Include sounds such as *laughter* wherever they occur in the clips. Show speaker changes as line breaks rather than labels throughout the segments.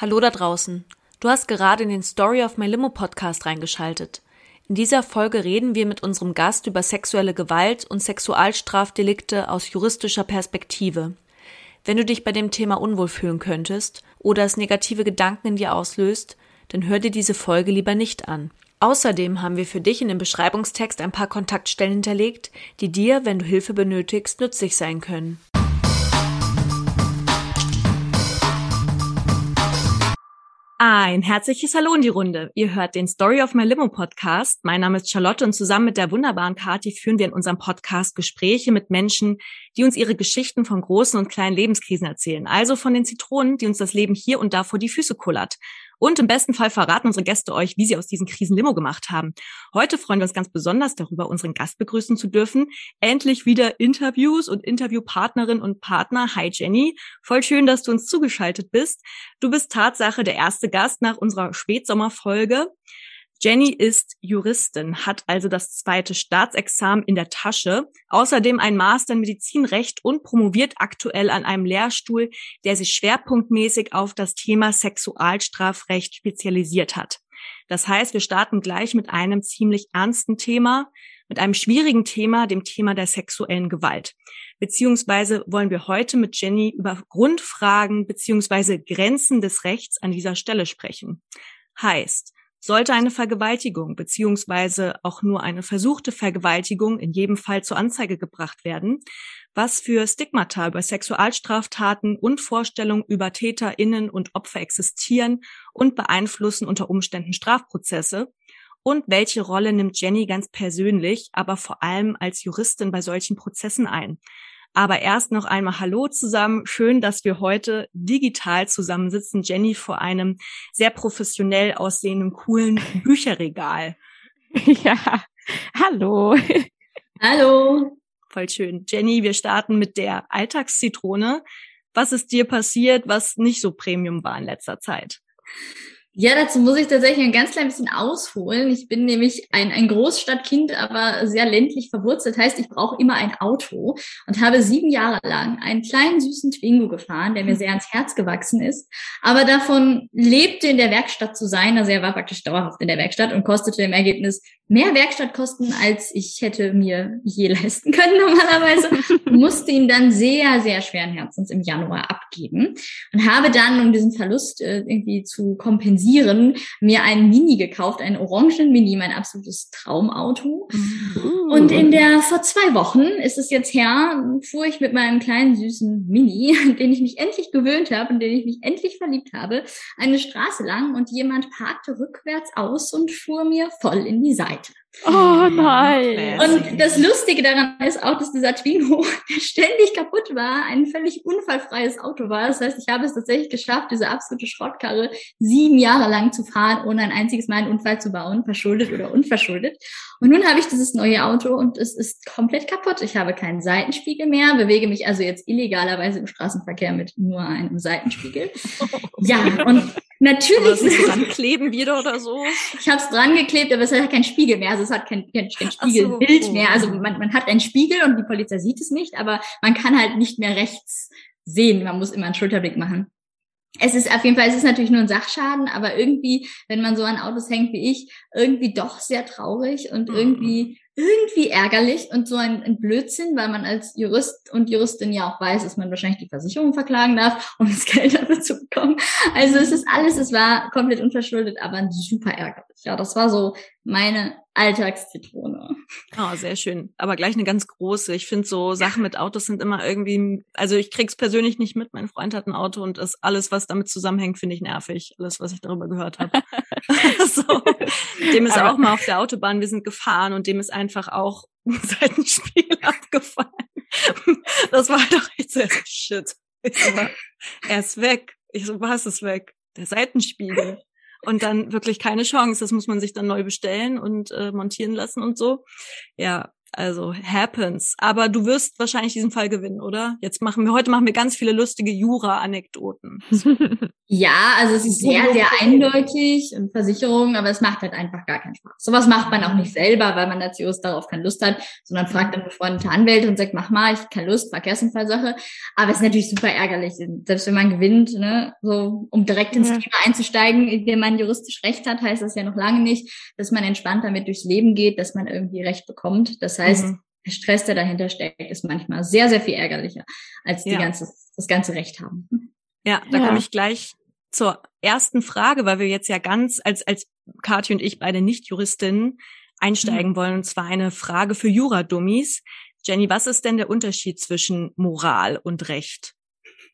Hallo da draußen. Du hast gerade in den Story of My Limo Podcast reingeschaltet. In dieser Folge reden wir mit unserem Gast über sexuelle Gewalt und Sexualstrafdelikte aus juristischer Perspektive. Wenn du dich bei dem Thema unwohl fühlen könntest oder es negative Gedanken in dir auslöst, dann hör dir diese Folge lieber nicht an. Außerdem haben wir für dich in dem Beschreibungstext ein paar Kontaktstellen hinterlegt, die dir, wenn du Hilfe benötigst, nützlich sein können. Ein herzliches Hallo in die Runde. Ihr hört den Story of My Limo Podcast. Mein Name ist Charlotte und zusammen mit der wunderbaren Kati führen wir in unserem Podcast Gespräche mit Menschen, die uns ihre Geschichten von großen und kleinen Lebenskrisen erzählen. Also von den Zitronen, die uns das Leben hier und da vor die Füße kullert. Und im besten Fall verraten unsere Gäste euch, wie sie aus diesen Krisen Limo gemacht haben. Heute freuen wir uns ganz besonders darüber, unseren Gast begrüßen zu dürfen. Endlich wieder Interviews und Interviewpartnerin und Partner. Hi Jenny. Voll schön, dass du uns zugeschaltet bist. Du bist Tatsache der erste Gast nach unserer Spätsommerfolge. Jenny ist Juristin, hat also das zweite Staatsexamen in der Tasche, außerdem ein Master in Medizinrecht und promoviert aktuell an einem Lehrstuhl, der sich schwerpunktmäßig auf das Thema Sexualstrafrecht spezialisiert hat. Das heißt, wir starten gleich mit einem ziemlich ernsten Thema, mit einem schwierigen Thema, dem Thema der sexuellen Gewalt. Beziehungsweise wollen wir heute mit Jenny über Grundfragen beziehungsweise Grenzen des Rechts an dieser Stelle sprechen. Heißt, sollte eine Vergewaltigung beziehungsweise auch nur eine versuchte Vergewaltigung in jedem Fall zur Anzeige gebracht werden, was für Stigmata über Sexualstraftaten und Vorstellungen über Täterinnen und Opfer existieren und beeinflussen unter Umständen Strafprozesse und welche Rolle nimmt Jenny ganz persönlich, aber vor allem als Juristin bei solchen Prozessen ein. Aber erst noch einmal Hallo zusammen. Schön, dass wir heute digital zusammensitzen. Jenny vor einem sehr professionell aussehenden, coolen *laughs* Bücherregal.
Ja, hallo.
Hallo. Voll schön. Jenny, wir starten mit der Alltagszitrone. Was ist dir passiert, was nicht so Premium war in letzter Zeit?
Ja, dazu muss ich tatsächlich ein ganz klein bisschen ausholen. Ich bin nämlich ein, ein Großstadtkind, aber sehr ländlich verwurzelt. Heißt, ich brauche immer ein Auto und habe sieben Jahre lang einen kleinen süßen Twingo gefahren, der mir sehr ans Herz gewachsen ist, aber davon lebte in der Werkstatt zu sein. Also er war praktisch dauerhaft in der Werkstatt und kostete im Ergebnis mehr Werkstattkosten, als ich hätte mir je *laughs* leisten können normalerweise. *laughs* musste ihn dann sehr, sehr schweren Herzens im Januar abgeben und habe dann, um diesen Verlust äh, irgendwie zu kompensieren, kompensieren, mir einen Mini gekauft, einen orangen Mini, mein absolutes Traumauto. Mhm. Und in der, vor zwei Wochen ist es jetzt her, fuhr ich mit meinem kleinen süßen Mini, den ich mich endlich gewöhnt habe und den ich mich endlich verliebt habe, eine Straße lang und jemand parkte rückwärts aus und fuhr mir voll in die Seite.
Oh nein.
Und das Lustige daran ist auch, dass dieser Twingo, *laughs* der ständig kaputt war, ein völlig unfallfreies Auto war. Das heißt, ich habe es tatsächlich geschafft, diese absolute Schrottkarre sieben Jahre lang zu fahren, ohne ein einziges Mal einen Unfall zu bauen, verschuldet oder unverschuldet. Und nun habe ich dieses neue Auto und es ist komplett kaputt. Ich habe keinen Seitenspiegel mehr, bewege mich also jetzt illegalerweise im Straßenverkehr mit nur einem Seitenspiegel. *laughs* Ja, und Natürlich.
Kann dran kleben wieder oder so?
Ich habe es dran geklebt, aber es hat keinen Spiegel mehr. Also es hat kein, kein, kein Spiegelbild so. mehr. Also man, man hat einen Spiegel und die Polizei sieht es nicht, aber man kann halt nicht mehr rechts sehen. Man muss immer einen Schulterblick machen. Es ist auf jeden Fall, es ist natürlich nur ein Sachschaden, aber irgendwie, wenn man so an Autos hängt wie ich, irgendwie doch sehr traurig und mhm. irgendwie irgendwie ärgerlich und so ein, ein, Blödsinn, weil man als Jurist und Juristin ja auch weiß, dass man wahrscheinlich die Versicherung verklagen darf, *laughs* um das Geld dafür zu bekommen. Also es ist alles, es war komplett unverschuldet, aber super ärgerlich. Ja, das war so meine Alltagszitrone.
Oh, sehr schön. Aber gleich eine ganz große. Ich finde so Sachen mit Autos sind immer irgendwie, also ich krieg's persönlich nicht mit. Mein Freund hat ein Auto und das alles, was damit zusammenhängt, finde ich nervig. Alles, was ich darüber gehört habe. *laughs* *laughs* so. Dem ist Aber auch mal auf der Autobahn, wir sind gefahren und dem ist einfach auch *laughs* ein Seitenspiegel *laughs* abgefallen. Das war doch echt so, shit. So, er ist weg. Ich so, was ist weg? Der Seitenspiegel und dann wirklich keine Chance. Das muss man sich dann neu bestellen und äh, montieren lassen und so. Ja, Also happens. Aber du wirst wahrscheinlich diesen Fall gewinnen, oder? Jetzt machen wir, heute machen wir ganz viele lustige Jura-Anekdoten. *laughs*
ja, also es ist sehr, sehr eindeutig und Versicherung, aber es macht halt einfach gar keinen Spaß. Sowas macht man auch nicht selber, weil man als Jurist darauf keine Lust hat, sondern fragt dann befreundete Anwälte und sagt, mach mal, ich keine Lust, Verkehrsunfallsache. Aber es ist natürlich super ärgerlich, selbst wenn man gewinnt, ne, so, um direkt ins ja. Thema einzusteigen, in dem man juristisch Recht hat, heißt das ja noch lange nicht, dass man entspannt damit durchs Leben geht, dass man irgendwie Recht bekommt. Das heißt, mhm. der Stress, der dahinter steckt, ist manchmal sehr, sehr viel ärgerlicher, als die ja. ganze, das ganze Recht haben.
Ja, da ja. komme ich gleich zur ersten Frage, weil wir jetzt ja ganz als, als Kathi und ich beide Nicht-Juristinnen einsteigen mhm. wollen, und zwar eine Frage für Jura-Dummies. Jenny, was ist denn der Unterschied zwischen Moral und Recht?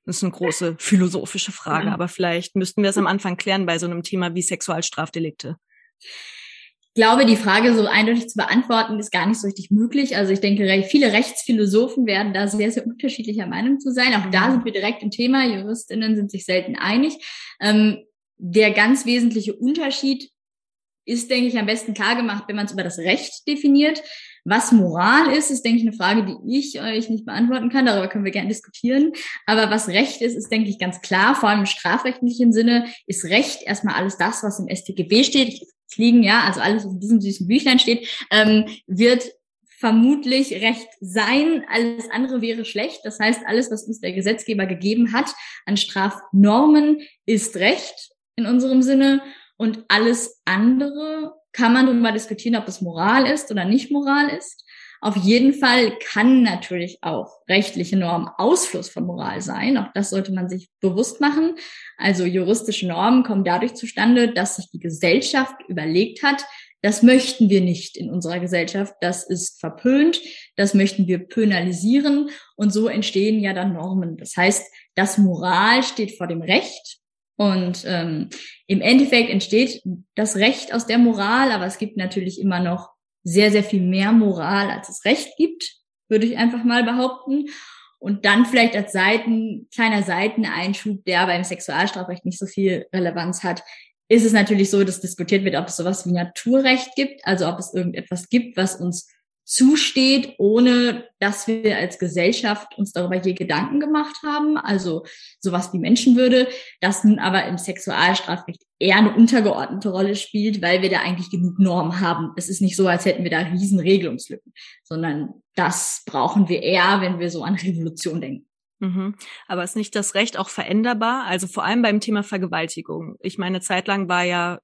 Das ist eine große philosophische Frage, ja. aber vielleicht müssten wir es am Anfang klären bei so einem Thema wie Sexualstrafdelikte
glaube, die Frage so eindeutig zu beantworten, ist gar nicht so richtig möglich. Also ich denke, viele Rechtsphilosophen werden da sehr, sehr unterschiedlicher Meinung zu sein. Auch da mhm. sind wir direkt im Thema. Juristinnen sind sich selten einig. Ähm, der ganz wesentliche Unterschied ist, denke ich, am besten klar gemacht, wenn man es über das Recht definiert. Was Moral ist, ist, denke ich, eine Frage, die ich euch nicht beantworten kann. Darüber können wir gerne diskutieren. Aber was Recht ist, ist, denke ich, ganz klar. Vor allem im strafrechtlichen Sinne ist Recht erstmal alles das, was im StGB steht. Fliegen, ja, also alles, was in diesem süßen Büchlein steht, ähm, wird vermutlich recht sein. Alles andere wäre schlecht. Das heißt, alles, was uns der Gesetzgeber gegeben hat an Strafnormen, ist recht in unserem Sinne. Und alles andere kann man darüber diskutieren, ob es Moral ist oder nicht Moral ist. Auf jeden Fall kann natürlich auch rechtliche Normen Ausfluss von Moral sein. Auch das sollte man sich bewusst machen. Also juristische Normen kommen dadurch zustande, dass sich die Gesellschaft überlegt hat, das möchten wir nicht in unserer Gesellschaft. Das ist verpönt. Das möchten wir penalisieren. Und so entstehen ja dann Normen. Das heißt, das Moral steht vor dem Recht. Und ähm, im Endeffekt entsteht das Recht aus der Moral, aber es gibt natürlich immer noch sehr, sehr viel mehr Moral, als es Recht gibt, würde ich einfach mal behaupten. Und dann vielleicht als Seiten, kleiner Seiteneinschub, der beim Sexualstrafrecht nicht so viel Relevanz hat, ist es natürlich so, dass diskutiert wird, ob es sowas wie Naturrecht gibt, also ob es irgendetwas gibt, was uns zusteht, ohne dass wir als Gesellschaft uns darüber je Gedanken gemacht haben. Also sowas wie Menschenwürde, das nun aber im Sexualstrafrecht eher eine untergeordnete Rolle spielt, weil wir da eigentlich genug Normen haben. Es ist nicht so, als hätten wir da riesen Regelungslücken, sondern das brauchen wir eher, wenn wir so an Revolution denken.
Mhm. Aber ist nicht das Recht auch veränderbar? Also vor allem beim Thema Vergewaltigung. Ich meine, zeitlang war ja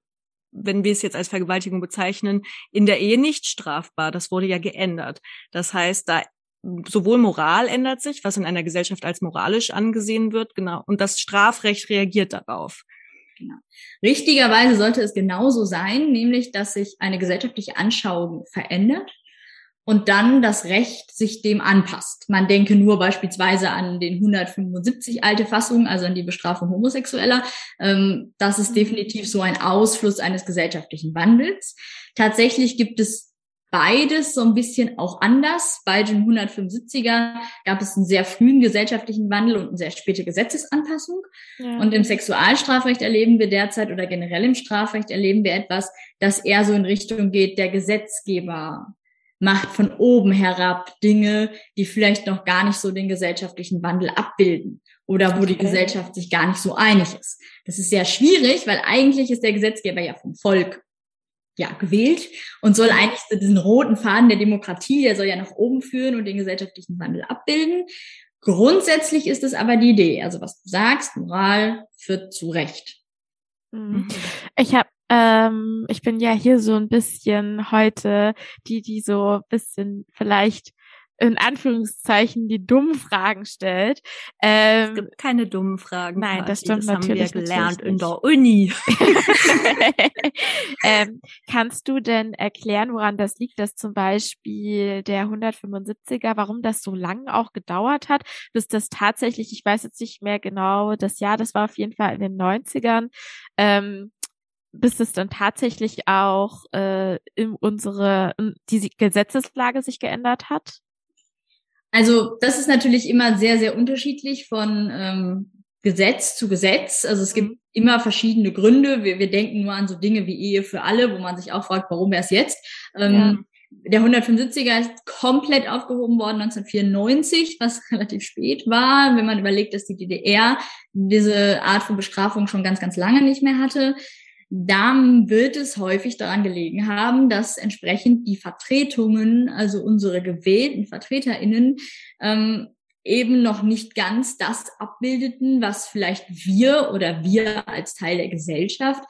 wenn wir es jetzt als Vergewaltigung bezeichnen, in der Ehe nicht strafbar. Das wurde ja geändert. Das heißt, da sowohl Moral ändert sich, was in einer Gesellschaft als moralisch angesehen wird, genau, und das Strafrecht reagiert darauf.
Genau. Richtigerweise sollte es genauso sein, nämlich, dass sich eine gesellschaftliche Anschauung verändert und dann das Recht sich dem anpasst. Man denke nur beispielsweise an den 175 alte Fassung, also an die Bestrafung Homosexueller. Ähm, das ist definitiv so ein Ausfluss eines gesellschaftlichen Wandels. Tatsächlich gibt es beides so ein bisschen auch anders. Bei den 175er gab es einen sehr frühen gesellschaftlichen Wandel und eine sehr späte Gesetzesanpassung. Ja. Und im Sexualstrafrecht erleben wir derzeit oder generell im Strafrecht erleben wir etwas, das eher so in Richtung geht, der Gesetzgeber macht von oben herab Dinge, die vielleicht noch gar nicht so den gesellschaftlichen Wandel abbilden oder wo die Gesellschaft sich gar nicht so einig ist. Das ist sehr schwierig, weil eigentlich ist der Gesetzgeber ja vom Volk ja, gewählt und soll eigentlich so diesen roten Faden der Demokratie, der soll ja nach oben führen und den gesellschaftlichen Wandel abbilden. Grundsätzlich ist es aber die Idee, also was du sagst, Moral führt zu Recht.
Mhm. Ich habe ähm, ich bin ja hier so ein bisschen heute die, die so ein bisschen vielleicht in Anführungszeichen die dummen Fragen stellt.
Ähm, es gibt keine dummen Fragen.
Nein, Party. das stimmt
das
natürlich.
Haben wir gelernt in der Uni. *laughs*
ähm, kannst du denn erklären, woran das liegt, dass zum Beispiel der 175er, warum das so lange auch gedauert hat, bis das tatsächlich, ich weiß jetzt nicht mehr genau das Jahr, das war auf jeden Fall in den 90ern, ähm, bis es dann tatsächlich auch äh, in unsere die Gesetzeslage sich geändert hat?
Also das ist natürlich immer sehr, sehr unterschiedlich von ähm, Gesetz zu Gesetz. Also es gibt mhm. immer verschiedene Gründe. Wir, wir denken nur an so Dinge wie Ehe für alle, wo man sich auch fragt, warum erst jetzt? Ähm, ja. Der 175er ist komplett aufgehoben worden 1994, was *laughs* relativ spät war, wenn man überlegt, dass die DDR diese Art von Bestrafung schon ganz, ganz lange nicht mehr hatte. Dann wird es häufig daran gelegen haben, dass entsprechend die Vertretungen, also unsere gewählten VertreterInnen, ähm, eben noch nicht ganz das abbildeten, was vielleicht wir oder wir als Teil der Gesellschaft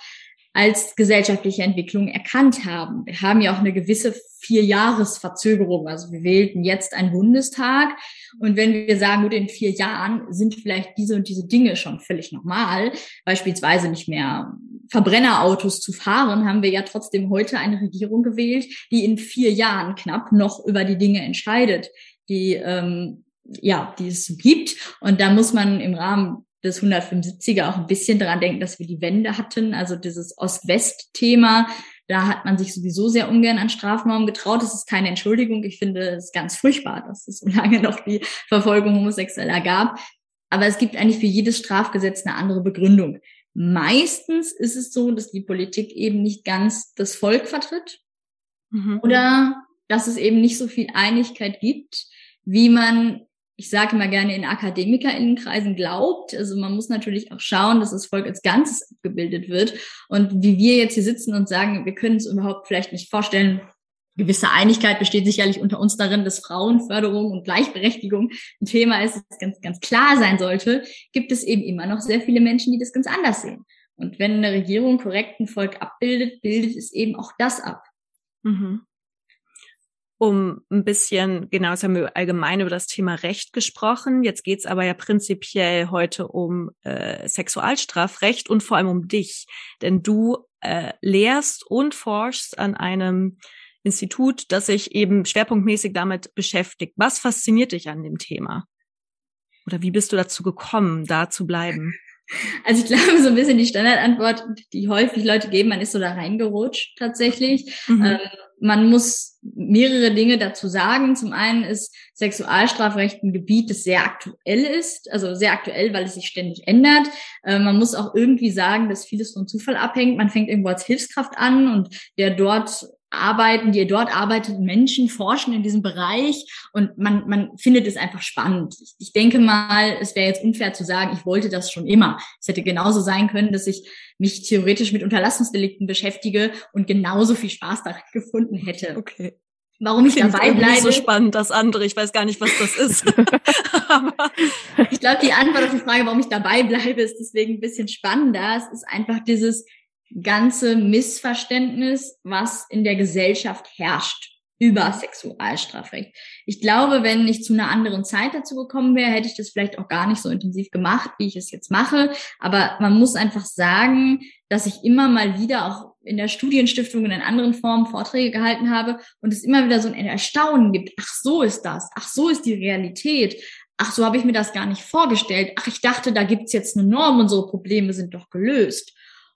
als gesellschaftliche Entwicklung erkannt haben. Wir haben ja auch eine gewisse Vierjahresverzögerung. Also wir wählten jetzt einen Bundestag. Und wenn wir sagen, gut, in vier Jahren sind vielleicht diese und diese Dinge schon völlig normal, beispielsweise nicht mehr Verbrennerautos zu fahren, haben wir ja trotzdem heute eine Regierung gewählt, die in vier Jahren knapp noch über die Dinge entscheidet, die ähm, ja, die es gibt. Und da muss man im Rahmen des 175er auch ein bisschen daran denken, dass wir die Wende hatten, also dieses Ost-West-Thema. Da hat man sich sowieso sehr ungern an Strafnormen getraut. Das ist keine Entschuldigung. Ich finde es ganz furchtbar, dass es so *laughs* lange noch die Verfolgung Homosexueller gab. Aber es gibt eigentlich für jedes Strafgesetz eine andere Begründung. Meistens ist es so, dass die Politik eben nicht ganz das Volk vertritt mhm. oder dass es eben nicht so viel Einigkeit gibt, wie man ich sage immer gerne, in Akademikerinnenkreisen glaubt. Also man muss natürlich auch schauen, dass das Volk als Ganzes abgebildet wird. Und wie wir jetzt hier sitzen und sagen, wir können es überhaupt vielleicht nicht vorstellen, gewisse Einigkeit besteht sicherlich unter uns darin, dass Frauenförderung und Gleichberechtigung ein Thema ist, das ganz, ganz klar sein sollte, gibt es eben immer noch sehr viele Menschen, die das ganz anders sehen. Und wenn eine Regierung korrekt ein Volk abbildet, bildet es eben auch das ab. Mhm
um ein bisschen, genau, jetzt haben wir allgemein über das Thema Recht gesprochen. Jetzt geht's aber ja prinzipiell heute um äh, Sexualstrafrecht und vor allem um dich. Denn du äh, lehrst und forschst an einem Institut, das sich eben schwerpunktmäßig damit beschäftigt. Was fasziniert dich an dem Thema? Oder wie bist du dazu gekommen, da zu bleiben? *laughs*
Also ich glaube, so ein bisschen die Standardantwort, die häufig Leute geben, man ist so da reingerutscht tatsächlich. Mhm. Ähm, man muss mehrere Dinge dazu sagen. Zum einen ist Sexualstrafrecht ein Gebiet, das sehr aktuell ist, also sehr aktuell, weil es sich ständig ändert. Äh, man muss auch irgendwie sagen, dass vieles von Zufall abhängt. Man fängt irgendwo als Hilfskraft an und der dort arbeiten, die dort arbeitenden Menschen forschen in diesem Bereich und man, man findet es einfach spannend. Ich, ich denke mal, es wäre jetzt unfair zu sagen, ich wollte das schon immer. Es hätte genauso sein können, dass ich mich theoretisch mit Unterlassungsdelikten beschäftige und genauso viel Spaß daran gefunden hätte.
Okay. Warum ich Klingt dabei bleibe. Nicht so spannend, das andere. Ich weiß gar nicht, was das ist. *laughs*
ich glaube, die Antwort auf die Frage, warum ich dabei bleibe, ist deswegen ein bisschen spannender. Es ist einfach dieses, ganze Missverständnis, was in der Gesellschaft herrscht über Sexualstrafrecht. Ich glaube, wenn ich zu einer anderen Zeit dazu gekommen wäre, hätte ich das vielleicht auch gar nicht so intensiv gemacht, wie ich es jetzt mache. Aber man muss einfach sagen, dass ich immer mal wieder auch in der Studienstiftung und in anderen Formen Vorträge gehalten habe und es immer wieder so ein Erstaunen gibt. Ach, so ist das. Ach, so ist die Realität. Ach, so habe ich mir das gar nicht vorgestellt. Ach, ich dachte, da gibt's jetzt eine Norm, unsere Probleme sind doch gelöst.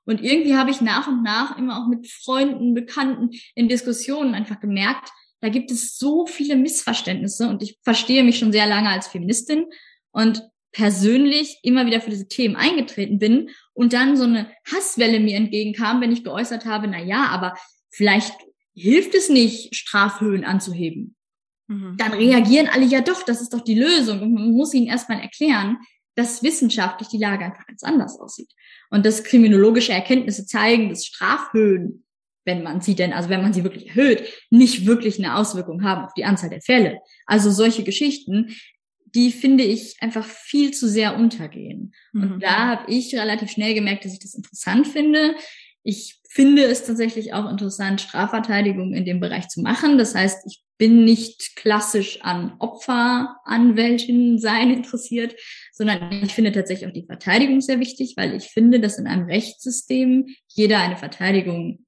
Und irgendwie habe ich nach und nach immer auch mit Freunden, Bekannten in Diskussionen einfach gemerkt, da gibt es so viele Missverständnisse und ich verstehe mich schon sehr lange als Feministin und persönlich immer wieder für diese Themen eingetreten bin und dann so eine Hasswelle mir entgegenkam, wenn ich geäußert habe, na ja, aber vielleicht hilft es nicht, Strafhöhen anzuheben. Mhm. Dann reagieren alle, ja doch, das ist doch die Lösung. Und man muss ihnen erstmal erklären, dass wissenschaftlich die Lage einfach ganz anders aussieht. Und dass kriminologische Erkenntnisse zeigen, dass Strafhöhen, wenn man sie denn, also wenn man sie wirklich erhöht, nicht wirklich eine Auswirkung haben auf die Anzahl der Fälle. Also solche Geschichten, die finde ich einfach viel zu sehr untergehen. Mhm. Und da habe ich relativ schnell gemerkt, dass ich das interessant finde. Ich finde es tatsächlich auch interessant, Strafverteidigung in dem Bereich zu machen. Das heißt, ich bin nicht klassisch an Opferanwältinnen sein *laughs* interessiert, sondern ich finde tatsächlich auch die Verteidigung sehr wichtig, weil ich finde, dass in einem Rechtssystem jeder eine Verteidigung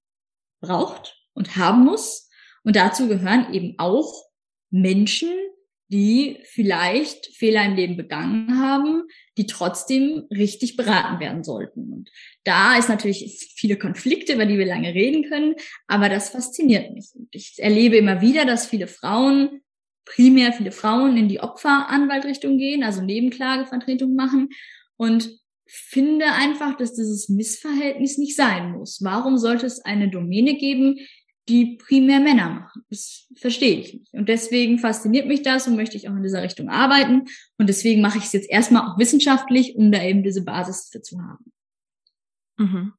braucht und haben muss. Und dazu gehören eben auch Menschen, die vielleicht Fehler im Leben begangen haben, die trotzdem richtig beraten werden sollten. Und da ist natürlich viele Konflikte, über die wir lange reden können, aber das fasziniert mich. Und ich erlebe immer wieder, dass viele Frauen, primär viele Frauen in die Opferanwaltrichtung gehen, also Nebenklagevertretung machen und finde einfach, dass dieses Missverhältnis nicht sein muss. Warum sollte es eine Domäne geben, die primär Männer machen. Das verstehe ich nicht. Und deswegen fasziniert mich das und möchte ich auch in dieser Richtung arbeiten. Und deswegen mache ich es jetzt erstmal auch wissenschaftlich, um da eben diese Basis für zu haben. Mhm.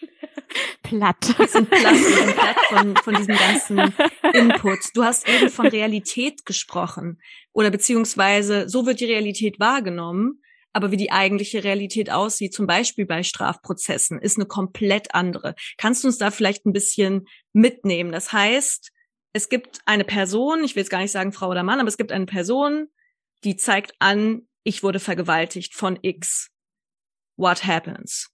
*laughs*
platt.
Wir sind platt, wir sind platt von, von diesem ganzen *laughs* Input. Du hast eben von Realität gesprochen. Oder beziehungsweise, so wird die Realität wahrgenommen. Aber wie die eigentliche Realität aussieht, zum Beispiel bei Strafprozessen, ist eine komplett andere. Kannst du uns da vielleicht ein bisschen mitnehmen? Das heißt, es gibt eine Person, ich will jetzt gar nicht sagen Frau oder Mann, aber es gibt eine Person, die zeigt an, ich wurde vergewaltigt von X. What happens?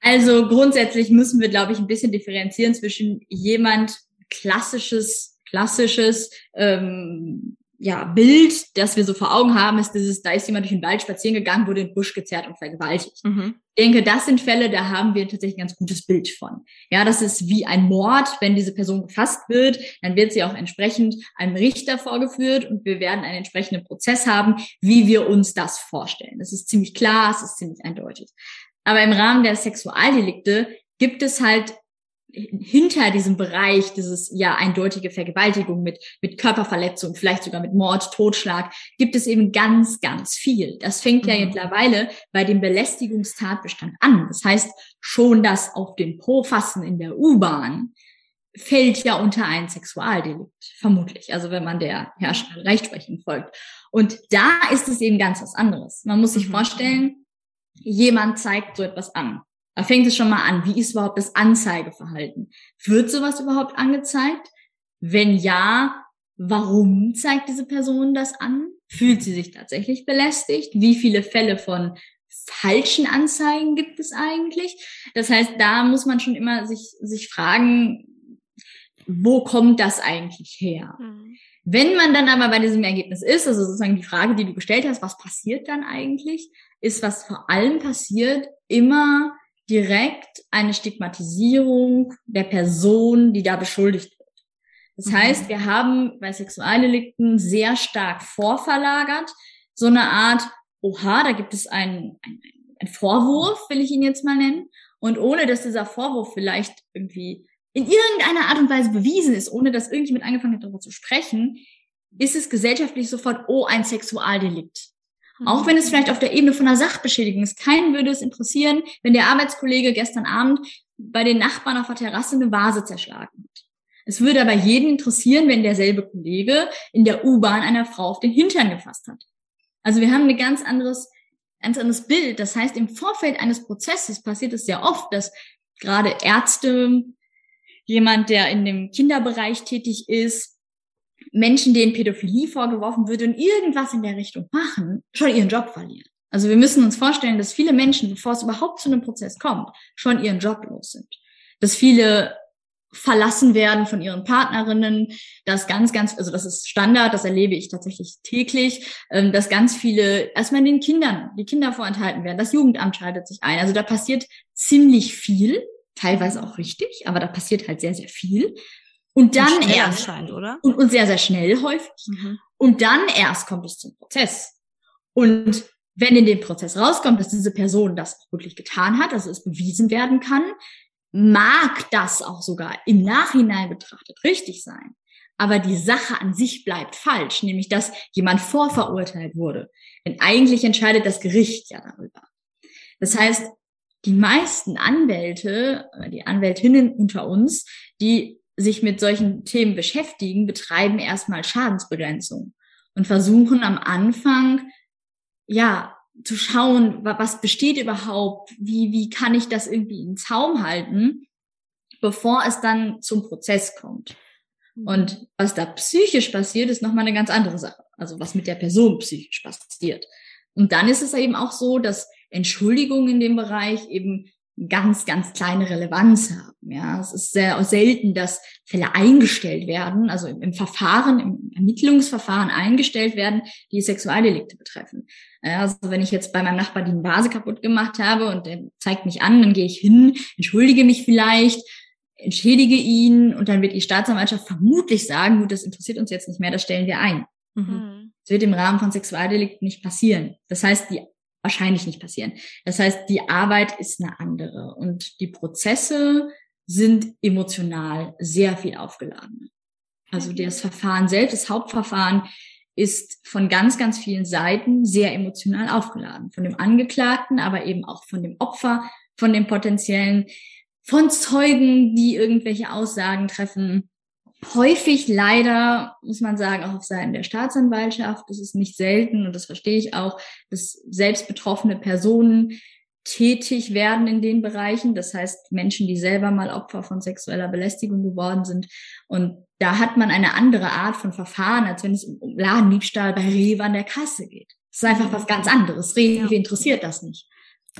Also grundsätzlich müssen wir, glaube ich, ein bisschen differenzieren zwischen jemand klassisches, klassisches ähm, ja, Bild, das wir so vor Augen haben, ist dieses, da ist jemand durch den Wald spazieren gegangen, wurde in den Busch gezerrt und vergewaltigt. Mhm. Ich denke, das sind Fälle, da haben wir tatsächlich ein ganz gutes Bild von. Ja, das ist wie ein Mord. Wenn diese Person gefasst wird, dann wird sie auch entsprechend einem Richter vorgeführt und wir werden einen entsprechenden Prozess haben, wie wir uns das vorstellen. Das ist ziemlich klar, es ist ziemlich eindeutig. Aber im Rahmen der Sexualdelikte gibt es halt hinter diesem Bereich dieses ja eindeutige Vergewaltigung mit mit Körperverletzung, vielleicht sogar mit Mord, Totschlag, gibt es eben ganz ganz viel. Das fängt ja mhm. mittlerweile bei dem Belästigungstatbestand an. Das heißt, schon das auf den Po fassen in der U-Bahn fällt ja unter ein Sexualdelikt, vermutlich. Also wenn man der herrschenden Rechtsprechung folgt. Und da ist es eben ganz was anderes. Man muss sich mhm. vorstellen, jemand zeigt so etwas an. Da fängt es schon mal an. Wie ist überhaupt das Anzeigeverhalten? Wird sowas überhaupt angezeigt? Wenn ja, warum zeigt diese Person das an? Fühlt sie sich tatsächlich belästigt? Wie viele Fälle von falschen Anzeigen gibt es eigentlich? Das heißt, da muss man schon immer sich, sich fragen, wo kommt das eigentlich her? Mhm. Wenn man dann aber bei diesem Ergebnis ist, also sozusagen die Frage, die du gestellt hast, was passiert dann eigentlich, ist, was vor allem passiert, immer direkt eine Stigmatisierung der Person, die da beschuldigt wird. Das mhm. heißt, wir haben bei Sexualdelikten sehr stark vorverlagert, so eine Art, oha, da gibt es einen, einen, einen Vorwurf, will ich ihn jetzt mal nennen. Und ohne dass dieser Vorwurf vielleicht irgendwie in irgendeiner Art und Weise bewiesen ist, ohne dass irgendjemand angefangen hat, darüber zu sprechen, ist es gesellschaftlich sofort, oh, ein Sexualdelikt. Auch wenn es vielleicht auf der Ebene von einer Sachbeschädigung ist. Keinen würde es interessieren, wenn der Arbeitskollege gestern Abend bei den Nachbarn auf der Terrasse eine Vase zerschlagen hat. Es würde aber jeden interessieren, wenn derselbe Kollege in der U-Bahn einer Frau auf den Hintern gefasst hat. Also wir haben ein ganz anderes, ganz anderes Bild. Das heißt, im Vorfeld eines Prozesses passiert es sehr oft, dass gerade Ärzte, jemand, der in dem Kinderbereich tätig ist, Menschen, denen Pädophilie vorgeworfen wird und irgendwas in der Richtung machen, schon ihren Job verlieren. Also wir müssen uns vorstellen, dass viele Menschen, bevor es überhaupt zu einem Prozess kommt, schon ihren Job los sind. Dass viele verlassen werden von ihren Partnerinnen, dass ganz, ganz, also das ist Standard, das erlebe ich tatsächlich täglich, ähm, dass ganz viele erstmal den Kindern, die Kinder vorenthalten werden, das Jugendamt schaltet sich ein. Also da passiert ziemlich viel, teilweise auch richtig, aber da passiert halt sehr, sehr viel. Und dann und erst.
oder?
Und, und sehr, sehr schnell häufig. Mhm. Und dann erst kommt es zum Prozess. Und wenn in dem Prozess rauskommt, dass diese Person das auch wirklich getan hat, also es bewiesen werden kann, mag das auch sogar im Nachhinein betrachtet richtig sein. Aber die Sache an sich bleibt falsch, nämlich dass jemand vorverurteilt wurde. Denn eigentlich entscheidet das Gericht ja darüber. Das heißt, die meisten Anwälte, die Anwältinnen unter uns, die sich mit solchen Themen beschäftigen, betreiben erstmal Schadensbegrenzung und versuchen am Anfang, ja, zu schauen, was besteht überhaupt, wie, wie kann ich das irgendwie in Zaum halten, bevor es dann zum Prozess kommt. Mhm. Und was da psychisch passiert, ist nochmal eine ganz andere Sache. Also was mit der Person psychisch passiert. Und dann ist es eben auch so, dass Entschuldigungen in dem Bereich eben ganz, ganz kleine Relevanz haben. Ja, es ist sehr selten, dass Fälle eingestellt werden, also im, im Verfahren, im Ermittlungsverfahren eingestellt werden, die Sexualdelikte betreffen. Also wenn ich jetzt bei meinem Nachbar die Vase kaputt gemacht habe und der zeigt mich an, dann gehe ich hin, entschuldige mich vielleicht, entschädige ihn und dann wird die Staatsanwaltschaft vermutlich sagen, gut, das interessiert uns jetzt nicht mehr, das stellen wir ein. Mhm. Das wird im Rahmen von Sexualdelikten nicht passieren. Das heißt, die wahrscheinlich nicht passieren. Das heißt, die Arbeit ist eine andere und die Prozesse sind emotional sehr viel aufgeladen. Also das Verfahren selbst, das Hauptverfahren ist von ganz, ganz vielen Seiten sehr emotional aufgeladen. Von dem Angeklagten, aber eben auch von dem Opfer, von dem potenziellen, von Zeugen, die irgendwelche Aussagen treffen. Häufig leider, muss man sagen, auch auf Seiten der Staatsanwaltschaft. Das ist nicht selten und das verstehe ich auch, dass selbst betroffene Personen tätig werden in den Bereichen. Das heißt, Menschen, die selber mal Opfer von sexueller Belästigung geworden sind. Und da hat man eine andere Art von Verfahren, als wenn es um Ladendiebstahl bei Rewe an der Kasse geht. Das ist einfach was ganz anderes. Rewe interessiert das nicht.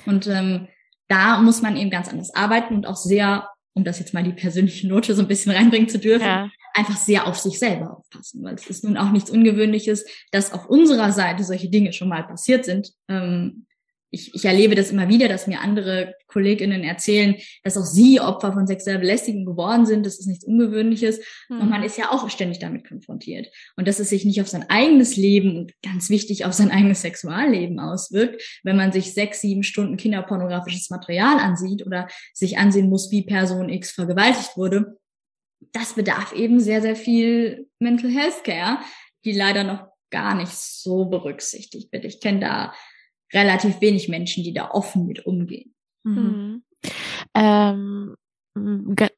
Und ähm, da muss man eben ganz anders arbeiten und auch sehr, um das jetzt mal die persönliche Note so ein bisschen reinbringen zu dürfen, ja. einfach sehr auf sich selber aufpassen. Weil es ist nun auch nichts Ungewöhnliches, dass auf unserer Seite solche Dinge schon mal passiert sind. Ähm, ich, ich erlebe das immer wieder, dass mir andere KollegInnen erzählen, dass auch sie Opfer von sexueller Belästigung geworden sind. Das ist nichts Ungewöhnliches. Mhm. Und man ist ja auch ständig damit konfrontiert. Und dass es sich nicht auf sein eigenes Leben und ganz wichtig auf sein eigenes Sexualleben auswirkt, wenn man sich sechs, sieben Stunden kinderpornografisches Material ansieht oder sich ansehen muss, wie Person X vergewaltigt wurde. Das bedarf eben sehr, sehr viel Mental Health Care, die leider noch gar nicht so berücksichtigt wird. Ich kenne da relativ wenig Menschen, die da offen mit umgehen.
Mhm. mhm. Ähm,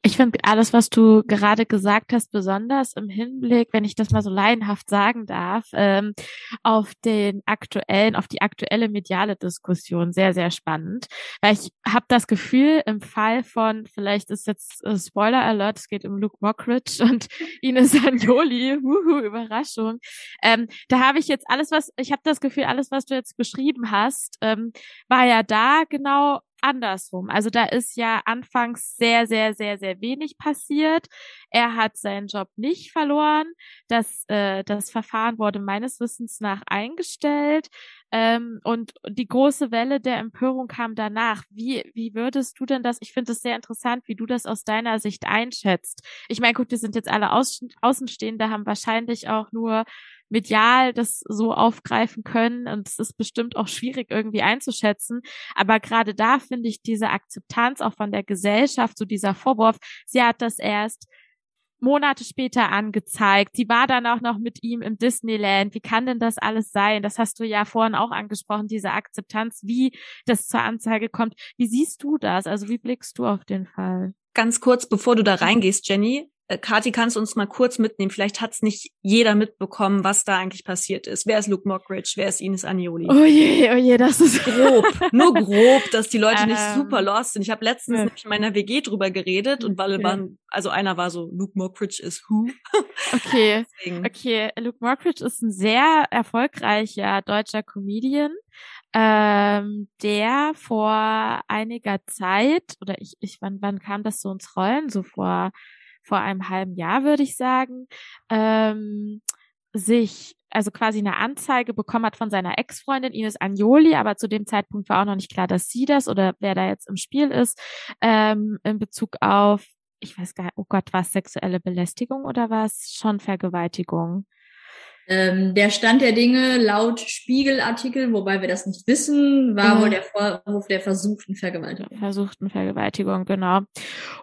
ich finde alles, was du gerade gesagt hast, besonders im Hinblick, wenn ich das mal so laienhaft sagen darf, ähm, auf den aktuellen, auf die aktuelle mediale Diskussion sehr, sehr spannend. Weil ich habe das Gefühl, im Fall von, vielleicht ist jetzt äh, Spoiler Alert, es geht um Luke Mockridge und *laughs* Ines Anjoli, wuhu, Überraschung. Ähm, da habe ich jetzt alles, was, ich habe das Gefühl, alles, was du jetzt beschrieben hast, ähm, war ja da genau andersrum. Also da ist ja anfangs sehr, sehr, sehr, sehr wenig passiert. Er hat seinen Job nicht verloren. Das, äh, das Verfahren wurde meines Wissens nach eingestellt. Ähm, und die große Welle der Empörung kam danach. Wie, wie würdest du denn das? Ich finde es sehr interessant, wie du das aus deiner Sicht einschätzt. Ich meine, gut, wir sind jetzt alle Außen, Außenstehende, haben wahrscheinlich auch nur medial das so aufgreifen können. Und es ist bestimmt auch schwierig irgendwie einzuschätzen. Aber gerade da finde ich diese Akzeptanz auch von der Gesellschaft, so dieser Vorwurf, sie hat das erst Monate später angezeigt. Sie war dann auch noch mit ihm im Disneyland. Wie kann denn das alles sein? Das hast du ja vorhin auch angesprochen, diese Akzeptanz, wie das zur Anzeige kommt. Wie siehst du das? Also wie blickst du auf den Fall?
Ganz kurz, bevor du da reingehst, Jenny, äh, Kati, kannst du uns mal kurz mitnehmen? Vielleicht hat es nicht jeder mitbekommen, was da eigentlich passiert ist. Wer ist Luke Mockridge? Wer ist Ines Anioli?
Oh je, oh je, das ist *laughs*
grob. Nur *laughs* grob, dass die Leute ähm, nicht super lost sind. Ich habe letztens ja. mit meiner WG drüber geredet und weil ja. waren, also einer war so, Luke Mockridge ist who? *laughs*
Okay, okay. Luke Mockridge ist ein sehr erfolgreicher deutscher Comedian ähm, der vor einiger Zeit, oder ich, ich wann, wann kam das so ins Rollen? So vor vor einem halben Jahr, würde ich sagen, ähm, sich also quasi eine Anzeige bekommen hat von seiner Ex-Freundin Ines Agnoli, aber zu dem Zeitpunkt war auch noch nicht klar, dass sie das oder wer da jetzt im Spiel ist, ähm, in Bezug auf, ich weiß gar nicht, oh Gott, war es sexuelle Belästigung oder war es schon Vergewaltigung?
Ähm, der Stand der Dinge laut Spiegelartikel, wobei wir das nicht wissen, war mhm. wohl der Vorwurf der versuchten Vergewaltigung.
Versuchten Vergewaltigung, genau.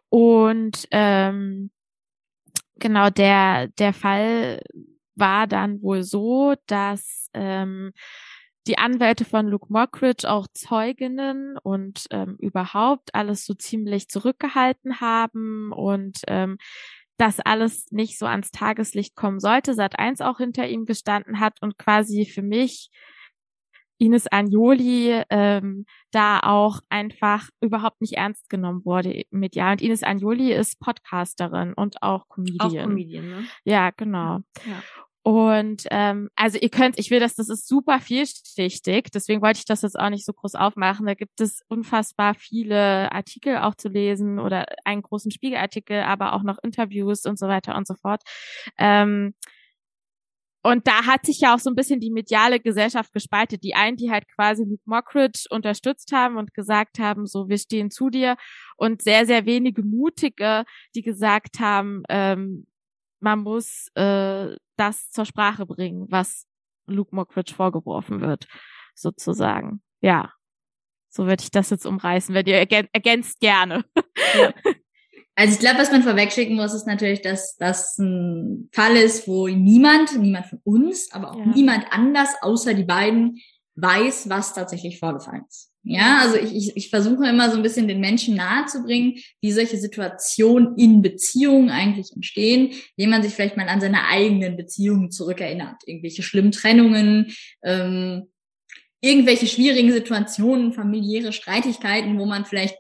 Und ähm, genau, der, der Fall war dann wohl so, dass ähm, die Anwälte von Luke Mockridge auch Zeuginnen und ähm, überhaupt alles so ziemlich zurückgehalten haben und ähm, das alles nicht so ans Tageslicht kommen sollte, Sat 1 auch hinter ihm gestanden hat und quasi für mich Ines Agnoli ähm, da auch einfach überhaupt nicht ernst genommen wurde mit ja und Ines Agnoli ist Podcasterin und auch Comedian.
Auch Comedian, ne?
Ja, genau. Ja. Und ähm, also ihr könnt, ich will das, das ist super vielschichtig, deswegen wollte ich das jetzt auch nicht so groß aufmachen. Da gibt es unfassbar viele Artikel auch zu lesen oder einen großen Spiegelartikel, aber auch noch Interviews und so weiter und so fort. Ähm, und da hat sich ja auch so ein bisschen die mediale Gesellschaft gespaltet. Die einen, die halt quasi Luke Mockridge unterstützt haben und gesagt haben, so, wir stehen zu dir. Und sehr, sehr wenige Mutige, die gesagt haben, ähm, man muss äh, das zur Sprache bringen, was Luke Mockridge vorgeworfen wird, sozusagen. Ja, so würde ich das jetzt umreißen, wenn ihr ergän ergänzt gerne.
Ja. *laughs*
Also ich glaube, was man vorwegschicken muss, ist natürlich, dass das ein Fall ist, wo niemand, niemand von uns, aber auch ja. niemand anders außer die beiden weiß, was tatsächlich vorgefallen ist. Ja, also ich, ich, ich versuche immer so ein bisschen den Menschen nahezubringen, wie solche Situationen in Beziehungen eigentlich entstehen, indem man sich vielleicht mal an seine eigenen Beziehungen zurückerinnert. Irgendwelche schlimmen Trennungen, ähm, irgendwelche schwierigen Situationen, familiäre Streitigkeiten, wo man vielleicht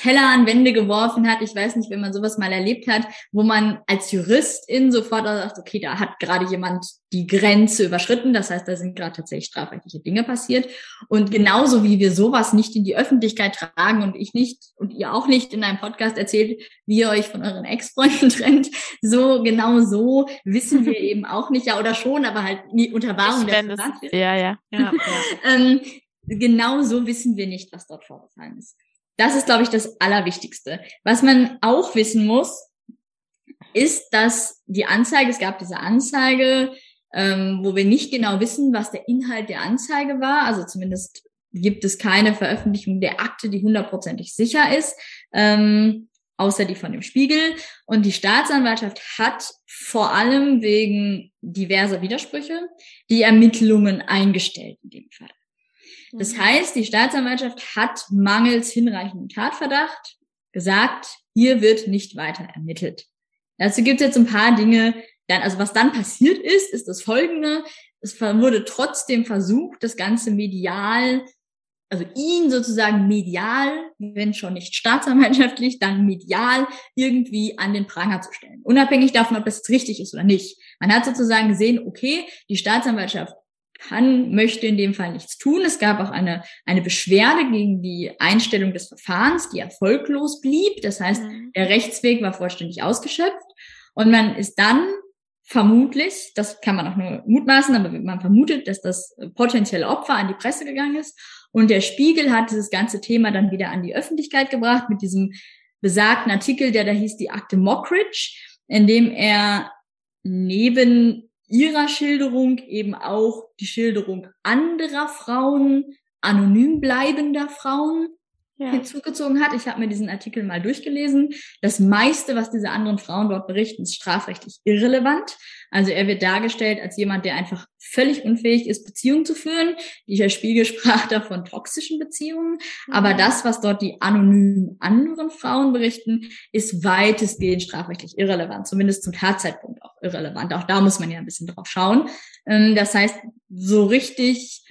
Teller an Wände geworfen hat. Ich weiß nicht, wenn man sowas mal erlebt hat, wo man als Juristin sofort sagt, okay, da hat gerade jemand die Grenze überschritten. Das heißt, da sind gerade tatsächlich strafrechtliche Dinge passiert. Und genauso wie wir sowas nicht in die Öffentlichkeit tragen und ich nicht und ihr auch nicht in einem Podcast erzählt, wie ihr euch von euren Ex-Freunden *laughs* trennt, so genau so wissen wir *laughs* eben auch nicht, ja oder schon, aber halt nie unter Wahrung der
Ja, ja. *laughs* ja, ja.
ähm, genau so wissen wir nicht, was dort vorgefallen ist. Das ist, glaube ich, das Allerwichtigste. Was man auch wissen muss, ist, dass die Anzeige, es gab diese Anzeige, ähm, wo wir nicht genau wissen, was der Inhalt der Anzeige war. Also zumindest gibt es keine Veröffentlichung der Akte, die hundertprozentig sicher ist, ähm, außer die von dem Spiegel. Und die Staatsanwaltschaft hat vor allem wegen diverser Widersprüche die Ermittlungen eingestellt in dem Fall. Das mhm. heißt, die Staatsanwaltschaft hat mangels hinreichendem Tatverdacht gesagt, hier wird nicht weiter ermittelt. Dazu gibt es jetzt ein paar Dinge. Dann, also was dann passiert ist, ist das folgende. Es wurde trotzdem versucht, das Ganze medial, also ihn sozusagen medial, wenn schon nicht staatsanwaltschaftlich, dann medial irgendwie an den Pranger zu stellen. Unabhängig davon, ob das richtig ist oder nicht. Man hat sozusagen gesehen, okay, die Staatsanwaltschaft kann, möchte in dem Fall nichts tun. Es gab auch eine, eine Beschwerde gegen die Einstellung des Verfahrens, die erfolglos blieb. Das heißt, mhm. der Rechtsweg war vollständig ausgeschöpft. Und man ist dann vermutlich, das kann man auch nur mutmaßen, aber man vermutet, dass das potenzielle Opfer an die Presse gegangen ist. Und der Spiegel hat dieses ganze Thema dann wieder an die Öffentlichkeit gebracht mit diesem besagten Artikel, der da hieß die Akte Mockridge, in dem er neben ihrer Schilderung eben auch die Schilderung anderer Frauen, anonym bleibender Frauen ja. hinzugezogen hat. Ich habe mir diesen Artikel mal durchgelesen. Das meiste, was diese anderen Frauen dort berichten, ist strafrechtlich irrelevant. Also er wird dargestellt als jemand, der einfach völlig unfähig ist, Beziehungen zu führen. Der Spiegel *laughs* sprach da von toxischen Beziehungen. Mhm. Aber das, was dort die anonymen anderen Frauen berichten, ist weitestgehend strafrechtlich irrelevant. Zumindest zum Tatzeitpunkt auch irrelevant. Auch da muss man ja ein bisschen drauf schauen. Ähm, das heißt, so richtig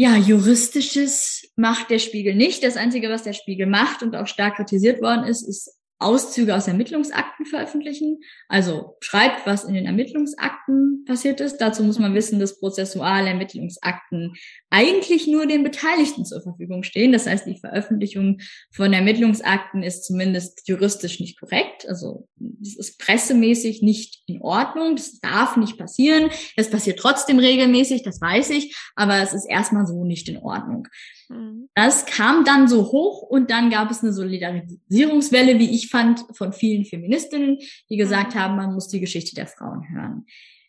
ja, juristisches macht der Spiegel nicht. Das Einzige, was der Spiegel macht und auch stark kritisiert worden ist, ist Auszüge aus Ermittlungsakten veröffentlichen. Also schreibt, was in den Ermittlungsakten passiert ist. Dazu muss man wissen, dass prozessuale Ermittlungsakten eigentlich nur den Beteiligten zur Verfügung stehen. Das heißt, die Veröffentlichung von Ermittlungsakten ist zumindest juristisch nicht korrekt. Also das ist pressemäßig nicht in Ordnung. Das darf nicht passieren. Es passiert trotzdem regelmäßig, das weiß ich, aber es ist erstmal so nicht in Ordnung. Mhm. Das kam dann so hoch und dann gab es eine Solidarisierungswelle, wie ich fand, von vielen Feministinnen, die gesagt mhm. haben, man muss die Geschichte der Frauen hören.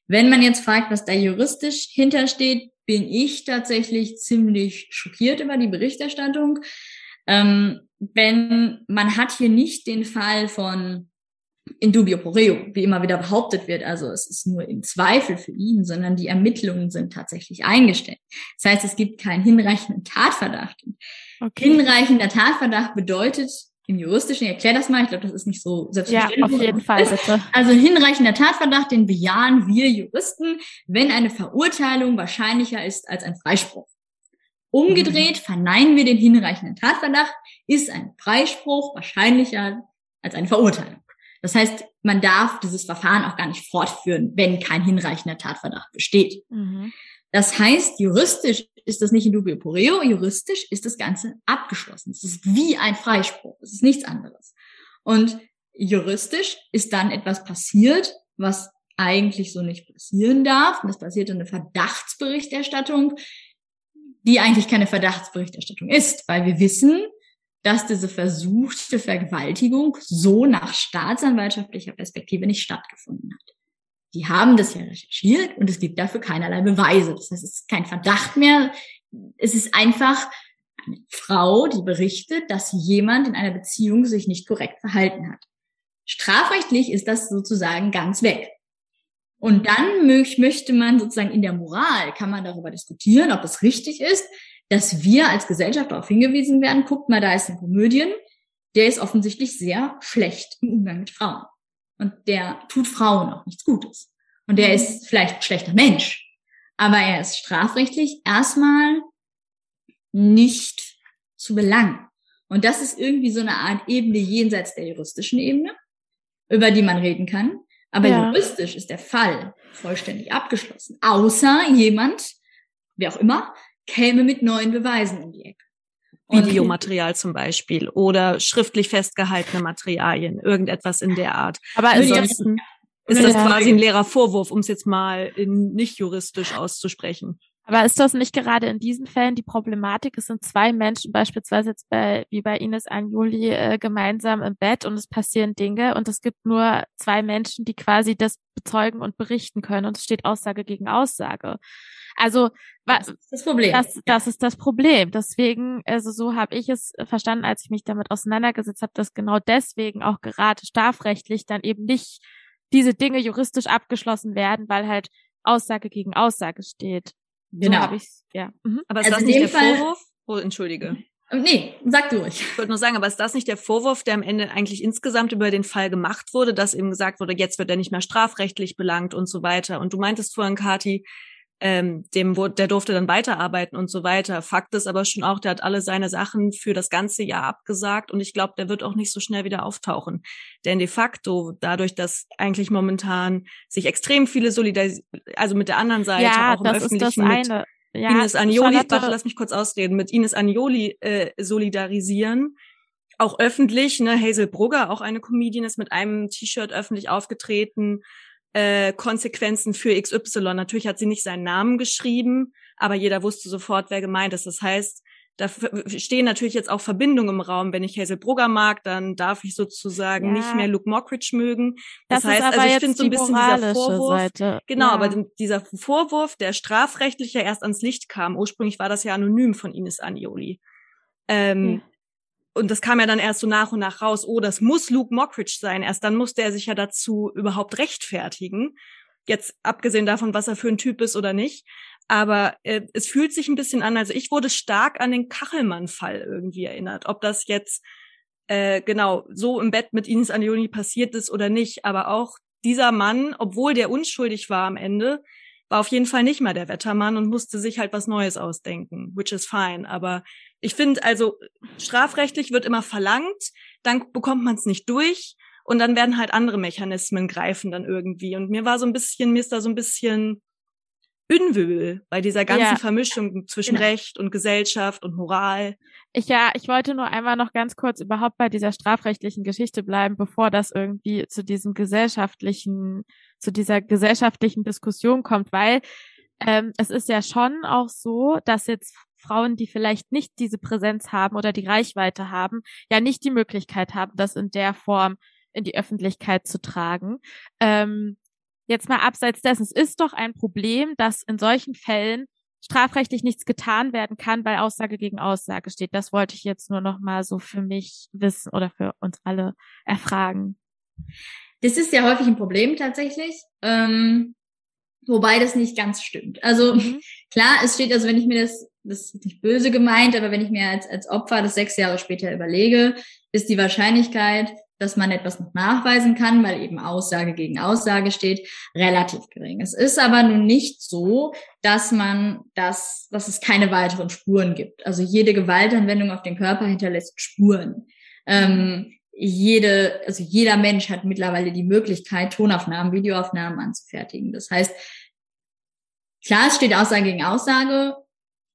Wenn man jetzt fragt, was da juristisch hintersteht, bin ich tatsächlich ziemlich schockiert über die Berichterstattung. Ähm, wenn man hat hier nicht den Fall von in dubio pro reo, wie immer wieder behauptet wird. Also es ist nur im Zweifel für ihn, sondern die Ermittlungen sind tatsächlich eingestellt. Das heißt, es gibt keinen hinreichenden Tatverdacht. Okay. Hinreichender Tatverdacht bedeutet im juristischen, ich erklär das mal, ich glaube, das ist nicht so selbstverständlich.
Ja, auf jeden Fall, bitte.
Also hinreichender Tatverdacht, den bejahen wir Juristen, wenn eine Verurteilung wahrscheinlicher ist als ein Freispruch. Umgedreht mhm. verneinen wir den hinreichenden Tatverdacht, ist ein Freispruch wahrscheinlicher als eine Verurteilung. Das heißt, man darf dieses Verfahren auch gar nicht fortführen, wenn kein hinreichender Tatverdacht besteht. Mhm. Das heißt, juristisch ist das nicht in dubio pro reo, juristisch ist das Ganze abgeschlossen. Es ist wie ein Freispruch. Es ist nichts anderes. Und juristisch ist dann etwas passiert, was eigentlich so nicht passieren darf. Und es passiert eine Verdachtsberichterstattung, die eigentlich keine Verdachtsberichterstattung ist, weil wir wissen, dass diese versuchte Vergewaltigung so nach staatsanwaltschaftlicher Perspektive nicht stattgefunden hat. Die haben das ja recherchiert und es gibt dafür keinerlei Beweise. Das heißt, es ist kein Verdacht mehr. Es ist einfach eine Frau, die berichtet, dass jemand in einer Beziehung sich nicht korrekt verhalten hat. Strafrechtlich ist das sozusagen ganz weg. Und dann möchte man sozusagen in der Moral, kann man darüber diskutieren, ob es richtig ist, dass wir als Gesellschaft darauf hingewiesen werden, guckt mal, da ist ein Komödien, der ist offensichtlich sehr schlecht im Umgang mit Frauen. Und der tut Frauen auch nichts Gutes. Und der ist vielleicht ein schlechter Mensch. Aber er ist strafrechtlich erstmal nicht zu belangen. Und das ist irgendwie so eine Art Ebene jenseits der juristischen Ebene, über die man reden kann. Aber ja. juristisch ist der Fall vollständig abgeschlossen. Außer jemand, wer auch immer, käme mit neuen Beweisen um die Ecke.
Videomaterial zum Beispiel oder schriftlich festgehaltene Materialien, irgendetwas in der Art.
Aber ansonsten
ist das quasi ein leerer Vorwurf, um es jetzt mal in nicht juristisch auszusprechen.
Aber ist das nicht gerade in diesen Fällen die Problematik? Es sind zwei Menschen, beispielsweise jetzt bei, wie bei Ines Anjuli, äh, gemeinsam im Bett und es passieren Dinge und es gibt nur zwei Menschen, die quasi das bezeugen und berichten können und es steht Aussage gegen Aussage. Also was das ist das Problem. Das, das ist das Problem. Deswegen, also so habe ich es verstanden, als ich mich damit auseinandergesetzt habe, dass genau deswegen auch gerade strafrechtlich dann eben nicht diese Dinge juristisch abgeschlossen werden, weil halt Aussage gegen Aussage steht.
Genau.
So ja. Mhm.
Aber ist also das nicht der Fall Vorwurf? Oh, entschuldige.
Nee, sag du ruhig.
Ich wollte nur sagen, aber ist das nicht der Vorwurf, der am Ende eigentlich insgesamt über den Fall gemacht wurde, dass eben gesagt wurde, jetzt wird er nicht mehr strafrechtlich belangt und so weiter. Und du meintest vorhin, Kati, ähm, dem der durfte dann weiterarbeiten und so weiter. Fakt ist aber schon auch, der hat alle seine Sachen für das ganze Jahr abgesagt und ich glaube, der wird auch nicht so schnell wieder auftauchen. Denn de facto, dadurch, dass eigentlich momentan sich extrem viele solidarisieren, also mit der anderen Seite
ja,
auch im
das
Öffentlichen
ist das eine. Ja,
Ines Agnoli, Charlotte, lass mich kurz ausreden, mit Ines Agnoli äh, solidarisieren, auch öffentlich, ne, Hazel Brugger, auch eine Comedian, ist mit einem T-Shirt öffentlich aufgetreten äh, Konsequenzen für XY. Natürlich hat sie nicht seinen Namen geschrieben, aber jeder wusste sofort, wer gemeint ist. Das heißt, da stehen natürlich jetzt auch Verbindungen im Raum. Wenn ich Hazel Brugger mag, dann darf ich sozusagen ja. nicht mehr Luke Mockridge mögen. Das, das heißt, also ich finde so ein bisschen dieser Vorwurf. Seite. Genau, ja. aber dieser Vorwurf, der strafrechtlich ja erst ans Licht kam. Ursprünglich war das ja anonym von Ines Anioli. Ähm, ja und das kam ja dann erst so nach und nach raus, oh, das muss Luke Mockridge sein. Erst dann musste er sich ja dazu überhaupt rechtfertigen. Jetzt abgesehen davon, was er für ein Typ ist oder nicht. Aber äh, es fühlt sich ein bisschen an, also ich wurde stark an den Kachelmann-Fall irgendwie erinnert. Ob das jetzt äh, genau so im Bett mit Ines Anioni passiert ist oder nicht. Aber auch dieser Mann, obwohl der unschuldig war am Ende, war auf jeden Fall nicht mal der Wettermann und musste sich halt was Neues ausdenken, which is fine. Aber ich finde, also strafrechtlich wird immer verlangt, dann bekommt man es nicht durch und dann werden halt andere Mechanismen greifen dann irgendwie. Und mir war so ein bisschen, mir ist da so ein bisschen Unwühl bei dieser ganzen ja. Vermischung zwischen genau. Recht und Gesellschaft und Moral.
Ich ja, ich wollte nur einmal noch ganz kurz überhaupt bei dieser strafrechtlichen Geschichte bleiben, bevor das irgendwie zu diesem gesellschaftlichen, zu dieser gesellschaftlichen Diskussion kommt, weil ähm, es ist ja schon auch so, dass jetzt Frauen, die vielleicht nicht diese Präsenz haben oder die Reichweite haben, ja nicht die Möglichkeit haben, das in der Form in die Öffentlichkeit zu tragen. Ähm, jetzt mal abseits dessen, es ist doch ein Problem, dass in solchen Fällen strafrechtlich nichts getan werden kann, weil Aussage gegen Aussage steht. Das wollte ich jetzt nur noch mal so für mich wissen oder für uns alle erfragen.
Das ist ja häufig ein Problem tatsächlich, ähm, wobei das nicht ganz stimmt. Also mhm. klar, es steht also, wenn ich mir das, das ist nicht böse gemeint, aber wenn ich mir als, als Opfer das sechs Jahre später überlege, ist die Wahrscheinlichkeit, dass man etwas noch nachweisen kann, weil eben Aussage gegen Aussage steht, relativ gering. Es ist aber nun nicht so, dass man das, dass es keine weiteren Spuren gibt. Also jede Gewaltanwendung auf den Körper hinterlässt Spuren. Ähm, jede, also jeder Mensch hat mittlerweile die Möglichkeit, Tonaufnahmen, Videoaufnahmen anzufertigen. Das heißt, klar, es steht Aussage gegen Aussage,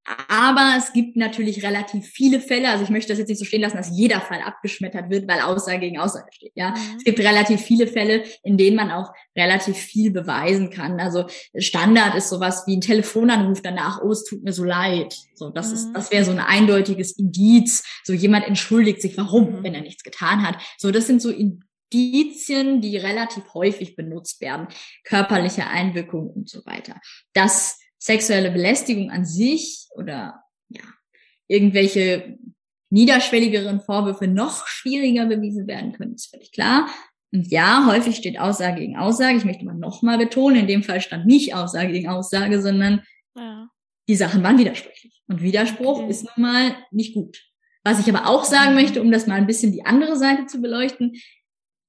aber es gibt natürlich relativ viele Fälle, also ich möchte das jetzt nicht so stehen lassen, dass jeder Fall abgeschmettert wird, weil Aussage gegen Aussage steht. Ja, mhm. es gibt relativ viele Fälle, in denen man auch relativ viel beweisen kann. Also Standard ist sowas wie ein Telefonanruf danach, oh, es tut mir so leid. So, das mhm. ist, das wäre so ein eindeutiges Indiz. So jemand entschuldigt sich, warum, mhm. wenn er nichts getan hat. So, das sind so Indizien, die relativ häufig benutzt werden, körperliche Einwirkungen und so weiter. Das sexuelle Belästigung an sich oder ja, irgendwelche niederschwelligeren Vorwürfe noch schwieriger bewiesen werden können, ist völlig klar. Und ja, häufig steht Aussage gegen Aussage. Ich möchte mal nochmal betonen, in dem Fall stand nicht Aussage gegen Aussage, sondern ja. die Sachen waren widersprüchlich. Und Widerspruch okay. ist nun mal nicht gut. Was ich aber auch sagen möchte, um das mal ein bisschen die andere Seite zu beleuchten,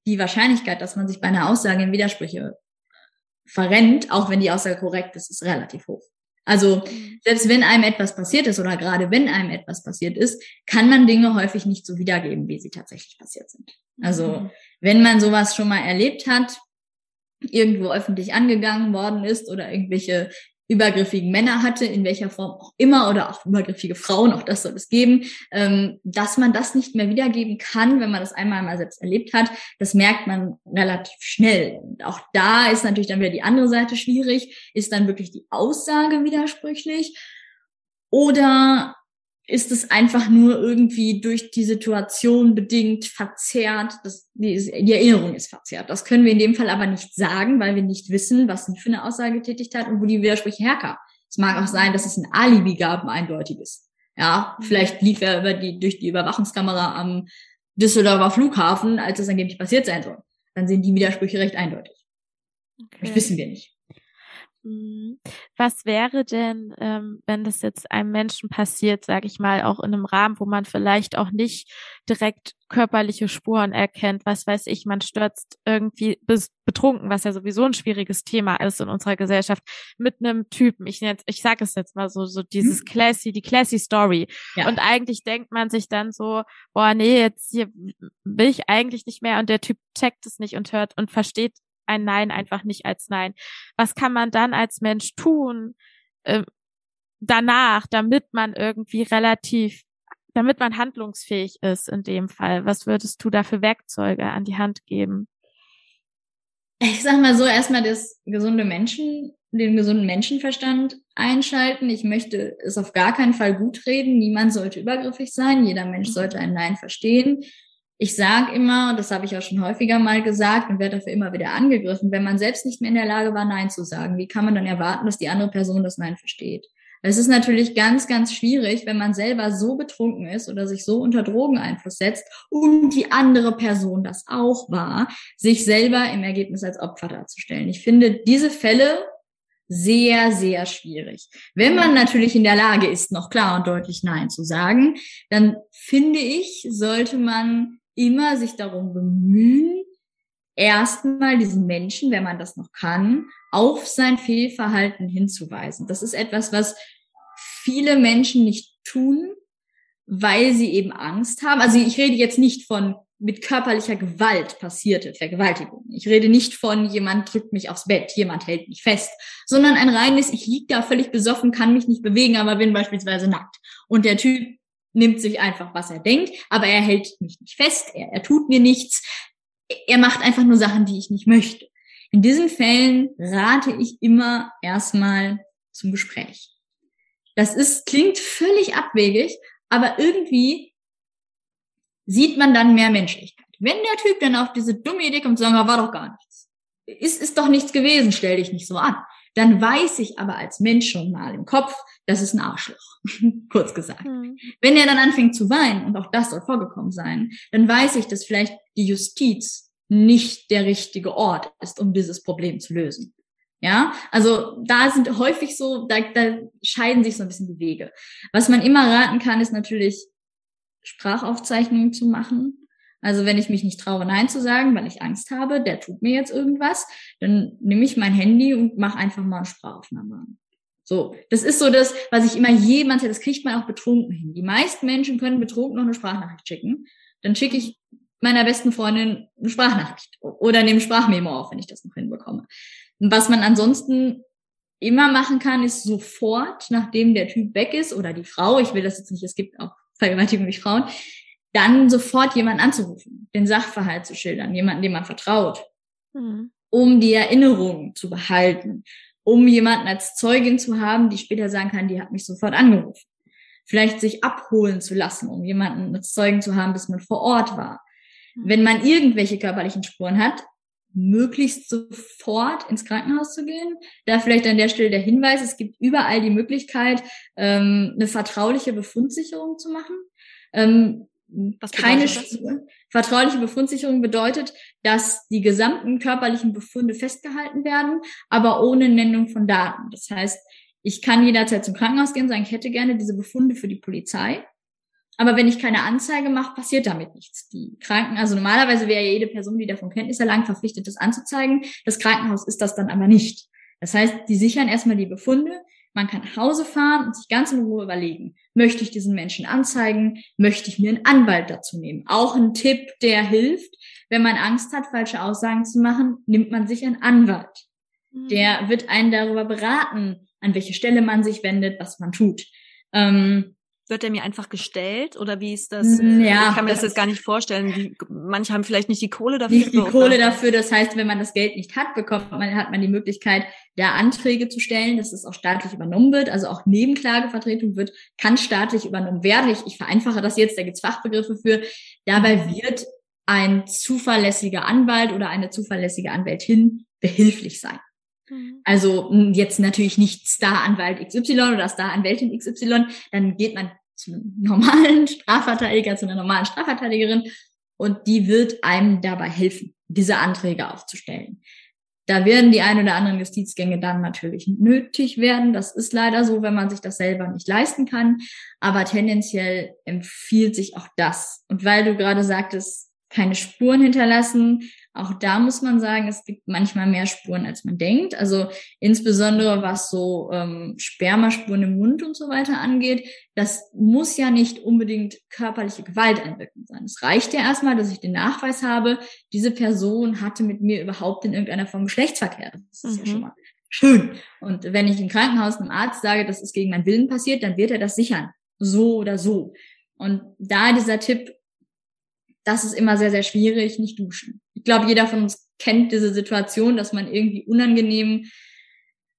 die Wahrscheinlichkeit, dass man sich bei einer Aussage in Widersprüche verrennt, auch wenn die Aussage korrekt ist, ist relativ hoch. Also mhm. selbst wenn einem etwas passiert ist oder gerade wenn einem etwas passiert ist, kann man Dinge häufig nicht so wiedergeben, wie sie tatsächlich passiert sind. Also mhm. wenn man sowas schon mal erlebt hat, irgendwo öffentlich angegangen worden ist oder irgendwelche übergriffigen Männer hatte, in welcher Form auch immer, oder auch übergriffige Frauen, auch das soll es geben, ähm, dass man das nicht mehr wiedergeben kann, wenn man das einmal mal selbst erlebt hat, das merkt man relativ schnell. Und auch da ist natürlich dann wieder die andere Seite schwierig. Ist dann wirklich die Aussage widersprüchlich? Oder ist es einfach nur irgendwie durch die Situation bedingt verzerrt. Das, die, die, Erinnerung ist verzerrt. Das können wir in dem Fall aber nicht sagen, weil wir nicht wissen, was sie für eine Aussage getätigt hat und wo die Widersprüche herkamen. Es mag auch sein, dass es ein Alibi gab, ein eindeutiges. Ja, vielleicht lief er über die, durch die Überwachungskamera am Düsseldorfer Flughafen, als es angeblich passiert sein soll. Dann sind die Widersprüche recht eindeutig. Okay. Das wissen wir nicht.
Mhm. Was wäre denn, ähm, wenn das jetzt einem Menschen passiert, sage ich mal, auch in einem Rahmen, wo man vielleicht auch nicht direkt körperliche Spuren erkennt, was weiß ich, man stürzt irgendwie betrunken, was ja sowieso ein schwieriges Thema ist in unserer Gesellschaft, mit einem Typen. Ich jetzt, ich sage es jetzt mal so, so dieses mhm. classy, die classy Story. Ja. Und eigentlich denkt man sich dann so, boah, nee, jetzt hier will ich eigentlich nicht mehr und der Typ checkt es nicht und hört und versteht ein Nein einfach nicht als Nein. Was kann man dann als Mensch tun äh, danach, damit man irgendwie relativ, damit man handlungsfähig ist in dem Fall? Was würdest du da für Werkzeuge an die Hand geben?
Ich sag mal so, erstmal das gesunde Menschen, den gesunden Menschenverstand einschalten. Ich möchte es auf gar keinen Fall gut reden. Niemand sollte übergriffig sein. Jeder Mensch sollte ein Nein verstehen ich sage immer, das habe ich auch schon häufiger mal gesagt und werde dafür immer wieder angegriffen, wenn man selbst nicht mehr in der Lage war, Nein zu sagen, wie kann man dann erwarten, dass die andere Person das Nein versteht? Es ist natürlich ganz, ganz schwierig, wenn man selber so betrunken ist oder sich so unter Drogeneinfluss setzt und die andere Person das auch war, sich selber im Ergebnis als Opfer darzustellen. Ich finde diese Fälle sehr, sehr schwierig. Wenn man natürlich in der Lage ist, noch klar und deutlich Nein zu sagen, dann finde ich, sollte man immer sich darum bemühen, erstmal diesen Menschen, wenn man das noch kann, auf sein Fehlverhalten hinzuweisen. Das ist etwas, was viele Menschen nicht tun, weil sie eben Angst haben. Also ich rede jetzt nicht von mit körperlicher Gewalt passierte Vergewaltigung. Ich rede nicht von jemand drückt mich aufs Bett, jemand hält mich fest, sondern ein reines, ich lieg da völlig besoffen, kann mich nicht bewegen, aber bin beispielsweise nackt. Und der Typ nimmt sich einfach, was er denkt, aber er hält mich nicht fest, er, er tut mir nichts, er macht einfach nur Sachen, die ich nicht möchte. In diesen Fällen rate ich immer erstmal zum Gespräch. Das ist, klingt völlig abwegig, aber irgendwie sieht man dann mehr Menschlichkeit. Wenn der Typ dann auf diese dumme Idee kommt, sagen, war doch gar nichts. Ist, ist doch nichts gewesen, stell dich nicht so an. Dann weiß ich aber als Mensch schon mal im Kopf, das ist ein Arschloch, *laughs* kurz gesagt. Mhm. Wenn er dann anfängt zu weinen, und auch das soll vorgekommen sein, dann weiß ich, dass vielleicht die Justiz nicht der richtige Ort ist, um dieses Problem zu lösen. Ja, also da sind häufig so, da, da scheiden sich so ein bisschen die Wege. Was man immer raten kann, ist natürlich Sprachaufzeichnungen zu machen. Also wenn ich mich nicht traue, Nein zu sagen, weil ich Angst habe, der tut mir jetzt irgendwas, dann nehme ich mein Handy und mache einfach mal eine Sprachaufnahme. So, das ist so das, was ich immer jemand, das kriegt man auch betrunken hin. Die meisten Menschen können betrunken noch eine Sprachnachricht schicken. Dann schicke ich meiner besten Freundin eine Sprachnachricht oder nehme Sprachmemo auf, wenn ich das noch hinbekomme. Und was man ansonsten immer machen kann, ist sofort, nachdem der Typ weg ist oder die Frau, ich will das jetzt nicht, es gibt auch Vergewaltigung durch Frauen, dann sofort jemanden anzurufen, den Sachverhalt zu schildern, jemanden, dem man vertraut, mhm. um die Erinnerung zu behalten, um jemanden als Zeugin zu haben, die später sagen kann, die hat mich sofort angerufen. Vielleicht sich abholen zu lassen, um jemanden als Zeugen zu haben, bis man vor Ort war. Mhm. Wenn man irgendwelche körperlichen Spuren hat, möglichst sofort ins Krankenhaus zu gehen. Da vielleicht an der Stelle der Hinweis, es gibt überall die Möglichkeit, ähm, eine vertrauliche Befundsicherung zu machen. Ähm, Was keine Vertrauliche Befundsicherung bedeutet, dass die gesamten körperlichen Befunde festgehalten werden, aber ohne Nennung von Daten. Das heißt, ich kann jederzeit zum Krankenhaus gehen und sagen, ich hätte gerne diese Befunde für die Polizei. Aber wenn ich keine Anzeige mache, passiert damit nichts. Die Kranken, also normalerweise wäre ja jede Person, die davon Kenntnis erlangt, verpflichtet, das anzuzeigen. Das Krankenhaus ist das dann aber nicht. Das heißt, die sichern erstmal die Befunde. Man kann nach Hause fahren und sich ganz in Ruhe überlegen, möchte ich diesen Menschen anzeigen? Möchte ich mir einen Anwalt dazu nehmen? Auch ein Tipp, der hilft. Wenn man Angst hat, falsche Aussagen zu machen, nimmt man sich einen Anwalt. Mhm. Der wird einen darüber beraten, an welche Stelle man sich wendet, was man tut. Ähm,
wird der mir einfach gestellt oder wie ist das? Ja, ich kann mir das, das jetzt gar nicht vorstellen. Die, manche haben vielleicht nicht die Kohle dafür.
Nicht die Kohle dafür. Das heißt, wenn man das Geld nicht hat, bekommt man, hat man die Möglichkeit, da Anträge zu stellen, dass es auch staatlich übernommen wird. Also auch Nebenklagevertretung wird, kann staatlich übernommen werden. Ich, ich vereinfache das jetzt, da gibt's Fachbegriffe für. Dabei wird ein zuverlässiger Anwalt oder eine zuverlässige Anwältin behilflich sein. Mhm. Also jetzt natürlich nicht Star-Anwalt XY oder Star-Anwältin XY, dann geht man zu einem normalen *laughs* Strafverteidiger, zu einer normalen Strafverteidigerin und die wird einem dabei helfen, diese Anträge aufzustellen. Da werden die ein oder anderen Justizgänge dann natürlich nötig werden. Das ist leider so, wenn man sich das selber nicht leisten kann. Aber tendenziell empfiehlt sich auch das. Und weil du gerade sagtest, keine Spuren hinterlassen, auch da muss man sagen, es gibt manchmal mehr Spuren, als man denkt. Also insbesondere was so ähm, Spermaspuren im Mund und so weiter angeht, das muss ja nicht unbedingt körperliche Gewalt einwirkend sein. Es reicht ja erstmal, dass ich den Nachweis habe, diese Person hatte mit mir überhaupt in irgendeiner Form Geschlechtsverkehr. Das ist mhm. ja schon mal schön. Und wenn ich im Krankenhaus einem Arzt sage, das ist gegen meinen Willen passiert, dann wird er das sichern. So oder so. Und da dieser Tipp, das ist immer sehr, sehr schwierig, nicht duschen. Ich glaube, jeder von uns kennt diese Situation, dass man irgendwie unangenehm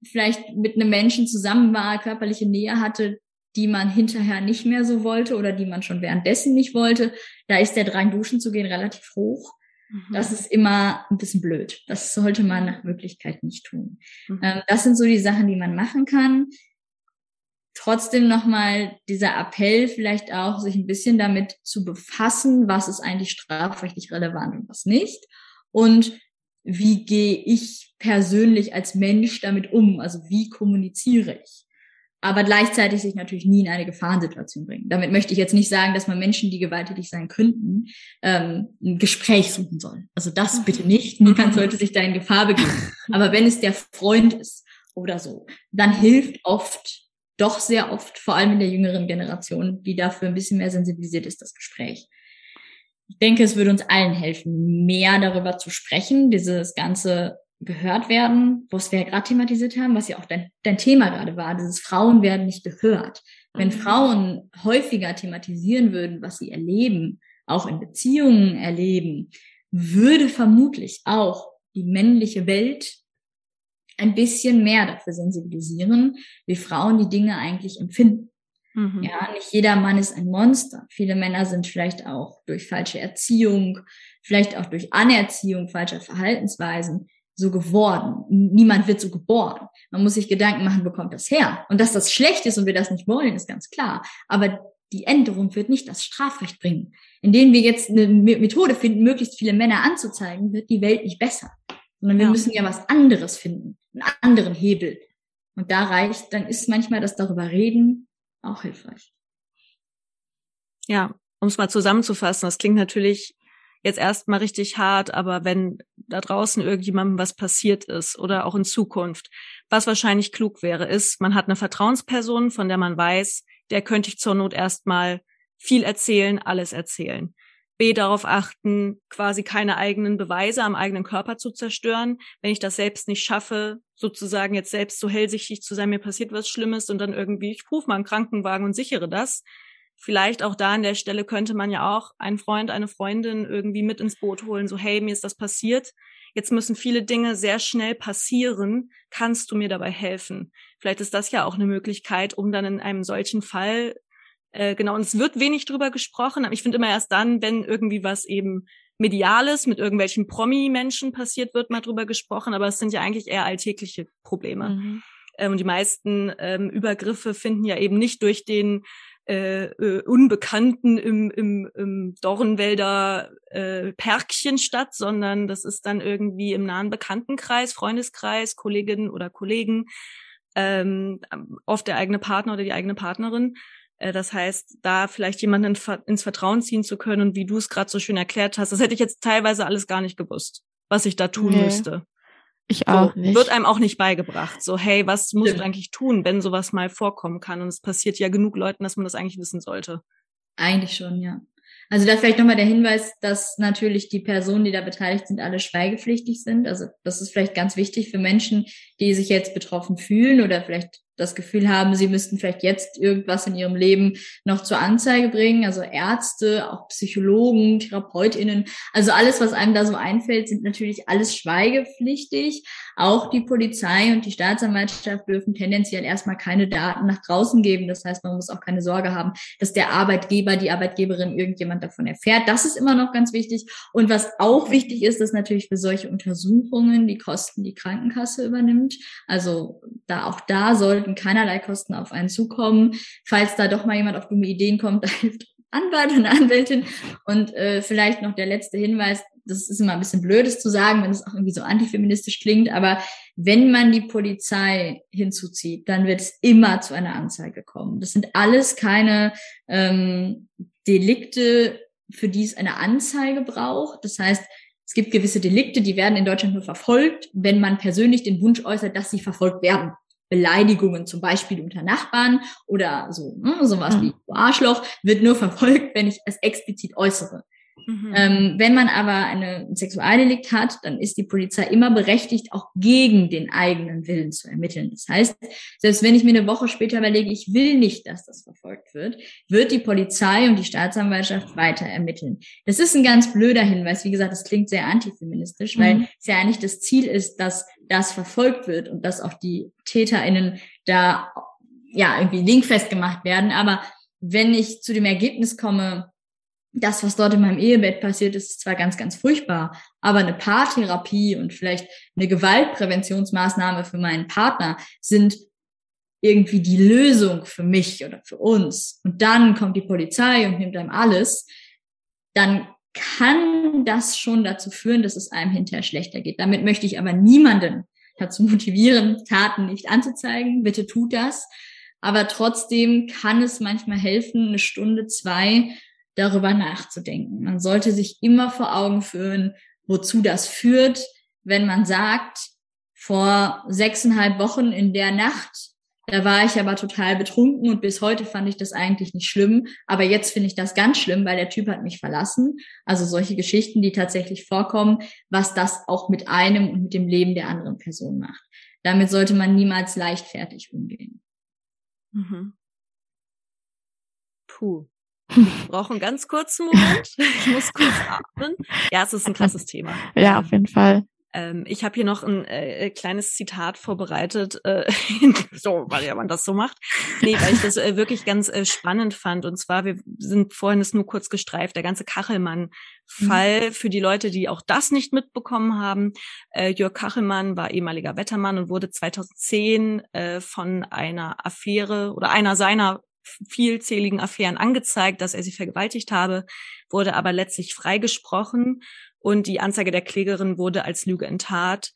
vielleicht mit einem Menschen zusammen war, körperliche Nähe hatte, die man hinterher nicht mehr so wollte oder die man schon währenddessen nicht wollte. Da ist der Drang, duschen zu gehen, relativ hoch. Mhm. Das ist immer ein bisschen blöd. Das sollte man nach Möglichkeit nicht tun. Mhm. Ähm, das sind so die Sachen, die man machen kann trotzdem nochmal dieser Appell vielleicht auch, sich ein bisschen damit zu befassen, was ist eigentlich strafrechtlich relevant und was nicht. Und wie gehe ich persönlich als Mensch damit um? Also wie kommuniziere ich? Aber gleichzeitig sich natürlich nie in eine Gefahrensituation bringen. Damit möchte ich jetzt nicht sagen, dass man Menschen, die gewalttätig sein könnten, ähm, ein Gespräch suchen soll. Also das bitte nicht. Niemand sollte sich da in Gefahr begeben. Aber wenn es der Freund ist oder so, dann hilft oft doch sehr oft, vor allem in der jüngeren Generation, die dafür ein bisschen mehr sensibilisiert ist, das Gespräch. Ich denke, es würde uns allen helfen, mehr darüber zu sprechen, dieses ganze gehört werden, was wir ja gerade thematisiert haben, was ja auch dein, dein Thema gerade war, dieses Frauen werden nicht gehört. Wenn mhm. Frauen häufiger thematisieren würden, was sie erleben, auch in Beziehungen erleben, würde vermutlich auch die männliche Welt ein bisschen mehr dafür sensibilisieren, wie Frauen die Dinge eigentlich empfinden. Mhm. Ja, nicht jeder Mann ist ein Monster. Viele Männer sind vielleicht auch durch falsche Erziehung, vielleicht auch durch Anerziehung falscher Verhaltensweisen so geworden. Niemand wird so geboren. Man muss sich Gedanken machen, wo kommt das her? Und dass das schlecht ist und wir das nicht wollen, ist ganz klar. Aber die Änderung wird nicht das Strafrecht bringen. Indem wir jetzt eine Methode finden, möglichst viele Männer anzuzeigen, wird die Welt nicht besser sondern wir ja. müssen ja was anderes finden, einen anderen Hebel. Und da reicht, dann ist manchmal das darüber reden auch hilfreich.
Ja, um es mal zusammenzufassen, das klingt natürlich jetzt erstmal richtig hart, aber wenn da draußen irgendjemandem was passiert ist oder auch in Zukunft, was wahrscheinlich klug wäre, ist, man hat eine Vertrauensperson, von der man weiß, der könnte ich zur Not erstmal viel erzählen, alles erzählen. B darauf achten, quasi keine eigenen Beweise am eigenen Körper zu zerstören. Wenn ich das selbst nicht schaffe, sozusagen jetzt selbst so hellsichtig zu sein, mir passiert was Schlimmes und dann irgendwie, ich rufe mal einen Krankenwagen und sichere das. Vielleicht auch da an der Stelle könnte man ja auch einen Freund, eine Freundin irgendwie mit ins Boot holen, so hey, mir ist das passiert. Jetzt müssen viele Dinge sehr schnell passieren. Kannst du mir dabei helfen? Vielleicht ist das ja auch eine Möglichkeit, um dann in einem solchen Fall äh, genau, und es wird wenig drüber gesprochen, aber ich finde immer erst dann, wenn irgendwie was eben Mediales mit irgendwelchen Promi-Menschen passiert wird, mal drüber gesprochen, aber es sind ja eigentlich eher alltägliche Probleme. Mhm. Ähm, und die meisten ähm, Übergriffe finden ja eben nicht durch den äh, äh, Unbekannten im, im, im Dornwälder äh, Perkchen statt, sondern das ist dann irgendwie im nahen Bekanntenkreis, Freundeskreis, Kolleginnen oder Kollegen, ähm, oft der eigene Partner oder die eigene Partnerin. Äh, das heißt, da vielleicht jemanden ins Vertrauen ziehen zu können und wie du es gerade so schön erklärt hast, das hätte ich jetzt teilweise alles gar nicht gewusst, was ich da tun nee. müsste.
Ich auch
so,
nicht.
Wird einem auch nicht beigebracht. So, hey, was musst Stimmt. du eigentlich tun, wenn sowas mal vorkommen kann? Und es passiert ja genug Leuten, dass man das eigentlich wissen sollte.
Eigentlich schon, ja. Also da vielleicht nochmal der Hinweis, dass natürlich die Personen, die da beteiligt sind, alle schweigepflichtig sind. Also das ist vielleicht ganz wichtig für Menschen, die sich jetzt betroffen fühlen oder vielleicht das Gefühl haben, sie müssten vielleicht jetzt irgendwas in ihrem Leben noch zur Anzeige bringen. Also Ärzte, auch Psychologen, Therapeutinnen, also alles, was einem da so einfällt, sind natürlich alles schweigepflichtig. Auch die Polizei und die Staatsanwaltschaft dürfen tendenziell erstmal keine Daten nach draußen geben. Das heißt, man muss auch keine Sorge haben, dass der Arbeitgeber, die Arbeitgeberin irgendjemand davon erfährt. Das ist immer noch ganz wichtig. Und was auch wichtig ist, dass natürlich für solche Untersuchungen die Kosten die Krankenkasse übernimmt. Also da auch da sollten keinerlei Kosten auf einen zukommen. Falls da doch mal jemand auf dumme Ideen kommt, *laughs* da hilft Anwalt und Anwältin. Und äh, vielleicht noch der letzte Hinweis, das ist immer ein bisschen blödes zu sagen, wenn es auch irgendwie so antifeministisch klingt, aber wenn man die Polizei hinzuzieht, dann wird es immer zu einer Anzeige kommen. Das sind alles keine ähm, Delikte, für die es eine Anzeige braucht. Das heißt, es gibt gewisse Delikte, die werden in Deutschland nur verfolgt, wenn man persönlich den Wunsch äußert, dass sie verfolgt werden. Beleidigungen zum Beispiel unter Nachbarn oder so, ne, sowas mhm. wie Arschloch wird nur verfolgt, wenn ich es explizit äußere. Mhm. Ähm, wenn man aber eine Sexualdelikt hat, dann ist die Polizei immer berechtigt, auch gegen den eigenen Willen zu ermitteln. Das heißt, selbst wenn ich mir eine Woche später überlege, ich will nicht, dass das verfolgt wird, wird die Polizei und die Staatsanwaltschaft weiter ermitteln. Das ist ein ganz blöder Hinweis. Wie gesagt, das klingt sehr antifeministisch, mhm. weil es ja eigentlich das Ziel ist, dass das verfolgt wird und dass auch die TäterInnen da ja irgendwie linkfest gemacht werden. Aber wenn ich zu dem Ergebnis komme, das, was dort in meinem Ehebett passiert ist, ist zwar ganz, ganz furchtbar, aber eine Paartherapie und vielleicht eine Gewaltpräventionsmaßnahme für meinen Partner sind irgendwie die Lösung für mich oder für uns. Und dann kommt die Polizei und nimmt einem alles, dann kann das schon dazu führen, dass es einem hinterher schlechter geht. Damit möchte ich aber niemanden dazu motivieren, Taten nicht anzuzeigen. Bitte tut das. Aber trotzdem kann es manchmal helfen, eine Stunde, zwei darüber nachzudenken. Man sollte sich immer vor Augen führen, wozu das führt, wenn man sagt, vor sechseinhalb Wochen in der Nacht, da war ich aber total betrunken und bis heute fand ich das eigentlich nicht schlimm, aber jetzt finde ich das ganz schlimm, weil der Typ hat mich verlassen. Also solche Geschichten, die tatsächlich vorkommen, was das auch mit einem und mit dem Leben der anderen Person macht. Damit sollte man niemals leichtfertig umgehen. Mhm.
Puh. Ich brauche einen ganz kurzen Moment. Ich muss kurz atmen. Ja, es ist ein krasses Thema.
Ja, auf jeden Fall.
Ähm, ich habe hier noch ein äh, kleines Zitat vorbereitet, äh, *laughs* so, weil ja man das so macht. Nee, weil ich das äh, wirklich ganz äh, spannend fand. Und zwar, wir sind vorhin es nur kurz gestreift, der ganze Kachelmann-Fall. Mhm. Für die Leute, die auch das nicht mitbekommen haben, äh, Jörg Kachelmann war ehemaliger Wettermann und wurde 2010 äh, von einer Affäre oder einer seiner vielzähligen Affären angezeigt, dass er sie vergewaltigt habe, wurde aber letztlich freigesprochen und die Anzeige der Klägerin wurde als Lüge enttat.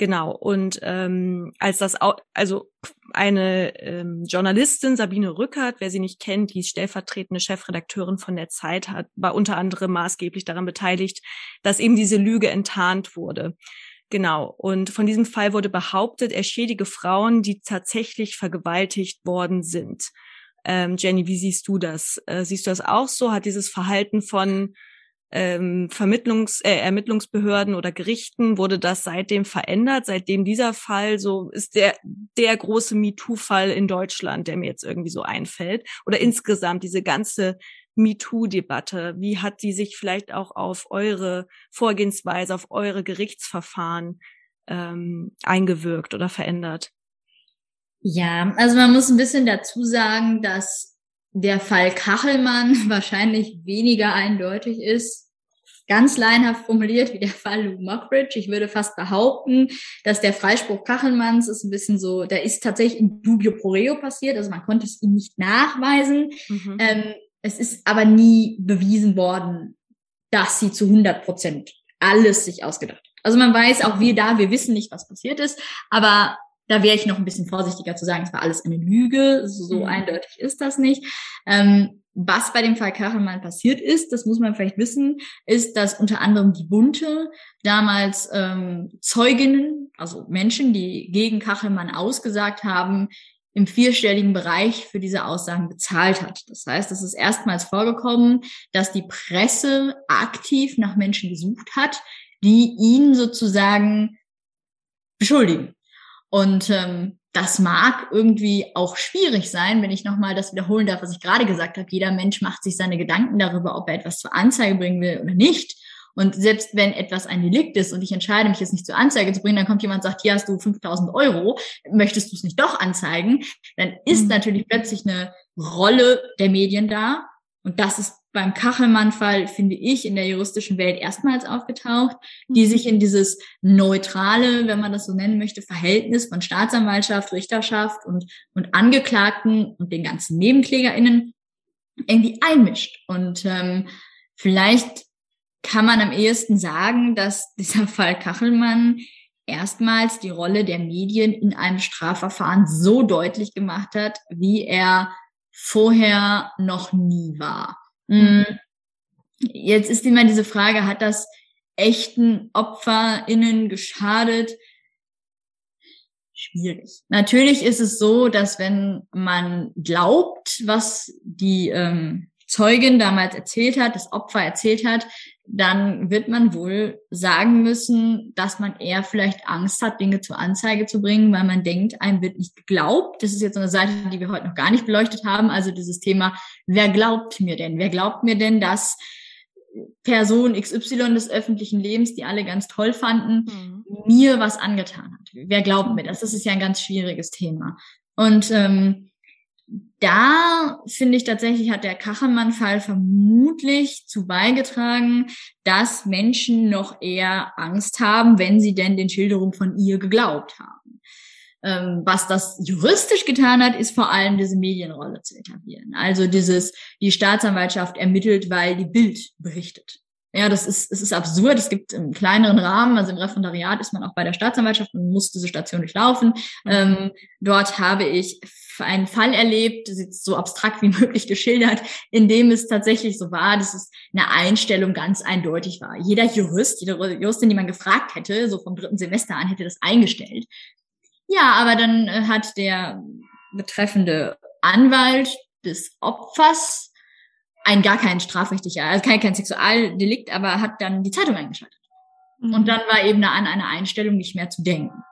Genau. Und ähm, als das auch, also eine ähm, Journalistin, Sabine Rückert, wer sie nicht kennt, die stellvertretende Chefredakteurin von der Zeit, hat, war unter anderem maßgeblich daran beteiligt, dass eben diese Lüge enttarnt wurde. Genau. Und von diesem Fall wurde behauptet, er schädige Frauen, die tatsächlich vergewaltigt worden sind. Ähm, Jenny, wie siehst du das? Äh, siehst du das auch so? Hat dieses Verhalten von ähm, Vermittlungs-, äh, Ermittlungsbehörden oder Gerichten, wurde das seitdem verändert? Seitdem dieser Fall so ist der, der große MeToo-Fall in Deutschland, der mir jetzt irgendwie so einfällt? Oder insgesamt diese ganze MeToo-Debatte? Wie hat die sich vielleicht auch auf eure Vorgehensweise, auf eure Gerichtsverfahren ähm, eingewirkt oder verändert?
Ja, also man muss ein bisschen dazu sagen, dass der Fall Kachelmann *laughs* wahrscheinlich weniger eindeutig ist. ganz leinhaft formuliert wie der Fall Lou Mockridge. Ich würde fast behaupten, dass der Freispruch Kachelmanns ist ein bisschen so, der ist tatsächlich in dubio pro reo passiert, also man konnte es ihm nicht nachweisen. Mhm. Ähm, es ist aber nie bewiesen worden, dass sie zu 100 Prozent alles sich ausgedacht hat. Also man weiß auch wir da, wir wissen nicht, was passiert ist, aber da wäre ich noch ein bisschen vorsichtiger zu sagen, es war alles eine Lüge, so mhm. eindeutig ist das nicht. Ähm, was bei dem Fall Kachelmann passiert ist, das muss man vielleicht wissen, ist, dass unter anderem die Bunte damals ähm, Zeuginnen, also Menschen, die gegen Kachelmann ausgesagt haben, im vierstelligen Bereich für diese Aussagen bezahlt hat. Das heißt, es ist erstmals vorgekommen, dass die Presse aktiv nach Menschen gesucht hat, die ihn sozusagen beschuldigen. Und ähm, das mag irgendwie auch schwierig sein, wenn ich nochmal das wiederholen darf, was ich gerade gesagt habe. Jeder Mensch macht sich seine Gedanken darüber, ob er etwas zur Anzeige bringen will oder nicht. Und selbst wenn etwas ein Delikt ist und ich entscheide mich jetzt nicht zur Anzeige zu bringen, dann kommt jemand und sagt, hier hast du 5000 Euro, möchtest du es nicht doch anzeigen? Dann ist mhm. natürlich plötzlich eine Rolle der Medien da. Und das ist beim Kachelmann-Fall, finde ich, in der juristischen Welt erstmals aufgetaucht, die sich in dieses neutrale, wenn man das so nennen möchte, Verhältnis von Staatsanwaltschaft, Richterschaft und, und Angeklagten und den ganzen NebenklägerInnen irgendwie einmischt. Und ähm, vielleicht kann man am ehesten sagen, dass *laughs* dieser Fall Kachelmann erstmals die Rolle der Medien in einem Strafverfahren so deutlich gemacht hat, wie er vorher noch nie war. Mhm. Jetzt ist immer diese Frage, hat das echten OpferInnen geschadet? Schwierig. Natürlich ist es so, dass wenn man glaubt, was die ähm, Zeugin damals erzählt hat, das Opfer erzählt hat, dann wird man wohl sagen müssen, dass man eher vielleicht Angst hat, Dinge zur Anzeige zu bringen, weil man denkt, einem wird nicht geglaubt. Das ist jetzt eine Seite, die wir heute noch gar nicht beleuchtet haben. Also dieses Thema, wer glaubt mir denn? Wer glaubt mir denn, dass Person XY des öffentlichen Lebens, die alle ganz toll fanden, mhm. mir was angetan hat? Wer glaubt mir das? Das ist ja ein ganz schwieriges Thema. Und ähm, da finde ich tatsächlich hat der Kachelmann-Fall vermutlich zu beigetragen, dass Menschen noch eher Angst haben, wenn sie denn den Schilderungen von ihr geglaubt haben. Ähm, was das juristisch getan hat, ist vor allem diese Medienrolle zu etablieren. Also dieses, die Staatsanwaltschaft ermittelt, weil die Bild berichtet. Ja, das ist, es ist absurd. Es gibt im kleineren Rahmen, also im Referendariat ist man auch bei der Staatsanwaltschaft und muss diese Station durchlaufen. Mhm. Ähm, dort habe ich einen Fall erlebt, das ist so abstrakt wie *laughs* möglich geschildert, in dem es tatsächlich so war, dass es eine Einstellung ganz eindeutig war. Jeder Jurist, jede Juristin, die man gefragt hätte, so vom dritten Semester an, hätte das eingestellt. Ja, aber dann äh, hat der betreffende Anwalt des Opfers ein gar kein strafrechtlicher, also kein, kein Sexualdelikt, aber hat dann die Zeitung eingeschaltet. Mhm. Und dann war eben an eine Einstellung nicht mehr zu denken.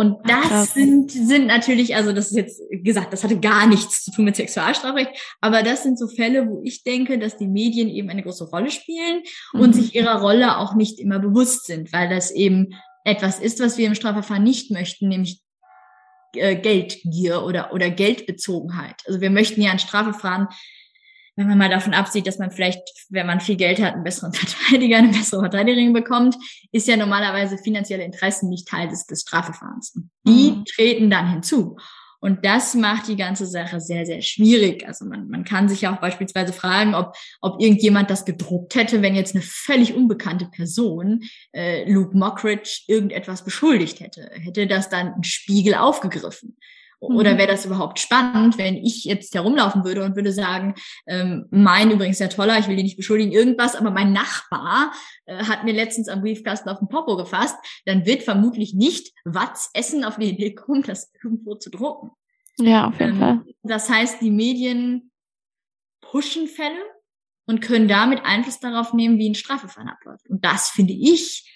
Und das Ach, sind, sind natürlich, also das ist jetzt gesagt, das hatte gar nichts zu tun mit Sexualstrafrecht, aber das sind so Fälle, wo ich denke, dass die Medien eben eine große Rolle spielen mhm. und sich ihrer Rolle auch nicht immer bewusst sind, weil das eben etwas ist, was wir im Strafverfahren nicht möchten, nämlich äh, Geldgier oder, oder Geldbezogenheit. Also wir möchten ja ein Strafverfahren wenn man mal davon absieht, dass man vielleicht, wenn man viel Geld hat, einen besseren *laughs* Verteidiger, eine bessere Verteidigerin bekommt, ist ja normalerweise finanzielle Interessen nicht Teil des, des Strafverfahrens. Die mhm. treten dann hinzu. Und das macht die ganze Sache sehr, sehr schwierig. Also man, man kann sich ja auch beispielsweise fragen, ob, ob irgendjemand das gedruckt hätte, wenn jetzt eine völlig unbekannte Person äh, Luke Mockridge irgendetwas beschuldigt hätte. Hätte das dann ein Spiegel aufgegriffen? Oder mhm. wäre das überhaupt spannend, wenn ich jetzt herumlaufen würde und würde sagen, ähm, mein übrigens sehr toller, ich will die nicht beschuldigen, irgendwas, aber mein Nachbar äh, hat mir letztens am Briefkasten auf den Popo gefasst, dann wird vermutlich nicht Watz Essen auf die Idee kommen, das irgendwo zu drucken.
Ja, auf jeden ähm, Fall.
Das heißt, die Medien pushen Fälle und können damit Einfluss darauf nehmen, wie ein Strafverfahren abläuft. Und das finde ich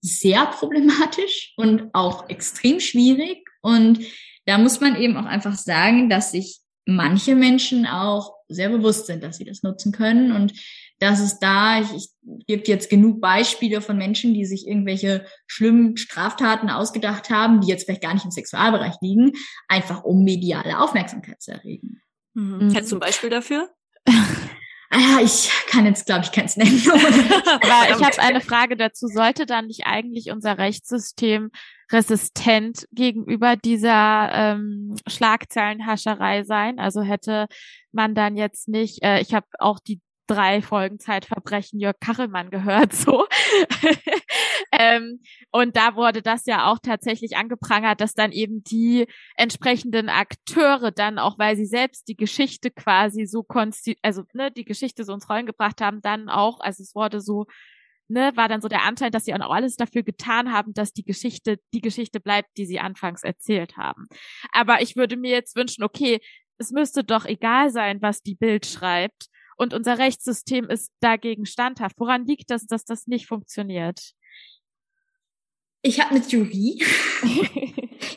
sehr problematisch und auch extrem schwierig. Und da muss man eben auch einfach sagen, dass sich manche Menschen auch sehr bewusst sind, dass sie das nutzen können und dass es da, ich, ich gibt jetzt genug Beispiele von Menschen, die sich irgendwelche schlimmen Straftaten ausgedacht haben, die jetzt vielleicht gar nicht im Sexualbereich liegen, einfach um mediale Aufmerksamkeit zu erregen.
Mhm. Hättest du ein Beispiel dafür? *laughs*
Ah, ich kann jetzt, glaube ich, keins nennen. *laughs*
Aber ich habe eine Frage dazu. Sollte dann nicht eigentlich unser Rechtssystem resistent gegenüber dieser ähm, Schlagzeilenhascherei sein? Also hätte man dann jetzt nicht, äh, ich habe auch die drei Folgen Zeitverbrechen Jörg Kachelmann gehört, so. Ähm, und da wurde das ja auch tatsächlich angeprangert, dass dann eben die entsprechenden Akteure dann auch, weil sie selbst die Geschichte quasi so konsti also ne, die Geschichte so ins Rollen gebracht haben, dann auch, also es wurde so ne, war dann so der Anteil, dass sie auch alles dafür getan haben, dass die Geschichte die Geschichte bleibt, die sie anfangs erzählt haben. Aber ich würde mir jetzt wünschen, okay, es müsste doch egal sein, was die Bild schreibt, und unser Rechtssystem ist dagegen standhaft. Woran liegt das, dass das nicht funktioniert?
Ich habe eine Theorie. *laughs*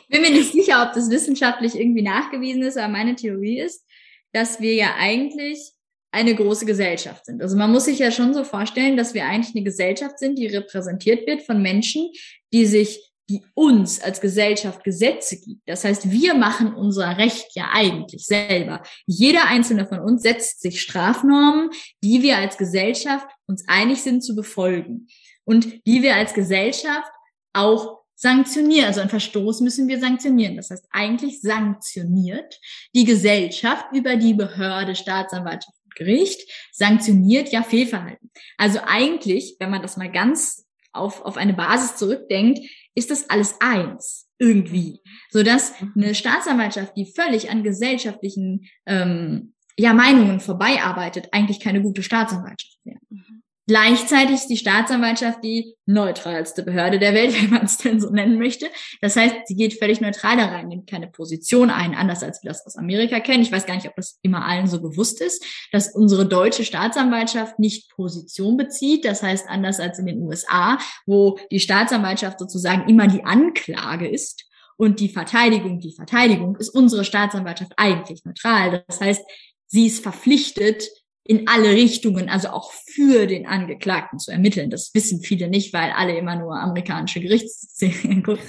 Bin mir nicht sicher, ob das wissenschaftlich irgendwie nachgewiesen ist, aber meine Theorie ist, dass wir ja eigentlich eine große Gesellschaft sind. Also man muss sich ja schon so vorstellen, dass wir eigentlich eine Gesellschaft sind, die repräsentiert wird von Menschen, die sich die uns als Gesellschaft Gesetze gibt. Das heißt, wir machen unser Recht ja eigentlich selber. Jeder einzelne von uns setzt sich Strafnormen, die wir als Gesellschaft uns einig sind zu befolgen und die wir als Gesellschaft auch sanktionieren. Also ein Verstoß müssen wir sanktionieren. Das heißt, eigentlich sanktioniert die Gesellschaft über die Behörde, Staatsanwaltschaft, Gericht, sanktioniert ja Fehlverhalten. Also eigentlich, wenn man das mal ganz auf, auf eine Basis zurückdenkt, ist das alles eins irgendwie, so dass mhm. eine Staatsanwaltschaft, die völlig an gesellschaftlichen ähm, ja Meinungen vorbeiarbeitet, eigentlich keine gute Staatsanwaltschaft wäre. Mhm. Gleichzeitig ist die Staatsanwaltschaft die neutralste Behörde der Welt, *laughs* wenn man es denn so nennen möchte. Das heißt, sie geht völlig neutral da rein, nimmt keine Position ein, anders als wir das aus Amerika kennen. Ich weiß gar nicht, ob das immer allen so bewusst ist, dass unsere deutsche Staatsanwaltschaft nicht Position bezieht. Das heißt, anders als in den USA, wo die Staatsanwaltschaft sozusagen immer die Anklage ist und die Verteidigung die Verteidigung, ist unsere Staatsanwaltschaft eigentlich neutral. Das heißt, sie ist verpflichtet, in alle Richtungen, also auch für den Angeklagten zu ermitteln. Das wissen viele nicht, weil alle immer nur amerikanische Gerichtsserien *laughs* gucken.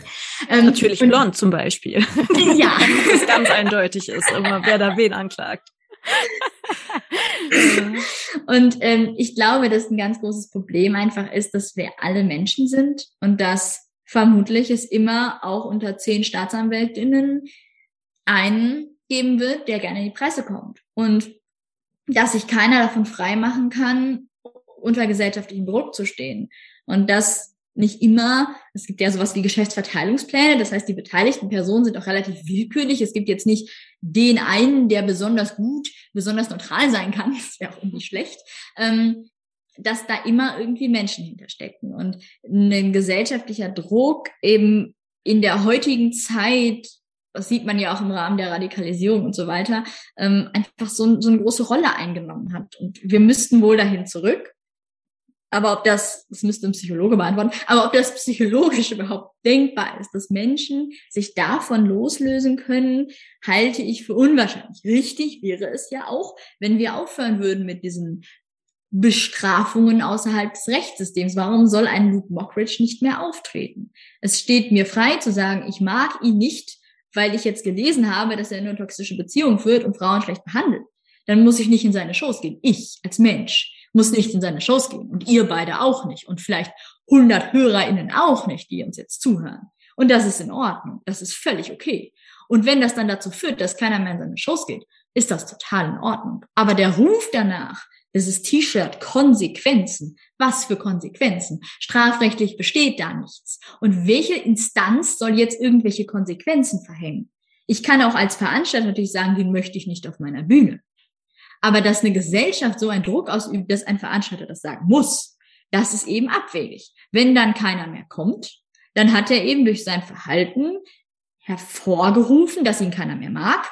Ähm, Natürlich blond zum Beispiel. *laughs* Ja. *laughs* das ganz eindeutig ist, immer wer da wen anklagt.
und ähm, ich glaube, dass ein ganz großes Problem einfach ist, dass wir alle Menschen sind und dass vermutlich es immer auch unter zehn Staatsanwältinnen einen geben wird, der gerne in die Presse kommt. Und dass sich keiner davon frei machen kann, unter gesellschaftlichem Druck zu stehen. Und das nicht immer, es gibt ja sowas wie Geschäftsverteilungspläne, das heißt, die beteiligten Personen sind auch relativ willkürlich. Es gibt jetzt nicht den einen, der besonders gut, besonders neutral sein kann, *laughs* das wäre auch irgendwie schlecht, ähm, dass da immer irgendwie Menschen hinterstecken. Und ein gesellschaftlicher Druck eben in der heutigen Zeit das sieht man ja auch im Rahmen der Radikalisierung und so weiter, ähm, einfach so, so eine große Rolle eingenommen hat. Und wir müssten wohl dahin zurück. Aber ob das, das müsste ein Psychologe beantworten, aber ob das psychologisch *laughs* überhaupt denkbar ist, dass Menschen sich davon loslösen können, halte ich für unwahrscheinlich. Richtig wäre es ja auch, wenn wir aufhören würden mit diesen Bestrafungen außerhalb des Rechtssystems. Warum soll ein Luke Mockridge nicht mehr auftreten? Es steht mir frei zu sagen, ich mag ihn nicht weil ich jetzt gelesen habe, dass er in eine toxische Beziehung führt und Frauen schlecht behandelt, dann muss ich nicht in seine Shows gehen. Ich als Mensch muss nicht in seine Shows gehen und ihr beide auch nicht und vielleicht 100 HörerInnen auch nicht, die uns jetzt zuhören. Und das ist in Ordnung. Das ist völlig okay. Und wenn das dann dazu führt, dass keiner mehr in seine Shows geht, ist das total in Ordnung. Aber der Ruf danach, dieses T-Shirt, Konsequenzen. Was für Konsequenzen? Strafrechtlich besteht da nichts. Und welche Instanz soll jetzt irgendwelche Konsequenzen verhängen? Ich kann auch als Veranstalter natürlich sagen, den möchte ich nicht auf meiner Bühne. Aber dass eine Gesellschaft so einen Druck ausübt, dass ein Veranstalter das sagen muss, das ist eben abwegig. Wenn dann keiner mehr kommt, dann hat er eben durch sein Verhalten hervorgerufen, dass ihn keiner mehr mag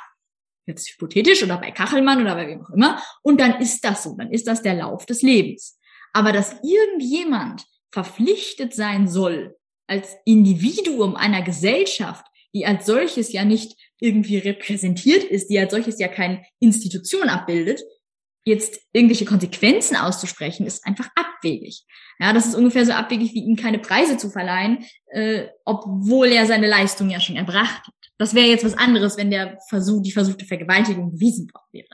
jetzt hypothetisch oder bei Kachelmann oder bei wem auch immer. Und dann ist das so, dann ist das der Lauf des Lebens. Aber dass irgendjemand verpflichtet sein soll, als Individuum einer Gesellschaft, die als solches ja nicht irgendwie repräsentiert ist, die als solches ja keine Institution abbildet, jetzt irgendwelche Konsequenzen auszusprechen, ist einfach abwegig. Ja, das ist ungefähr so abwegig, wie ihm keine Preise zu verleihen, äh, obwohl er seine Leistung ja schon erbracht hat. Das wäre jetzt was anderes, wenn der Versuch, die versuchte Vergewaltigung bewiesen worden wäre.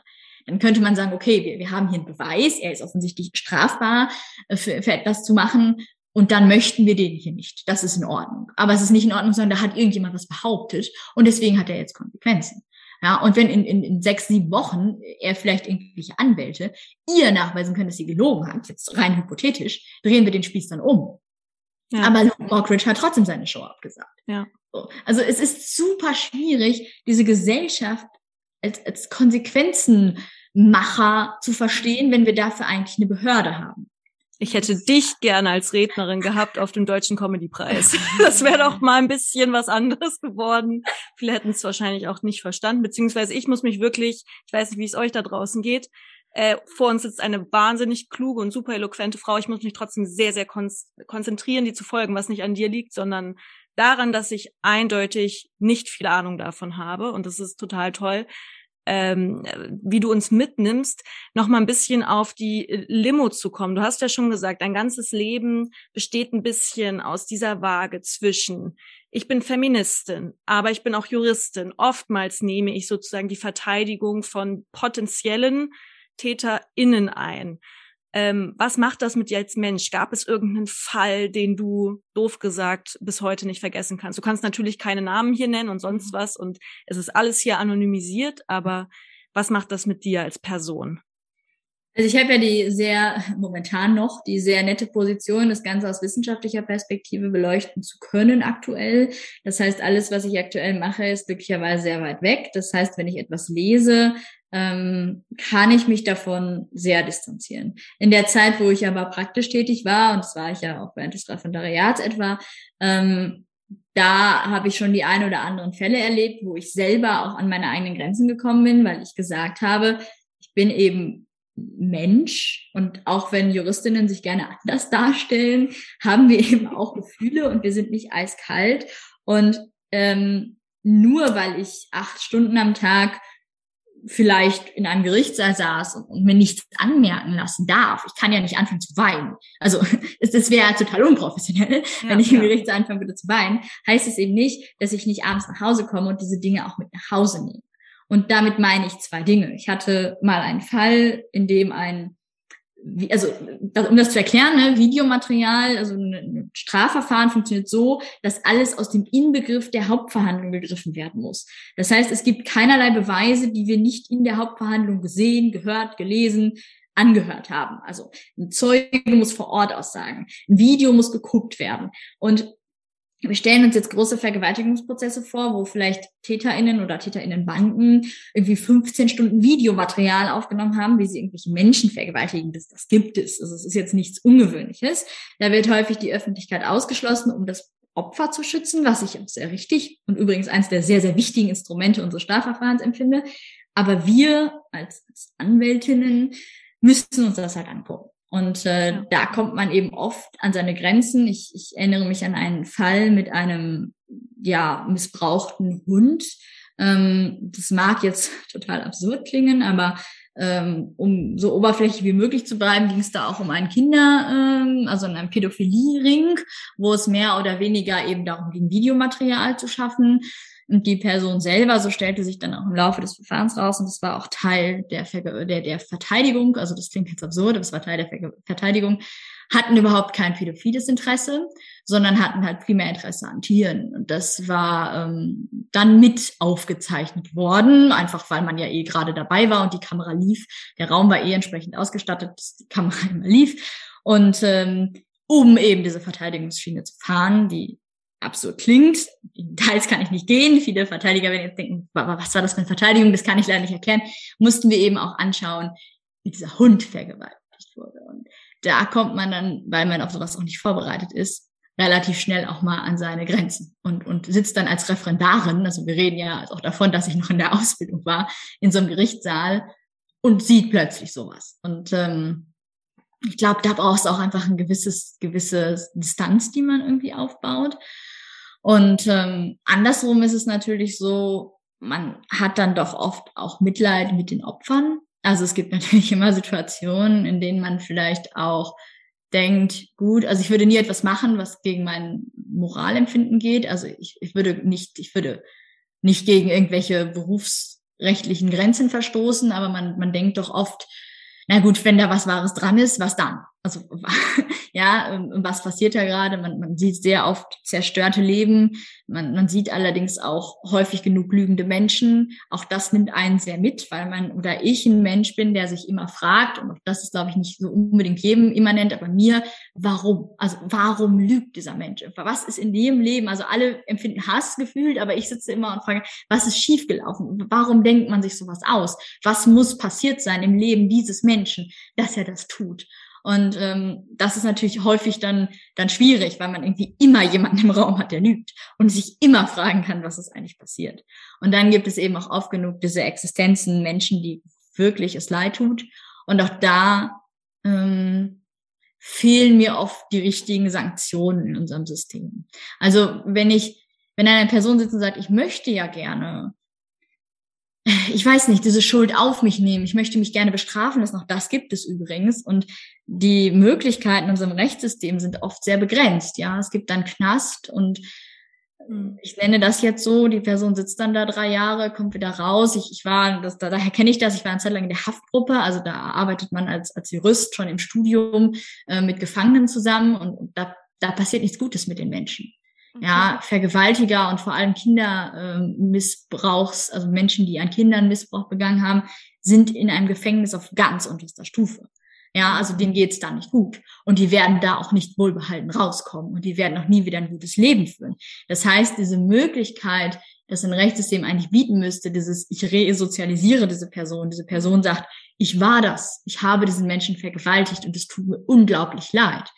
Dann könnte man sagen, okay, wir, wir haben hier einen Beweis, er ist offensichtlich strafbar äh, für, für etwas zu machen und dann möchten wir den hier nicht. Das ist in Ordnung. Aber es ist nicht in Ordnung, sondern da hat irgendjemand was behauptet und deswegen hat er jetzt Konsequenzen. Ja, und wenn in, in, in sechs, sieben Wochen er vielleicht irgendwelche Anwälte ihr nachweisen können, dass sie gelogen hat, jetzt rein hypothetisch, drehen wir den Spieß dann um. Ja. Aber Mockridge hat trotzdem seine Show abgesagt.
Ja.
So. Also es ist super schwierig, diese Gesellschaft als, als Konsequenzenmacher zu verstehen, wenn wir dafür eigentlich eine Behörde haben.
Ich hätte dich gerne als Rednerin gehabt auf dem Deutschen Comedypreis. *laughs* Das wäre doch mal ein bisschen was anderes geworden. Viele hätten es wahrscheinlich auch nicht verstanden, beziehungsweise ich muss mich wirklich, ich weiß nicht, wie es euch da draußen geht, äh, vor uns sitzt eine wahnsinnig kluge und super eloquente Frau. Ich muss mich trotzdem sehr, sehr kon konzentrieren, die zu folgen, was nicht an dir liegt, sondern daran, dass ich eindeutig nicht viel Ahnung davon habe. Und das ist total toll ähm, wie du uns mitnimmst, noch mal ein bisschen auf die äh, Limo zu kommen. Du hast ja schon gesagt, dein ganzes Leben besteht ein bisschen aus dieser Waage zwischen ich bin Feministin, aber ich bin auch Juristin. Oftmals nehme ich sozusagen die Verteidigung von potenziellen TäterInnen ein. Ähm, was macht das mit dir als Mensch? Gab es irgendeinen Fall, den du, doof gesagt, bis heute nicht vergessen kannst? Du kannst natürlich keine Namen hier nennen und sonst mhm. was und es ist alles hier anonymisiert, aber was macht das mit dir als Person?
Also ich habe ja die sehr, momentan noch, die sehr nette Position, das Ganze aus wissenschaftlicher Perspektive beleuchten zu können aktuell. Das heißt, alles, was ich aktuell mache, ist glücklicherweise sehr weit weg. Das heißt, wenn ich etwas lese, ähm, kann ich mich davon sehr distanzieren. In der Zeit, wo ich aber praktisch tätig war, und das war ich ja auch während des Referendariats etwa, ähm, da habe ich schon die ein oder anderen Fälle erlebt, wo ich selber auch an meine eigenen Grenzen gekommen bin, weil ich gesagt habe, ich bin eben Mensch und auch wenn Juristinnen sich gerne anders darstellen, haben wir eben auch Gefühle und wir sind nicht eiskalt. Und ähm, nur weil ich acht Stunden am Tag vielleicht in einem Gerichtssaal saß und, und, mir nichts anmerken lassen darf. Ich kann ja nicht anfangen zu weinen. Also *laughs* es, wäre total unprofessionell, ja, wenn ich im. Gerichtssaal anfangen würde zu weinen. Heißt es eben nicht, dass ich nicht abends nach Hause komme und diese Dinge auch mit nach Hause nehme. Und damit meine ich zwei Dinge. Ich hatte mal einen Fall, in dem ein also um das zu erklären, ne, Videomaterial, also ein Strafverfahren funktioniert so, dass alles aus dem Inbegriff der Hauptverhandlung gegriffen werden muss. Das heißt, es gibt keinerlei Beweise, die wir nicht in der Hauptverhandlung gesehen, gehört, gelesen, angehört haben. Also ein Zeuge muss vor Ort aussagen, ein Video muss geguckt werden. Und wir stellen uns jetzt große Vergewaltigungsprozesse vor, wo vielleicht TäterInnen oder TäterInnenbanden irgendwie 15 Stunden Videomaterial aufgenommen haben, wie sie irgendwelche Menschen vergewaltigen. Das, das gibt es. Also es ist jetzt nichts Ungewöhnliches. Da wird häufig die Öffentlichkeit ausgeschlossen, um das Opfer zu schützen, was ich auch sehr richtig und übrigens eines der sehr, sehr wichtigen Instrumente unseres Strafverfahrens empfinde. Aber wir als, als Anwältinnen müssen uns das halt angucken. Und äh, ja. da kommt man eben oft an seine Grenzen. Ich, ich erinnere mich an einen Fall mit einem ja missbrauchten Hund. Ähm, das mag jetzt *laughs* total absurd klingen, aber ähm, um so oberflächlich wie möglich zu bleiben, ging es da auch um einen Kinder, ähm, also einen Pädophilie-Ring, wo es mehr oder weniger eben darum ging, Videomaterial zu schaffen. Und die Person selber, so stellte sich dann auch im Laufe des Verfahrens raus, und das war auch Teil der, der, der Verteidigung, also das klingt jetzt absurd, aber es war Teil der Ver Verteidigung, hatten überhaupt kein pädophiles Interesse, sondern hatten halt primär Interesse an Tieren. Und das war ähm, dann mit aufgezeichnet worden, einfach weil man ja eh gerade dabei war und die Kamera lief. Der Raum war eh entsprechend ausgestattet, dass die Kamera *laughs* immer lief. Und ähm, um eben diese Verteidigungsschiene zu fahren, die absurd klingt. In Details kann ich nicht gehen. Viele Verteidiger werden jetzt denken, was war das für eine Verteidigung? Das kann ich leider nicht erklären. Mussten wir eben auch anschauen, wie dieser Hund vergewaltigt wurde. Und da kommt man dann, weil man auf sowas auch nicht vorbereitet ist, relativ schnell auch mal an seine Grenzen und, und sitzt dann als Referendarin, also wir reden ja auch davon, dass ich noch in der Ausbildung war, in so einem Gerichtssaal und sieht plötzlich sowas. Und ähm, ich glaube, da brauchst du auch einfach ein gewisses, gewisse Distanz, die man irgendwie aufbaut. Und ähm, andersrum ist es natürlich so, man hat dann doch oft auch Mitleid mit den Opfern. Also es gibt *laughs* natürlich immer Situationen, in denen man vielleicht auch denkt, gut, also ich würde nie etwas machen, was gegen mein Moralempfinden geht. Also ich, ich würde nicht, ich würde nicht gegen irgendwelche Berufs rechtlichen Grenzen verstoßen, aber man, man denkt doch oft, na gut, wenn da was Wahres dran ist, was dann? Also *laughs* ja, ähm, was passiert da gerade? Man, man sieht sehr oft zerstörte Leben. Man, man sieht allerdings auch häufig genug lügende Menschen. Auch das nimmt einen sehr mit, weil man oder ich ein Mensch bin, der sich immer fragt, und auch das ist, glaube ich, nicht so unbedingt jedem immanent, aber mir, warum? Also warum lügt dieser Mensch? Was ist in dem Leben? Also alle empfinden Hass gefühlt, aber ich sitze immer und frage, was ist schiefgelaufen? Warum denkt man sich sowas aus? Was muss passiert sein im Leben dieses Menschen, dass er das tut? Und ähm, das ist natürlich häufig dann, dann schwierig, weil man irgendwie immer jemanden im Raum hat, der lügt und sich immer fragen kann, was ist eigentlich passiert. Und dann gibt es eben auch oft genug diese Existenzen, Menschen, die wirklich es leid tut. Und auch da ähm, fehlen mir oft die richtigen Sanktionen in unserem System. Also wenn ich, wenn eine Person sitzt und sagt, ich möchte ja gerne ich weiß nicht, diese Schuld auf mich nehmen. Ich möchte mich gerne bestrafen lassen. Auch das gibt es übrigens. Und die Möglichkeiten in unserem Rechtssystem sind oft sehr begrenzt. Ja, es gibt dann Knast und hm. ich nenne das jetzt so, die Person sitzt dann da drei Jahre, kommt wieder raus. Ich, ich war, das, da, daher kenne ich das, ich war eine Zeit lang in der Haftgruppe, also da arbeitet man als, als Jurist schon im Studium äh, mit Gefangenen zusammen und, und da, da passiert nichts Gutes mit den Menschen ja, Vergewaltiger und vor allem Kindermissbrauchs, also Menschen, die an Kindern Missbrauch begangen haben, sind in einem Gefängnis auf ganz unterster Stufe. Ja, also denen geht's da nicht gut. Und die werden da auch nicht wohlbehalten rauskommen. Und die werden auch nie wieder ein gutes Leben führen. Das heißt, diese Möglichkeit, das ein Rechtssystem eigentlich bieten müsste, dieses, ich resozialisiere diese Person, diese Person sagt, ich war das, ich habe diesen Menschen vergewaltigt und es tut mir unglaublich leid,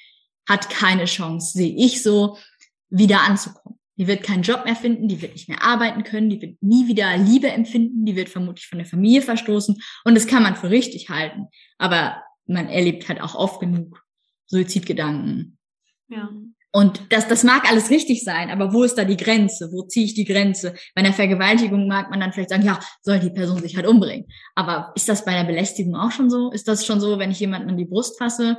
hat keine Chance, sehe ich so, wieder anzukommen. Die wird keinen Job mehr finden, die wird nicht mehr arbeiten können, die wird nie wieder Liebe empfinden, die wird vermutlich von der Familie verstoßen und das kann man für richtig halten. Aber man erlebt halt auch oft genug Suizidgedanken. Ja. Und das, das mag alles richtig sein, aber wo ist da die Grenze? Wo ziehe ich die Grenze? Bei einer Vergewaltigung mag man dann vielleicht sagen, ja, soll die Person sich halt umbringen. Aber ist das bei einer Belästigung auch schon so? Ist das schon so, wenn ich jemanden an die Brust fasse,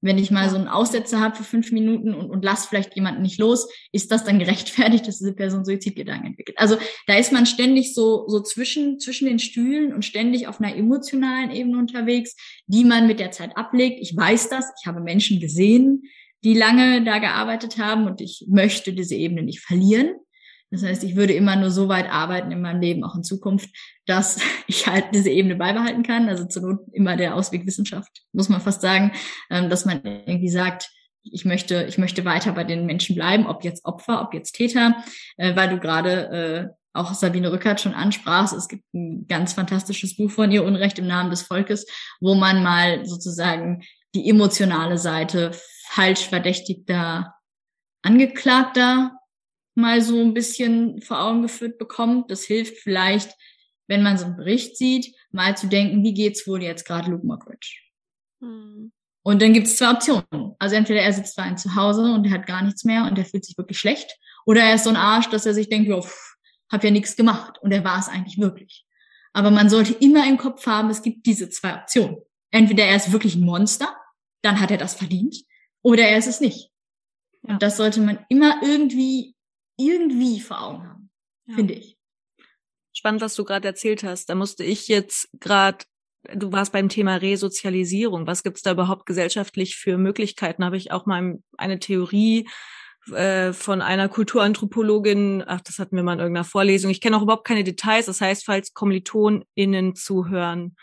wenn ich mal so einen Aussetzer habe für fünf Minuten und, und lass vielleicht jemanden nicht los, ist das dann gerechtfertigt, dass diese Person Suizidgedanken entwickelt? Also da ist man ständig so, so zwischen, zwischen den Stühlen und ständig auf einer emotionalen Ebene unterwegs, die man mit der Zeit ablegt. Ich weiß das, ich habe Menschen gesehen, die lange da gearbeitet haben und ich möchte diese Ebene nicht verlieren. Das heißt, ich würde immer nur so weit arbeiten in meinem Leben, auch in Zukunft, dass *laughs* ich halt diese Ebene beibehalten kann. Also zur Not immer der Ausweg Wissenschaft, muss man fast sagen, ähm, dass man irgendwie sagt, ich möchte, ich möchte weiter bei den Menschen bleiben, ob jetzt Opfer, ob jetzt Täter, äh, weil du gerade äh, auch Sabine Rückert schon ansprachst. Es gibt ein ganz fantastisches Buch von ihr, Unrecht im Namen des Volkes, wo man mal sozusagen die emotionale Seite falsch verdächtigter Angeklagter mal so ein bisschen vor Augen geführt bekommt. Das hilft vielleicht, wenn man so einen Bericht sieht, mal zu denken, wie geht's wohl jetzt gerade Luke Mockridge? Hm. Und dann gibt es zwei Optionen. Also entweder er sitzt da zu Hause und er hat gar nichts mehr und er fühlt sich wirklich schlecht, oder er ist so ein Arsch, dass er sich denkt, ja, hab ja nichts gemacht und er war es eigentlich wirklich. Aber man sollte immer im Kopf haben, es gibt diese zwei Optionen. Entweder er ist wirklich ein Monster, dann hat er das verdient, oder er ist es nicht. Ja. Und das sollte man immer irgendwie irgendwie vor Augen haben, ja. finde ich.
Spannend, was du gerade erzählt hast. Da musste ich jetzt gerade, du warst beim Thema Resozialisierung. Was gibt's da überhaupt gesellschaftlich für Möglichkeiten? Habe ich auch mal eine Theorie äh, von einer Kulturanthropologin, ach, das hatten wir mal in irgendeiner Vorlesung. Ich kenne auch überhaupt keine Details. Das heißt, falls KommilitonInnen zuhören,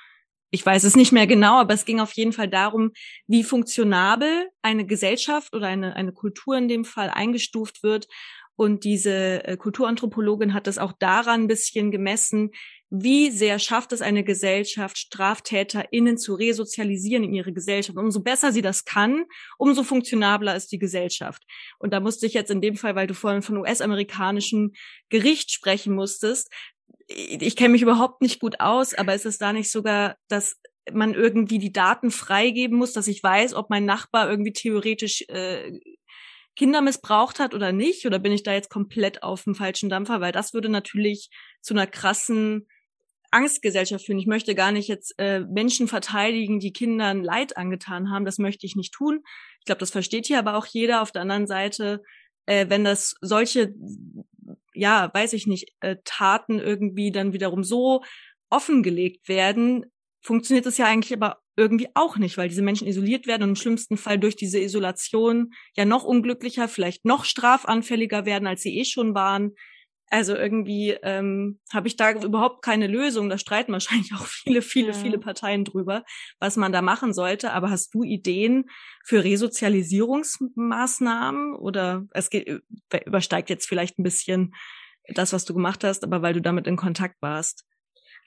ich weiß es nicht mehr genau, aber es ging auf jeden Fall darum, wie funktionabel eine Gesellschaft oder eine, eine Kultur in dem Fall eingestuft wird und diese äh, Kulturanthropologin hat es auch daran ein bisschen gemessen, wie sehr schafft es eine Gesellschaft, StraftäterInnen zu resozialisieren in ihre Gesellschaft. umso besser sie das kann, umso funktionabler ist die Gesellschaft. Und da musste ich jetzt in dem Fall, weil du vorhin von US-amerikanischem Gericht sprechen musstest, ich kenne mich überhaupt nicht gut aus, aber ist es da nicht sogar, dass man irgendwie die Daten freigeben muss, dass ich weiß, ob mein Nachbar irgendwie theoretisch äh, Kinder missbraucht hat oder nicht? Oder bin ich da jetzt komplett auf dem falschen Dampfer? Weil das würde natürlich zu einer krassen Angstgesellschaft führen. Ich möchte gar nicht jetzt äh, Menschen verteidigen, die Kindern Leid angetan haben. Das möchte ich nicht tun. Ich glaube, das versteht hier aber auch jeder. Auf der anderen Seite, äh, wenn das solche ja, weiß ich nicht, äh, Taten irgendwie dann wiederum so offengelegt werden, funktioniert das ja eigentlich aber irgendwie auch nicht, weil diese Menschen isoliert werden und im schlimmsten Fall durch diese Isolation ja noch unglücklicher, vielleicht noch strafanfälliger werden, als sie eh schon waren. Also irgendwie ähm, habe ich da überhaupt keine Lösung. Da streiten *laughs* wahrscheinlich auch viele, viele, ja. viele Parteien drüber, was man da machen sollte. Aber hast du Ideen für Resozialisierungsmaßnahmen? Oder es geht, übersteigt jetzt vielleicht ein bisschen das, was du gemacht hast, aber weil du damit in Kontakt warst.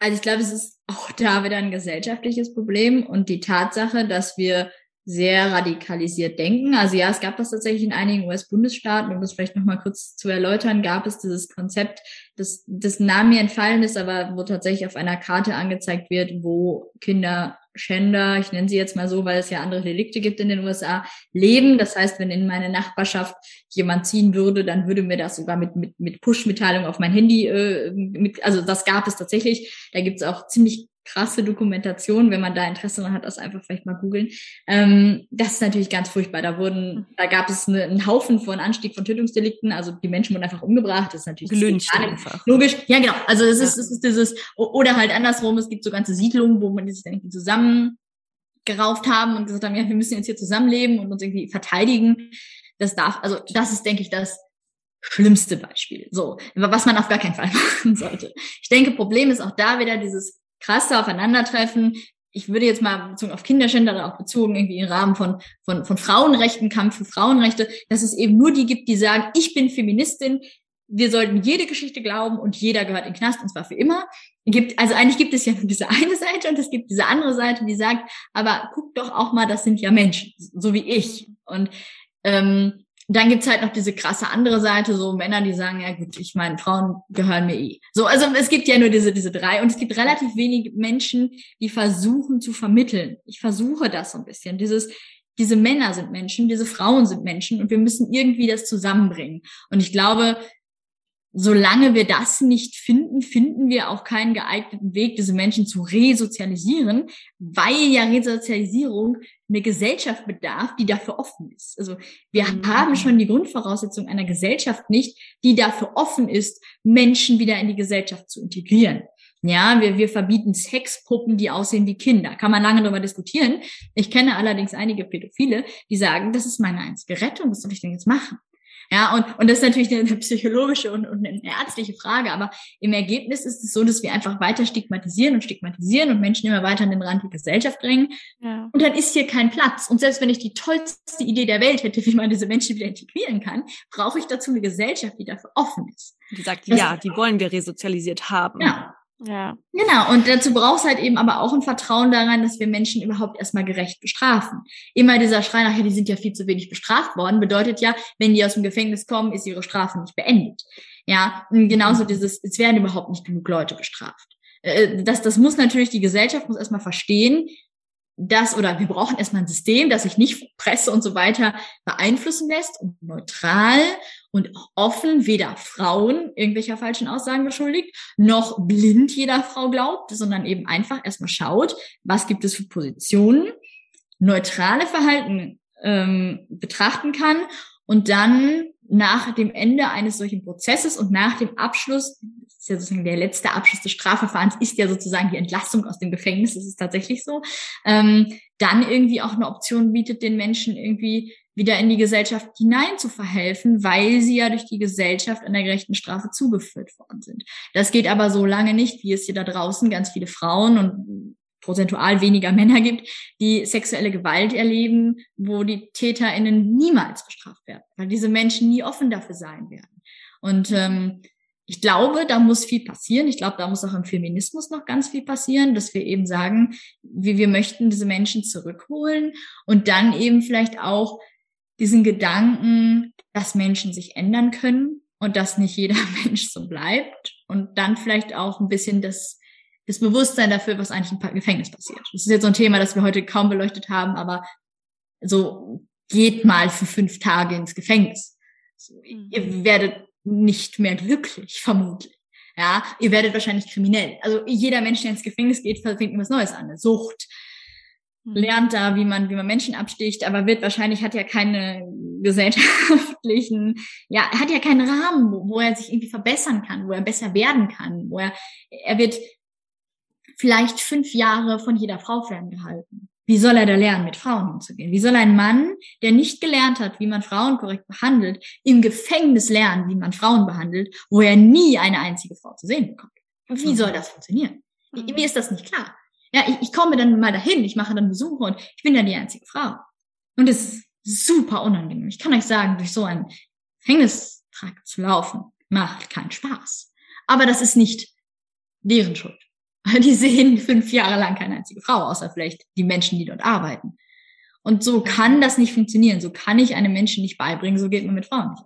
Also ich glaube, es ist auch da wieder ein gesellschaftliches Problem und die Tatsache, dass wir sehr radikalisiert denken. Also ja, es gab das tatsächlich in einigen US-Bundesstaaten, um das vielleicht nochmal kurz zu erläutern, gab es dieses Konzept, das, das Namen mir entfallen ist, aber wo tatsächlich auf einer Karte angezeigt wird, wo Kinder Schänder, ich nenne sie jetzt mal so, weil es ja andere Delikte gibt in den USA, leben. Das heißt, wenn in meine Nachbarschaft jemand ziehen würde, dann würde mir das sogar mit, mit, mit Push-Mitteilung auf mein Handy, äh, mit, also das gab es tatsächlich. Da gibt es auch ziemlich krasse Dokumentation, wenn man da Interesse daran hat, das einfach vielleicht mal googeln. Ähm, das ist natürlich ganz furchtbar. Da wurden, da gab es eine, einen Haufen von Anstieg von Tötungsdelikten, also die Menschen wurden einfach umgebracht. Das ist natürlich
gelünscht einfach.
Logisch, ja genau. Also das ist, das ist dieses oder halt andersrum. Es gibt so ganze Siedlungen, wo man sich dann irgendwie zusammen gerauft haben und gesagt haben, ja, wir müssen jetzt hier zusammenleben und uns irgendwie verteidigen. Das darf, also das ist, denke ich, das schlimmste Beispiel. So, was man auf gar keinen Fall *laughs* machen sollte. Ich denke, Problem ist auch da wieder dieses krasse Aufeinandertreffen. Ich würde jetzt mal bezogen auf Kinderschänder oder auch bezogen irgendwie im Rahmen von, von, von Frauenrechten, Kampf für Frauenrechte, dass es eben nur die gibt, die sagen, ich bin Feministin, wir sollten jede Geschichte glauben und jeder gehört in den Knast und zwar für immer. Gibt, also eigentlich gibt es ja *laughs* nur diese eine Seite und es gibt diese andere Seite, die sagt, aber guck doch auch mal, das sind ja Menschen, so wie ich. Und ähm, dann gibt's halt noch diese krasse andere Seite, so Männer, die sagen, ja gut, ich meine, Frauen gehören mir eh. So, also es gibt ja nur diese, diese drei und es gibt relativ wenig Menschen, die versuchen zu vermitteln. Ich versuche das so ein bisschen. Dieses, diese Männer sind Menschen, diese Frauen sind Menschen und wir müssen irgendwie das zusammenbringen. Und ich glaube, solange wir das nicht finden, finden wir auch keinen geeigneten Weg, diese Menschen zu resozialisieren, weil ja Resozialisierung eine Gesellschaft bedarf, die dafür offen ist. Also wir mhm. haben schon die Grundvoraussetzung einer Gesellschaft nicht, die dafür offen ist, Menschen wieder in die Gesellschaft zu integrieren. Ja, wir, wir verbieten Sexpuppen, die aussehen wie Kinder. Kann man lange darüber diskutieren. Ich kenne allerdings einige Pädophile, die sagen, das ist meine einzige Rettung, was soll ich denn jetzt machen? Ja, und, und das ist natürlich eine, eine psychologische und, und eine ärztliche Frage, aber im Ergebnis ist es so, dass wir einfach weiter stigmatisieren und stigmatisieren und Menschen immer weiter an den Rand der Gesellschaft drängen. Ja. Und dann ist hier kein Platz. Und selbst wenn ich die tollste Idee der Welt hätte, wie man diese Menschen wieder integrieren kann, brauche ich dazu eine Gesellschaft, die dafür offen ist.
Die sagt, das ja, die wollen wir resozialisiert haben.
Ja. Ja. Genau. Und dazu braucht es halt eben aber auch ein Vertrauen daran, dass wir Menschen überhaupt erstmal gerecht bestrafen. Immer dieser Schrei nachher, die sind ja viel zu wenig bestraft worden, bedeutet ja, wenn die aus dem Gefängnis kommen, ist ihre Strafe nicht beendet. Ja. Und genauso dieses, es werden überhaupt nicht genug Leute bestraft. Äh, das, das muss natürlich, die Gesellschaft muss erstmal verstehen, dass, oder wir brauchen erstmal ein System, das sich nicht Presse und so weiter beeinflussen lässt und neutral und offen weder Frauen irgendwelcher falschen Aussagen beschuldigt, noch blind jeder Frau glaubt, sondern eben einfach erstmal schaut, was gibt es für Positionen, neutrale Verhalten ähm, betrachten kann und dann nach dem Ende eines solchen Prozesses und nach dem Abschluss, das ist ja sozusagen der letzte Abschluss des Strafverfahrens, ist ja sozusagen die Entlassung aus dem Gefängnis, das ist tatsächlich so, ähm, dann irgendwie auch eine Option bietet, den Menschen irgendwie wieder in die Gesellschaft hinein zu verhelfen, weil sie ja durch die Gesellschaft an der gerechten Strafe zugeführt worden sind. Das geht aber so lange nicht, wie es hier da draußen ganz viele Frauen und prozentual weniger Männer gibt, die sexuelle Gewalt erleben, wo die TäterInnen niemals bestraft werden, weil diese Menschen nie offen dafür sein werden. Und ähm, ich glaube, da muss viel passieren. Ich glaube, da muss auch im Feminismus noch ganz viel passieren, dass wir eben sagen, wie wir möchten diese Menschen zurückholen und dann eben vielleicht auch diesen Gedanken, dass Menschen sich ändern können und dass nicht jeder *laughs* Mensch so bleibt und dann vielleicht auch ein bisschen das, das Bewusstsein dafür, was eigentlich im Gefängnis passiert. Das ist jetzt so ein Thema, das wir heute kaum beleuchtet haben, aber so geht mal für fünf Tage ins Gefängnis. So, ihr mhm. werdet nicht mehr glücklich, vermutlich. Ja, ihr werdet wahrscheinlich kriminell. Also jeder Mensch, der ins Gefängnis geht, fängt was Neues an. Eine Sucht. Lernt da, wie man, wie man Menschen absticht, aber wird wahrscheinlich hat ja keine gesellschaftlichen, ja, hat ja keinen Rahmen, wo, wo er sich irgendwie verbessern kann, wo er besser werden kann, wo er, er wird vielleicht fünf Jahre von jeder Frau ferngehalten. Wie soll er da lernen, mit Frauen umzugehen? Wie soll ein Mann, der nicht gelernt hat, wie man Frauen korrekt behandelt, im Gefängnis lernen, wie man Frauen behandelt, wo er nie eine einzige Frau zu sehen bekommt? Wie soll das funktionieren? Mhm. Mir ist das nicht klar. Ja, ich, ich komme dann mal dahin, ich mache dann Besuche und ich bin dann die einzige Frau. Und es ist super unangenehm. Ich kann euch sagen, durch so einen Gefängnistrakt zu laufen, macht keinen Spaß. Aber das ist nicht deren Schuld. *laughs* Die sehen fünf Jahre lang keine einzige Frau, außer vielleicht die Menschen, die dort arbeiten. Und so kann das nicht funktionieren. So kann ich einem Menschen nicht beibringen, so geht man mit Frauen nicht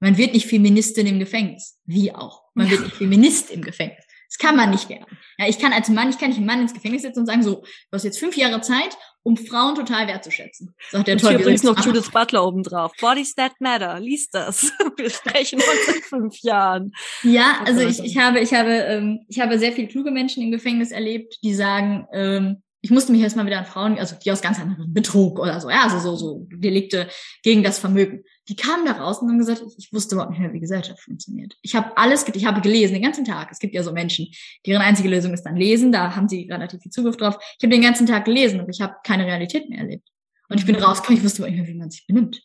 Man wird nicht Feministin im Gefängnis. Wie auch. Man wird nicht Feminist im Gefängnis. Das kann man nicht werden. Ja, ich kann als Mann, ich kann nicht einen Mann ins Gefängnis setzen und sagen, so, du hast jetzt fünf Jahre Zeit, um Frauen total wertzuschätzen.
Sagt der und hier übrigens noch Judith Butler oben drauf. Bodies that matter. Lies das. *laughs* Wir sprechen uns in fünf Jahren.
Ja, also ich, ich habe, ich habe, ähm, ich habe sehr viele kluge Menschen im Gefängnis erlebt, die sagen, ähm, ich musste mich erstmal wieder an Frauen, also die aus ganz anderen Betrug oder so, ja, also so, so Delikte gegen das Vermögen. Die kamen da raus und haben gesagt, ich, wusste überhaupt nicht mehr, wie Gesellschaft funktioniert. Ich habe alles, ich habe gelesen den ganzen Tag. Es gibt ja so Menschen, deren einzige Lösung ist dann lesen, da haben sie relativ viel Zugriff drauf. Ich habe den ganzen Tag gelesen und ich habe keine Realität mehr erlebt. Und ich bin rausgekommen, ich wusste überhaupt nicht mehr, wie man sich benimmt.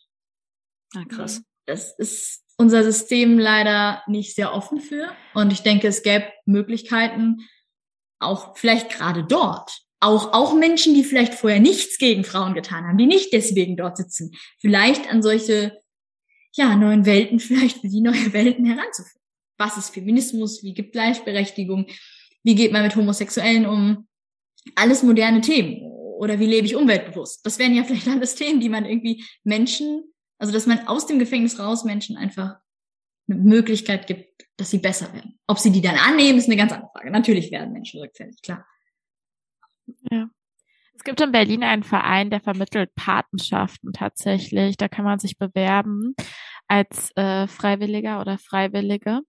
Ah, krass.
Das ist unser System leider nicht sehr offen für. Und ich denke, es gäbe Möglichkeiten, auch vielleicht gerade dort, auch, auch Menschen, die vielleicht vorher nichts gegen Frauen getan haben, die nicht deswegen dort sitzen, vielleicht an solche, ja, neuen Welten, vielleicht für die neue Welten heranzuführen. Was ist Feminismus? Wie gibt Gleichberechtigung? Wie geht man mit Homosexuellen um? Alles moderne Themen. Oder wie lebe ich umweltbewusst? Das wären ja vielleicht alles Themen, die man irgendwie Menschen, also dass man aus dem Gefängnis raus Menschen einfach eine Möglichkeit gibt, dass sie besser werden. Ob sie die dann annehmen, ist eine ganz andere Frage. Natürlich werden Menschen rückfällig, klar.
Ja. Es gibt in Berlin einen Verein, der vermittelt Patenschaften tatsächlich. Da kann man sich bewerben als äh, Freiwilliger oder Freiwillige.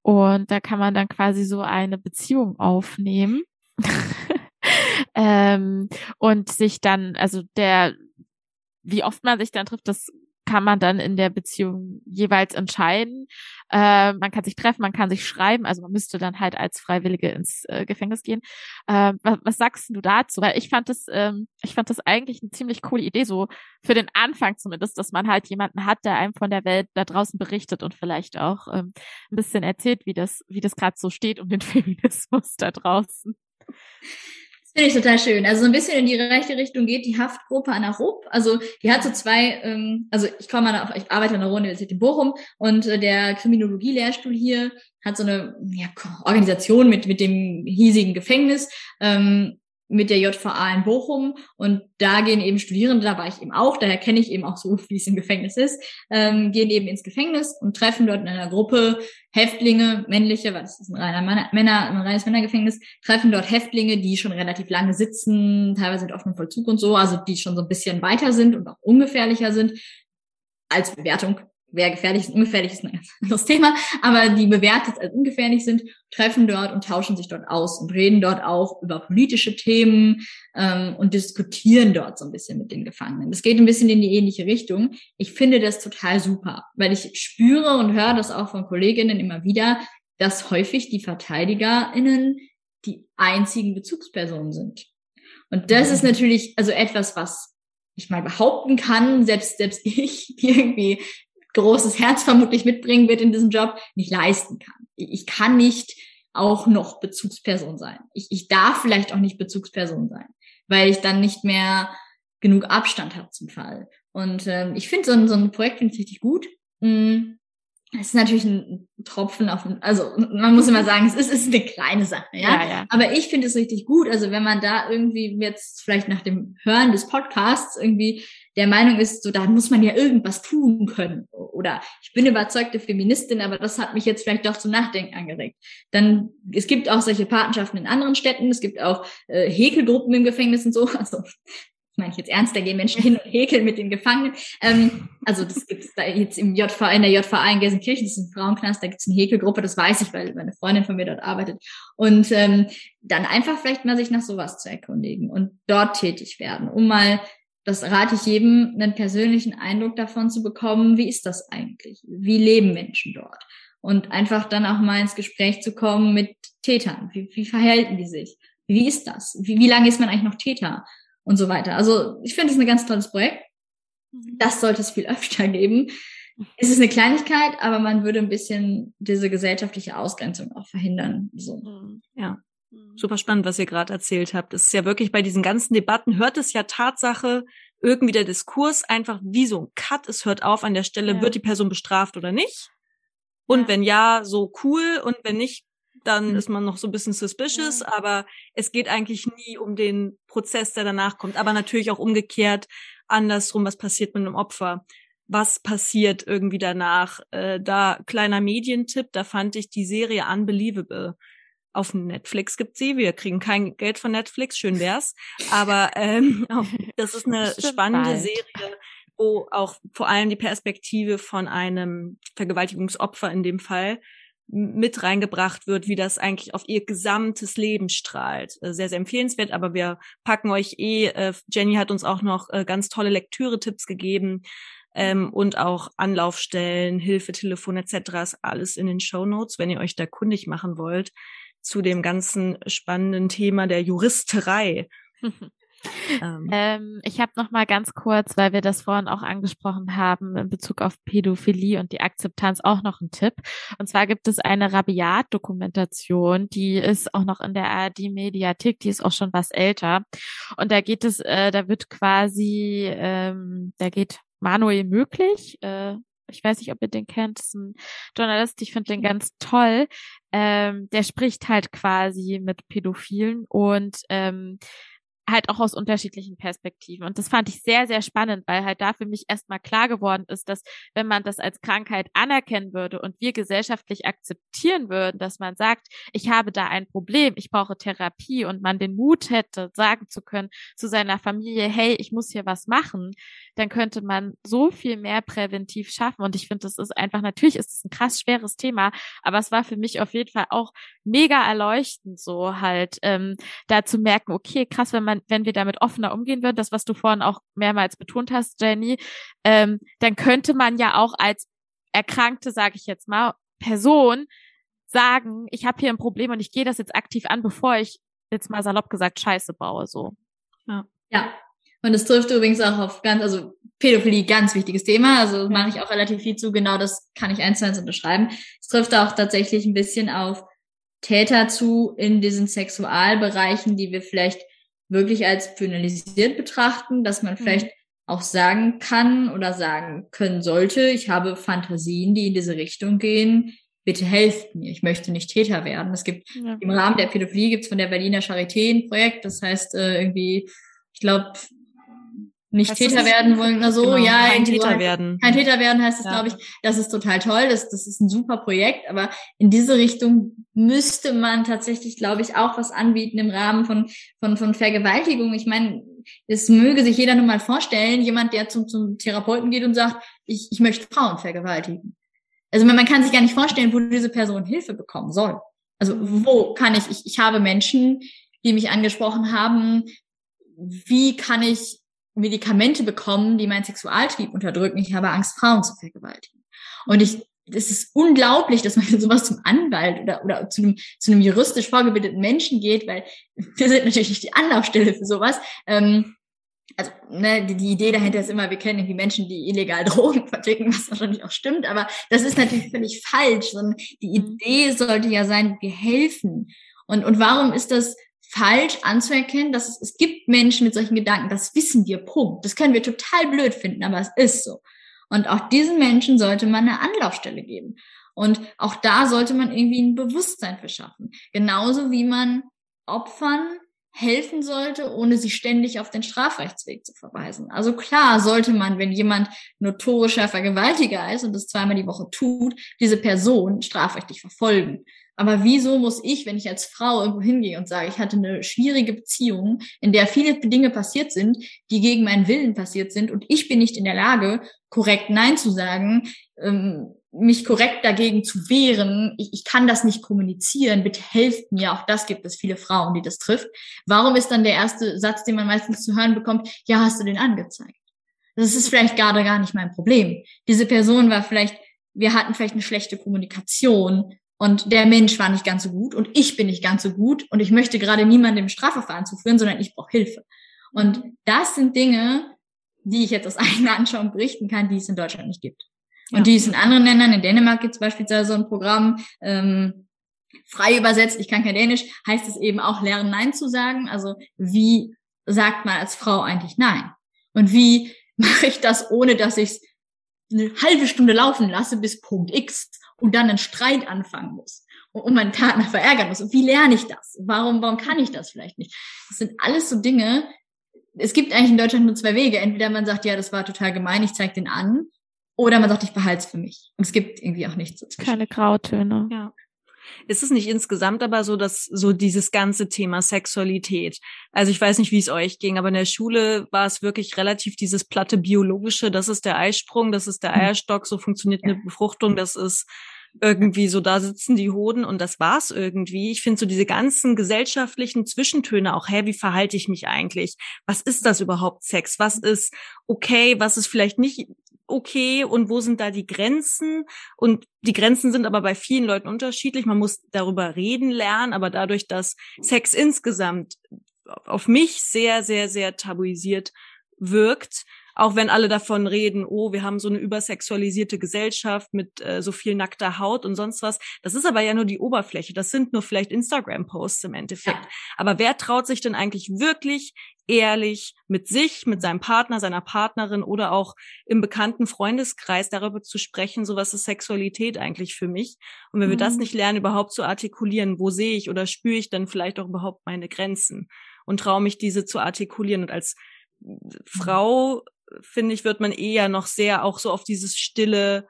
Und da kann man dann quasi so eine Beziehung aufnehmen. *laughs* ähm, und sich dann, also der, wie oft man sich dann trifft, das kann man dann in der Beziehung jeweils entscheiden. Äh, man kann sich treffen, man kann sich schreiben, also man müsste dann halt als Freiwillige ins äh, Gefängnis gehen. Äh, was, was, sagst du dazu? Weil ich fand das, ähm, ich fand das eigentlich eine ziemlich coole Idee, so für den Anfang zumindest, dass man halt jemanden hat, der einem von der Welt da draußen berichtet und vielleicht auch ähm, ein bisschen erzählt, wie das, wie das gerade so steht um den *laughs* Feminismus da draußen.
Finde ich total schön. Also so ein bisschen in die rechte Richtung geht die Haftgruppe Anarob. Also die hat so zwei, ähm, also ich komme mal auf, ich arbeite an der Universität in Bochum und äh, der Kriminologie-Lehrstuhl hier hat so eine ja, Organisation mit, mit dem hiesigen Gefängnis. Ähm, mit der JVA in Bochum. Und da gehen eben Studierende, da war ich eben auch, daher kenne ich eben auch so, wie es im Gefängnis ist, ähm, gehen eben ins Gefängnis und treffen dort in einer Gruppe Häftlinge, männliche, weil das ist ein reiner Männer, ein reines Männergefängnis, treffen dort Häftlinge, die schon relativ lange sitzen, teilweise mit offenem Vollzug und so, also die schon so ein bisschen weiter sind und auch ungefährlicher sind als Bewertung wer gefährlich ist, ungefährlich ist ein ganz anderes Thema, aber die bewertet als ungefährlich sind, treffen dort und tauschen sich dort aus und reden dort auch über politische Themen ähm, und diskutieren dort so ein bisschen mit den Gefangenen. Das geht ein bisschen in die ähnliche Richtung. Ich finde das total super, weil ich spüre und höre das auch von Kolleginnen immer wieder, dass häufig die VerteidigerInnen die einzigen Bezugspersonen sind. Und das ist natürlich also etwas, was ich mal behaupten kann, selbst, selbst *laughs* ich, die irgendwie großes Herz vermutlich mitbringen wird in diesem Job, nicht leisten kann. Ich kann nicht auch noch Bezugsperson sein. Ich, ich darf vielleicht auch nicht Bezugsperson sein, weil ich dann nicht mehr genug Abstand habe zum Fall. Und ähm, ich finde so ein, so ein Projekt finde ich richtig gut. Mm, es ist natürlich ein Tropfen auf, also man muss immer sagen, es ist, es ist eine kleine Sache, ja. ja, ja. Aber ich finde es richtig gut. Also wenn man da irgendwie jetzt vielleicht nach dem Hören des Podcasts irgendwie der Meinung ist, so da muss man ja irgendwas tun können. Oder ich bin überzeugte Feministin, aber das hat mich jetzt vielleicht doch zum Nachdenken angeregt. Dann, es gibt auch solche Patenschaften in anderen Städten, es gibt auch äh, Häkelgruppen im Gefängnis und so. Also meine ich jetzt ernst, da gehen Menschen hin und häkeln mit den Gefangenen. Ähm, also das gibt es da jetzt im JVA, in der JVA in Gelsenkirchen, das ist ein Frauenknast, da gibt es eine Häkelgruppe, das weiß ich, weil meine Freundin von mir dort arbeitet. Und ähm, dann einfach vielleicht mal sich nach sowas zu erkundigen und dort tätig werden, um mal, das rate ich jedem, einen persönlichen Eindruck davon zu bekommen, wie ist das eigentlich? Wie leben Menschen dort? Und einfach dann auch mal ins Gespräch zu kommen mit Tätern. Wie, wie verhalten die sich? Wie ist das? Wie, wie lange ist man eigentlich noch Täter? und so weiter. Also ich finde es ein ganz tolles Projekt. Mhm. Das sollte es viel *laughs* öfter geben. Es ist eine Kleinigkeit, aber man würde ein bisschen diese gesellschaftliche Ausgrenzung auch verhindern. So.
Mhm. Ja. Mhm. Super spannend, was ihr gerade erzählt habt. Es ist ja wirklich bei diesen ganzen Debatten, hört es ja Tatsache irgendwie der Diskurs einfach wie so ein Cut. Es hört auf an der Stelle, ja. wird die Person bestraft oder nicht? Und ja. wenn ja, so cool. Und wenn nicht, dann mhm. ist man noch so ein bisschen suspicious, ja. aber es geht eigentlich nie um den Prozess, der danach kommt. Aber natürlich auch umgekehrt andersrum, was passiert mit einem Opfer? Was passiert irgendwie danach? Äh, da kleiner Medientipp, da fand ich die Serie Unbelievable. Auf Netflix gibt sie. Wir kriegen kein Geld von Netflix, schön wär's. Aber ähm, *laughs* das ist eine Stimmt spannende bald. Serie, wo auch vor allem die Perspektive von einem Vergewaltigungsopfer in dem Fall mit reingebracht wird, wie das eigentlich auf ihr gesamtes Leben strahlt. Äh, sehr, sehr empfehlenswert, aber wir packen euch eh, äh, Jenny hat uns auch noch äh, ganz tolle Lektüre-Tipps gegeben ähm, und auch Anlaufstellen, Hilfetelefon etc. ist alles in den Show Notes, wenn ihr euch da kundig machen wollt zu dem ganzen spannenden Thema der Juristerei. *laughs*
Ähm. ähm, ich habe noch mal ganz kurz, weil wir das vorhin auch angesprochen haben, in Bezug auf Pädophilie und die Akzeptanz auch noch einen Tipp. Und zwar gibt es eine Rabiat-Dokumentation, die ist auch noch in der ARD-Mediathek, die ist auch schon was älter. Und da geht es, äh, da wird quasi, ähm, da geht Manuel möglich, äh, ich weiß nicht, ob ihr den kennt, ist ein Journalist, ich finde den ganz toll. Ähm, der spricht halt quasi mit Pädophilen und ähm, halt auch aus unterschiedlichen Perspektiven. Und das fand ich sehr, sehr spannend, weil halt da für mich erstmal klar geworden ist, dass wenn man das als Krankheit anerkennen würde und wir gesellschaftlich akzeptieren würden, dass man sagt, ich habe da ein Problem, ich brauche Therapie und man den Mut hätte, sagen zu können zu seiner Familie, hey, ich muss hier was machen, dann könnte man so viel mehr präventiv schaffen. Und ich finde, das ist einfach, natürlich ist es ein krass schweres Thema, aber es war für mich auf jeden Fall auch mega erleuchtend, so halt, ähm, da zu merken, okay, krass, wenn man wenn wir damit offener umgehen würden, das, was du vorhin auch mehrmals betont hast, Jenny, ähm, dann könnte man ja auch als Erkrankte, sage ich jetzt mal, Person sagen, ich habe hier ein Problem und ich gehe das jetzt aktiv an, bevor ich jetzt mal salopp gesagt Scheiße baue, so.
Ja. ja. Und es trifft übrigens auch auf ganz, also Pädophilie, ganz wichtiges Thema. Also mache ich auch relativ viel zu. Genau das kann ich eins zu eins unterschreiben. Es trifft auch tatsächlich ein bisschen auf Täter zu in diesen Sexualbereichen, die wir vielleicht wirklich als finalisiert betrachten, dass man mhm. vielleicht mhm. auch sagen kann oder sagen können sollte, ich habe Fantasien, die in diese Richtung gehen. Bitte helft mir, ich möchte nicht Täter werden. Es gibt ja. im Rahmen der Pädophilie gibt es von der Berliner Charité ein Projekt, das heißt äh, irgendwie, ich glaube, nicht Täter werden wollen oder so. Genau, ja,
kein Täter werden.
Kein Täter werden heißt es, ja. glaube ich. Das ist total toll. Das, das ist ein super Projekt. Aber in diese Richtung müsste man tatsächlich, glaube ich, auch was anbieten im Rahmen von, von, von Vergewaltigung. Ich meine, es möge sich jeder nur mal vorstellen, jemand, der zum, zum Therapeuten geht und sagt, ich, ich möchte Frauen vergewaltigen. Also man kann sich gar nicht vorstellen, wo diese Person Hilfe bekommen soll. Also wo kann ich, ich, ich habe Menschen, die mich angesprochen haben, wie kann ich Medikamente bekommen, die meinen Sexualtrieb unterdrücken. Ich habe Angst, Frauen zu vergewaltigen. Und ich, es ist unglaublich, dass man *laughs* sowas zum Anwalt oder, oder zu, einem, zu einem juristisch vorgebildeten Menschen geht, weil *laughs* wir sind natürlich nicht die Anlaufstelle für sowas. Ähm, also ne, die, die Idee dahinter ist immer, wir kennen irgendwie Menschen, die illegal *laughs* Drogen verticken, was wahrscheinlich auch stimmt, aber das ist natürlich völlig falsch. Sondern die mhm. Idee sollte ja sein, wir helfen. Und, und warum ist das falsch anzuerkennen, dass es, es gibt Menschen mit solchen Gedanken, das wissen wir, Punkt. Das können wir total blöd finden, aber es ist so. Und auch diesen Menschen sollte man eine Anlaufstelle geben. Und auch da sollte man irgendwie ein Bewusstsein verschaffen. Genauso wie man Opfern helfen sollte, ohne sie ständig auf den Strafrechtsweg zu verweisen. Also klar sollte man, wenn jemand notorischer Vergewaltiger ist und das zweimal die Woche tut, diese Person strafrechtlich verfolgen Aber wieso muss ich, wenn ich als Frau irgendwo hingehe und sage, ich hatte eine schwierige Beziehung, in der viele Dinge passiert sind, die gegen meinen Willen passiert sind und ich bin nicht in der Lage, korrekt Nein zu sagen, ähm, mich korrekt dagegen zu wehren, ich, ich kann das nicht kommunizieren, bitte helft mir, auch das gibt es viele Frauen, die das trifft. Warum ist dann der erste Satz, den man meistens zu hören bekommt, ja, hast du den angezeigt? Das ist vielleicht gerade gar nicht mein Problem. Diese Person war vielleicht, wir hatten vielleicht eine schlechte Kommunikation und der Mensch war nicht ganz so gut und ich bin nicht ganz so gut und ich möchte gerade niemandem Strafverfahren zuführen, sondern ich brauche Hilfe. Und das sind Dinge, die ich jetzt aus *laughs* eigener Anschauung berichten kann, die es in Deutschland nicht gibt. Und ja. die es in anderen Ländern, in Dänemark gibt es beispielsweise so ein Programm, ähm, frei übersetzt, ich kann kein Dänisch, heißt es eben auch lernen, Nein zu sagen. Also wie sagt man als Frau eigentlich Nein? Und wie *laughs* mache ich das, ohne dass ich es eine halbe Stunde laufen lasse bis Punkt X und dann einen Streit anfangen muss und meinen Partner verärgern muss. Und wie lerne ich das? Warum, warum kann ich das vielleicht nicht? Das sind alles so Dinge. Es gibt eigentlich in Deutschland nur zwei Wege. Entweder man sagt, ja, das war total gemein, ich zeige den an. Oder man sagt, ich behalte es für mich. Und es gibt irgendwie auch nichts dazwischen.
Keine Grautöne.
Ja. Ist es nicht insgesamt aber so, dass so dieses ganze Thema Sexualität, also ich weiß nicht, wie es euch ging, aber in der Schule war es wirklich relativ dieses platte biologische, das ist der Eisprung, das ist der hm. Eierstock, so funktioniert eine Befruchtung, das ist irgendwie so, da sitzen die Hoden und das war's irgendwie. Ich finde so diese ganzen gesellschaftlichen Zwischentöne auch, hä, wie verhalte ich mich eigentlich? Was ist das überhaupt Sex? Was ist okay? Was ist vielleicht nicht okay und wo sind da die Grenzen? Und die Grenzen sind aber bei vielen Leuten unterschiedlich. Man muss darüber reden lernen, aber dadurch, dass Sex insgesamt auf mich sehr, sehr, sehr tabuisiert wirkt, auch wenn alle davon reden, oh, wir haben so eine übersexualisierte Gesellschaft mit äh, so viel nackter Haut und sonst was. Das ist aber ja nur die Oberfläche. Das sind nur vielleicht Instagram-Posts im Endeffekt. Ja. Aber wer traut sich denn eigentlich wirklich ehrlich mit sich, mit seinem Partner, seiner Partnerin oder auch im bekannten Freundeskreis darüber zu sprechen, so was ist Sexualität eigentlich für mich? Und wenn mhm. wir das mhm. nicht lernen, überhaupt zu artikulieren, wo sehe ich oder spüre ich dann vielleicht auch überhaupt meine Grenzen und traue mich diese zu artikulieren und als Frau finde ich, wird man eher noch sehr auch so auf dieses stille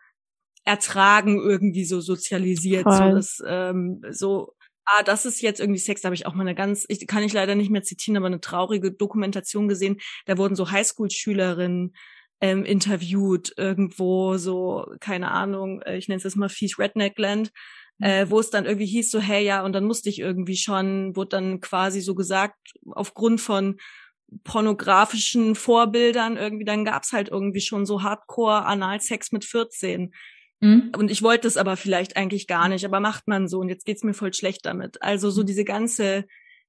Ertragen irgendwie so sozialisiert. Voll. So, dass, ähm, so, ah, das ist jetzt irgendwie Sex. Da habe ich auch mal eine ganz, ich kann ich leider nicht mehr zitieren, aber eine traurige Dokumentation gesehen. Da wurden so Highschool-Schülerinnen ähm, interviewt, irgendwo so, keine Ahnung, äh, ich nenne es jetzt mal fies Redneckland, mhm. äh, wo es dann irgendwie hieß so, hey, ja, und dann musste ich irgendwie schon, wurde dann quasi so gesagt, aufgrund von pornografischen Vorbildern irgendwie, dann gab's halt irgendwie schon so Hardcore-Analsex mit 14. Mhm. Und ich wollte es aber vielleicht eigentlich gar nicht, aber macht man so und jetzt geht's mir voll schlecht damit. Also so mhm. diese ganze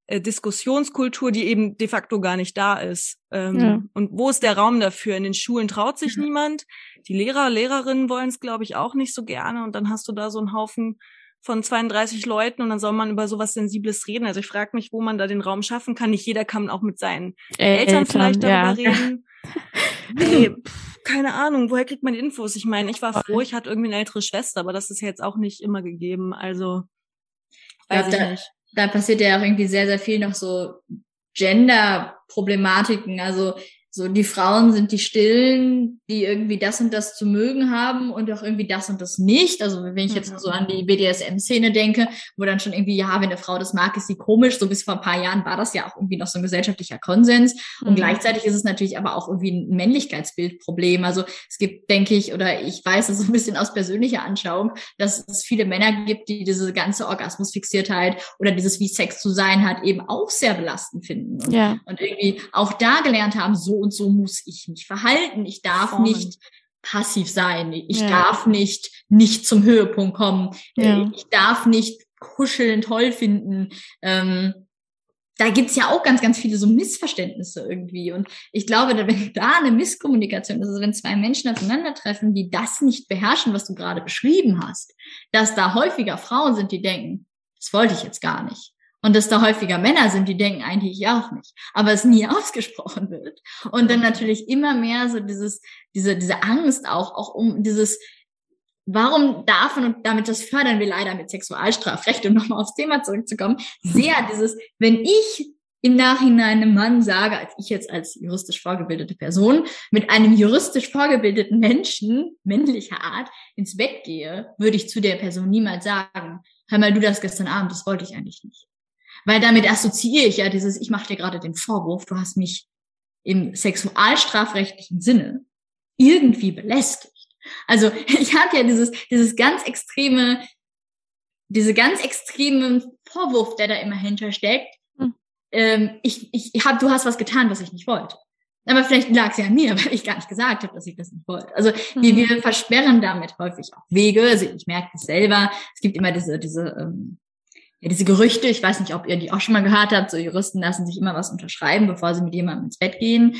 äh, Diskussionskultur, die eben de facto gar nicht da ist. Ähm, ja. Und wo ist der Raum dafür? In den Schulen traut sich mhm. niemand. Die Lehrer, Lehrerinnen wollen es, glaube ich, auch nicht so gerne. Und dann hast du da so einen Haufen von 32 Leuten und dann soll man über sowas Sensibles reden. Also ich frage mich, wo man da den Raum schaffen kann. Nicht jeder kann auch mit seinen äh, Eltern, Eltern, vielleicht darüber ja. reden. *laughs* Ey, pff, keine Ahnung, woher kriegt man Infos? Ich meine, ich war froh, ich hatte irgendwie eine ältere Schwester, aber das ist jetzt auch nicht immer gegeben. Also
weiß ja, ich da, nicht. Da passiert ja auch irgendwie sehr, sehr viel noch so Gender-Problematiken. Also so, die Frauen sind die Stillen, die irgendwie das und das zu mögen haben und auch irgendwie das und das nicht. Also wenn ich jetzt mhm. so an die BDSM-Szene denke, wo dann schon irgendwie, ja, wenn eine Frau das mag, ist sie komisch. So bis vor ein paar Jahren war das ja auch irgendwie noch so ein gesellschaftlicher Konsens. Und mhm. gleichzeitig ist es natürlich aber auch irgendwie ein Männlichkeitsbildproblem. Also es gibt, denke ich, oder ich weiß es so ein bisschen aus persönlicher Anschauung, dass es viele Männer gibt, die diese ganze Orgasmusfixiertheit oder dieses, wie Sex zu sein hat, eben auch sehr belastend finden. Und, ja. und irgendwie auch da gelernt haben, so und so muss ich mich verhalten. Ich darf Formen. nicht passiv sein. Ich ja. darf nicht nicht zum Höhepunkt kommen. Ja. Ich darf nicht kuscheln toll finden. Ähm, da gibt's ja auch ganz, ganz viele so Missverständnisse irgendwie. Und ich glaube, *laughs* wenn da eine Misskommunikation ist, also wenn zwei Menschen aufeinandertreffen, die das nicht beherrschen, was du gerade beschrieben hast, dass da häufiger Frauen sind, die denken, das wollte ich jetzt gar nicht. Und dass da häufiger Männer sind, die denken eigentlich ja auch nicht, aber es nie *laughs* ausgesprochen wird. Und dann natürlich immer mehr so dieses, diese, diese Angst auch, auch um dieses, warum darf und damit das fördern wir leider mit Sexualstrafrecht, um nochmal aufs Thema zurückzukommen, sehr dieses, wenn ich im Nachhinein einem Mann sage, als ich jetzt als juristisch vorgebildete Person mit einem juristisch vorgebildeten Menschen männlicher Art ins Bett gehe, würde ich zu der Person niemals sagen, hör mal, du das gestern Abend, das wollte ich eigentlich nicht. Weil damit assoziiere ich ja dieses, ich mache dir gerade den Vorwurf, du hast mich im sexualstrafrechtlichen Sinne irgendwie belästigt. Also *laughs* ich habe ja dieses, dieses ganz extreme, diese ganz extremen Vorwurf, der da immer hintersteckt, ähm, ich, ich, ich hab, du hast was getan, was ich nicht wollte. Aber vielleicht lag es ja an mir, *laughs* weil ich gar nicht gesagt habe, dass ich das nicht wollte. Also mhm. wir, wir versperren damit häufig auch Wege. Also ich merke das selber. Es gibt immer diese, diese, ähm, ja, diese Gerüchte. Ich weiß nicht, ob ihr die auch schon mal gehört habt. So Juristen lassen sich immer was unterschreiben, bevor sie mit jemandem ins Bett gehen.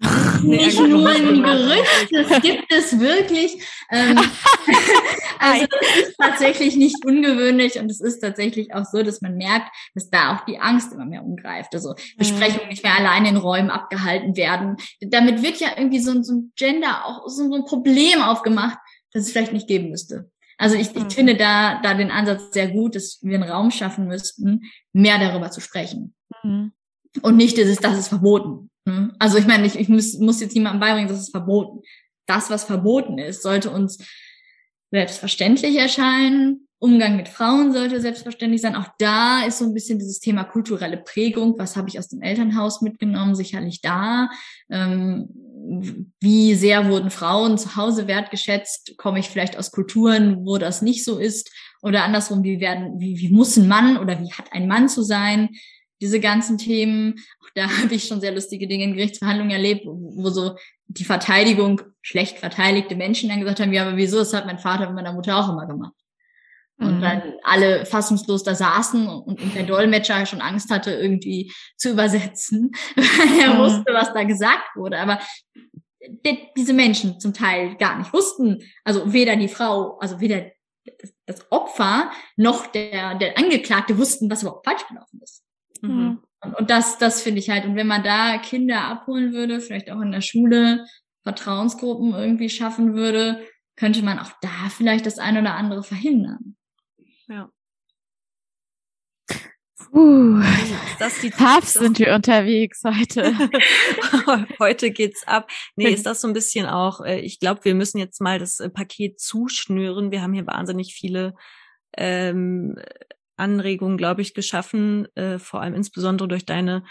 *laughs* nicht nur ein Gerücht, das gibt es wirklich. Ähm, *laughs* *laughs* also es ist tatsächlich nicht ungewöhnlich und es ist tatsächlich auch so, dass man merkt, dass da auch die Angst immer mehr umgreift. Also Besprechungen nicht mehr alleine in Räumen abgehalten werden. Damit wird ja irgendwie so, so ein Gender auch so ein Problem aufgemacht, das es vielleicht nicht geben müsste. Also ich, ich finde da, da den Ansatz sehr gut, dass wir einen Raum schaffen müssten, mehr darüber zu sprechen. Mhm. Und nicht dieses, das ist verboten. Hm? Also ich meine, ich, ich muss, muss jetzt niemandem beibringen, das ist verboten. Das, was verboten ist, sollte uns selbstverständlich erscheinen. Umgang mit Frauen sollte selbstverständlich sein. Auch da ist so ein bisschen dieses Thema kulturelle Prägung. Was habe ich aus dem Elternhaus mitgenommen? Sicherlich da. Ähm, wie sehr wurden Frauen zu Hause wertgeschätzt? Komme ich vielleicht aus Kulturen, wo das nicht so ist? Oder andersrum, wie werden, wie, wie muss ein Mann oder wie hat ein Mann zu sein? diese ganzen Themen. Auch da *laughs* habe ich schon sehr lustige Dinge in Gerichtsverhandlungen erlebt, wo, wo so die Verteidigung schlecht verteidigte Menschen dann gesagt haben, ja, aber wieso? Das hat mein Vater mit meiner Mutter auch immer gemacht. Und mhm. dann alle fassungslos da saßen und, und, der Dolmetscher schon Angst hatte, irgendwie zu übersetzen, *laughs* weil er mhm. wusste, was da gesagt wurde. Aber diese Menschen zum Teil gar nicht wussten, also weder die Frau, also weder das Opfer noch der, der Angeklagte wussten, was überhaupt falsch gelaufen ist. Mhm. mhm. Und, und das, das finde ich halt. Und wenn man da Kinder abholen würde, vielleicht auch in der Schule Vertrauensgruppen irgendwie schaffen würde, könnte man auch da vielleicht das eine oder andere verhindern.
Ja. Uh, das die Tough sind wir unterwegs heute. *laughs*
heute geht's ab. Nee, ist das so ein bisschen auch, äh, ich glaube, wir müssen jetzt mal das äh, Paket zuschnüren. Wir haben hier wahnsinnig viele ähm, Anregungen, glaube ich, geschaffen, äh, vor allem insbesondere durch deine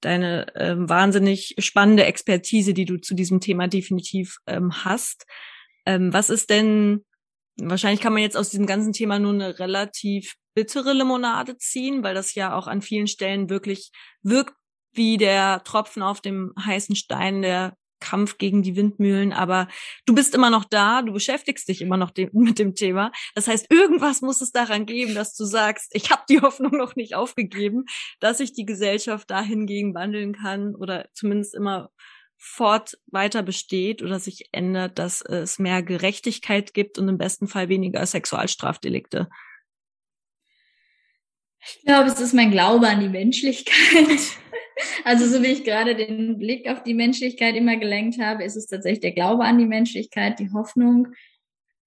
deine ähm, wahnsinnig spannende Expertise, die du zu diesem Thema definitiv ähm, hast. Ähm, was ist denn, wahrscheinlich kann man jetzt aus diesem ganzen Thema nur eine relativ bittere Limonade ziehen, weil das ja auch an vielen Stellen wirklich wirkt wie der Tropfen auf dem heißen Stein, der Kampf gegen die Windmühlen, aber du bist immer noch da, du beschäftigst dich immer noch de *laughs* mit dem Thema. Das heißt, irgendwas muss es daran geben, dass du sagst, ich habe die *laughs* Hoffnung noch nicht aufgegeben, dass sich die Gesellschaft dahingegen wandeln kann oder zumindest immer fort weiter besteht oder sich ändert, dass es mehr Gerechtigkeit gibt und im besten Fall weniger Sexualstrafdelikte.
Ich glaube, es ist mein Glaube an die Menschlichkeit. *laughs* Also so wie ich gerade den Blick auf die Menschlichkeit immer gelenkt habe, ist es tatsächlich der Glaube an die Menschlichkeit, die Hoffnung,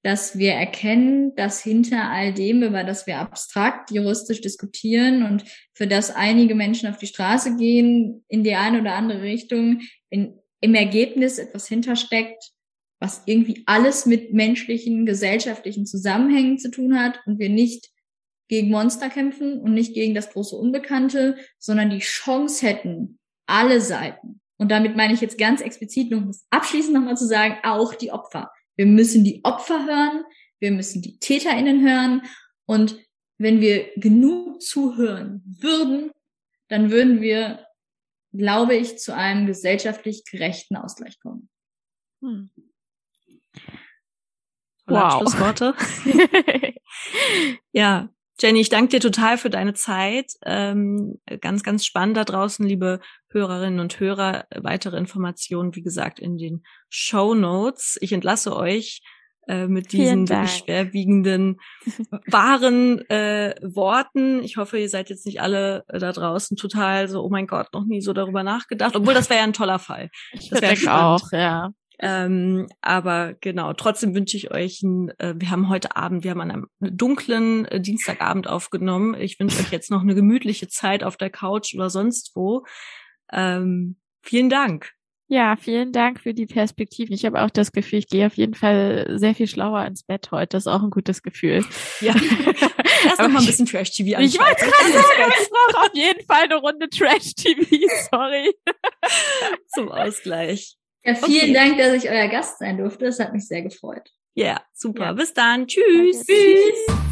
dass wir erkennen, dass hinter all dem, über das wir abstrakt juristisch diskutieren und für das einige Menschen auf die Straße gehen, in die eine oder andere Richtung, in, im Ergebnis etwas hintersteckt, was irgendwie alles mit menschlichen, gesellschaftlichen Zusammenhängen zu tun hat und wir nicht gegen Monster kämpfen und nicht gegen das große Unbekannte, sondern die Chance hätten, alle Seiten, und damit meine ich jetzt ganz explizit noch abschließend nochmal zu sagen, auch die Opfer. Wir müssen die Opfer hören, wir müssen die TäterInnen hören und wenn wir genug zuhören würden, dann würden wir, glaube ich, zu einem gesellschaftlich gerechten Ausgleich kommen. Hm.
Wow. Schlussworte. *laughs* ja, Jenny, ich danke dir total für deine Zeit. Ähm, ganz, ganz spannend da draußen, liebe Hörerinnen und Hörer. Weitere Informationen, wie gesagt, in den Show Notes. Ich entlasse euch äh, mit diesen wirklich schwerwiegenden, *laughs* wahren äh, Worten. Ich hoffe, ihr seid jetzt nicht alle äh, da draußen total so, oh mein Gott, noch nie so darüber nachgedacht. Obwohl, das wäre ja ein toller Fall.
Das wäre auch, ja.
Ähm, aber genau, trotzdem wünsche ich euch, ein, äh, wir haben heute Abend, wir haben an einem dunklen äh, Dienstagabend aufgenommen. Ich wünsche euch jetzt noch eine gemütliche Zeit auf der Couch oder sonst wo. Ähm, vielen Dank.
Ja, vielen Dank für die Perspektiven. Ich habe auch das Gefühl, ich gehe auf jeden Fall sehr viel schlauer ins Bett heute. Das ist auch ein gutes Gefühl.
Ja. *laughs* Erst noch mal ein bisschen Trash-TV
Ich wollte gerade sagen, ich brauche auf jeden Fall eine Runde Trash-TV. *laughs* Sorry.
Zum Ausgleich.
Ja, vielen okay. Dank, dass ich euer Gast sein durfte. Das hat mich sehr gefreut.
Ja, super. Ja. Bis dann. Tschüss. Danke. Tschüss.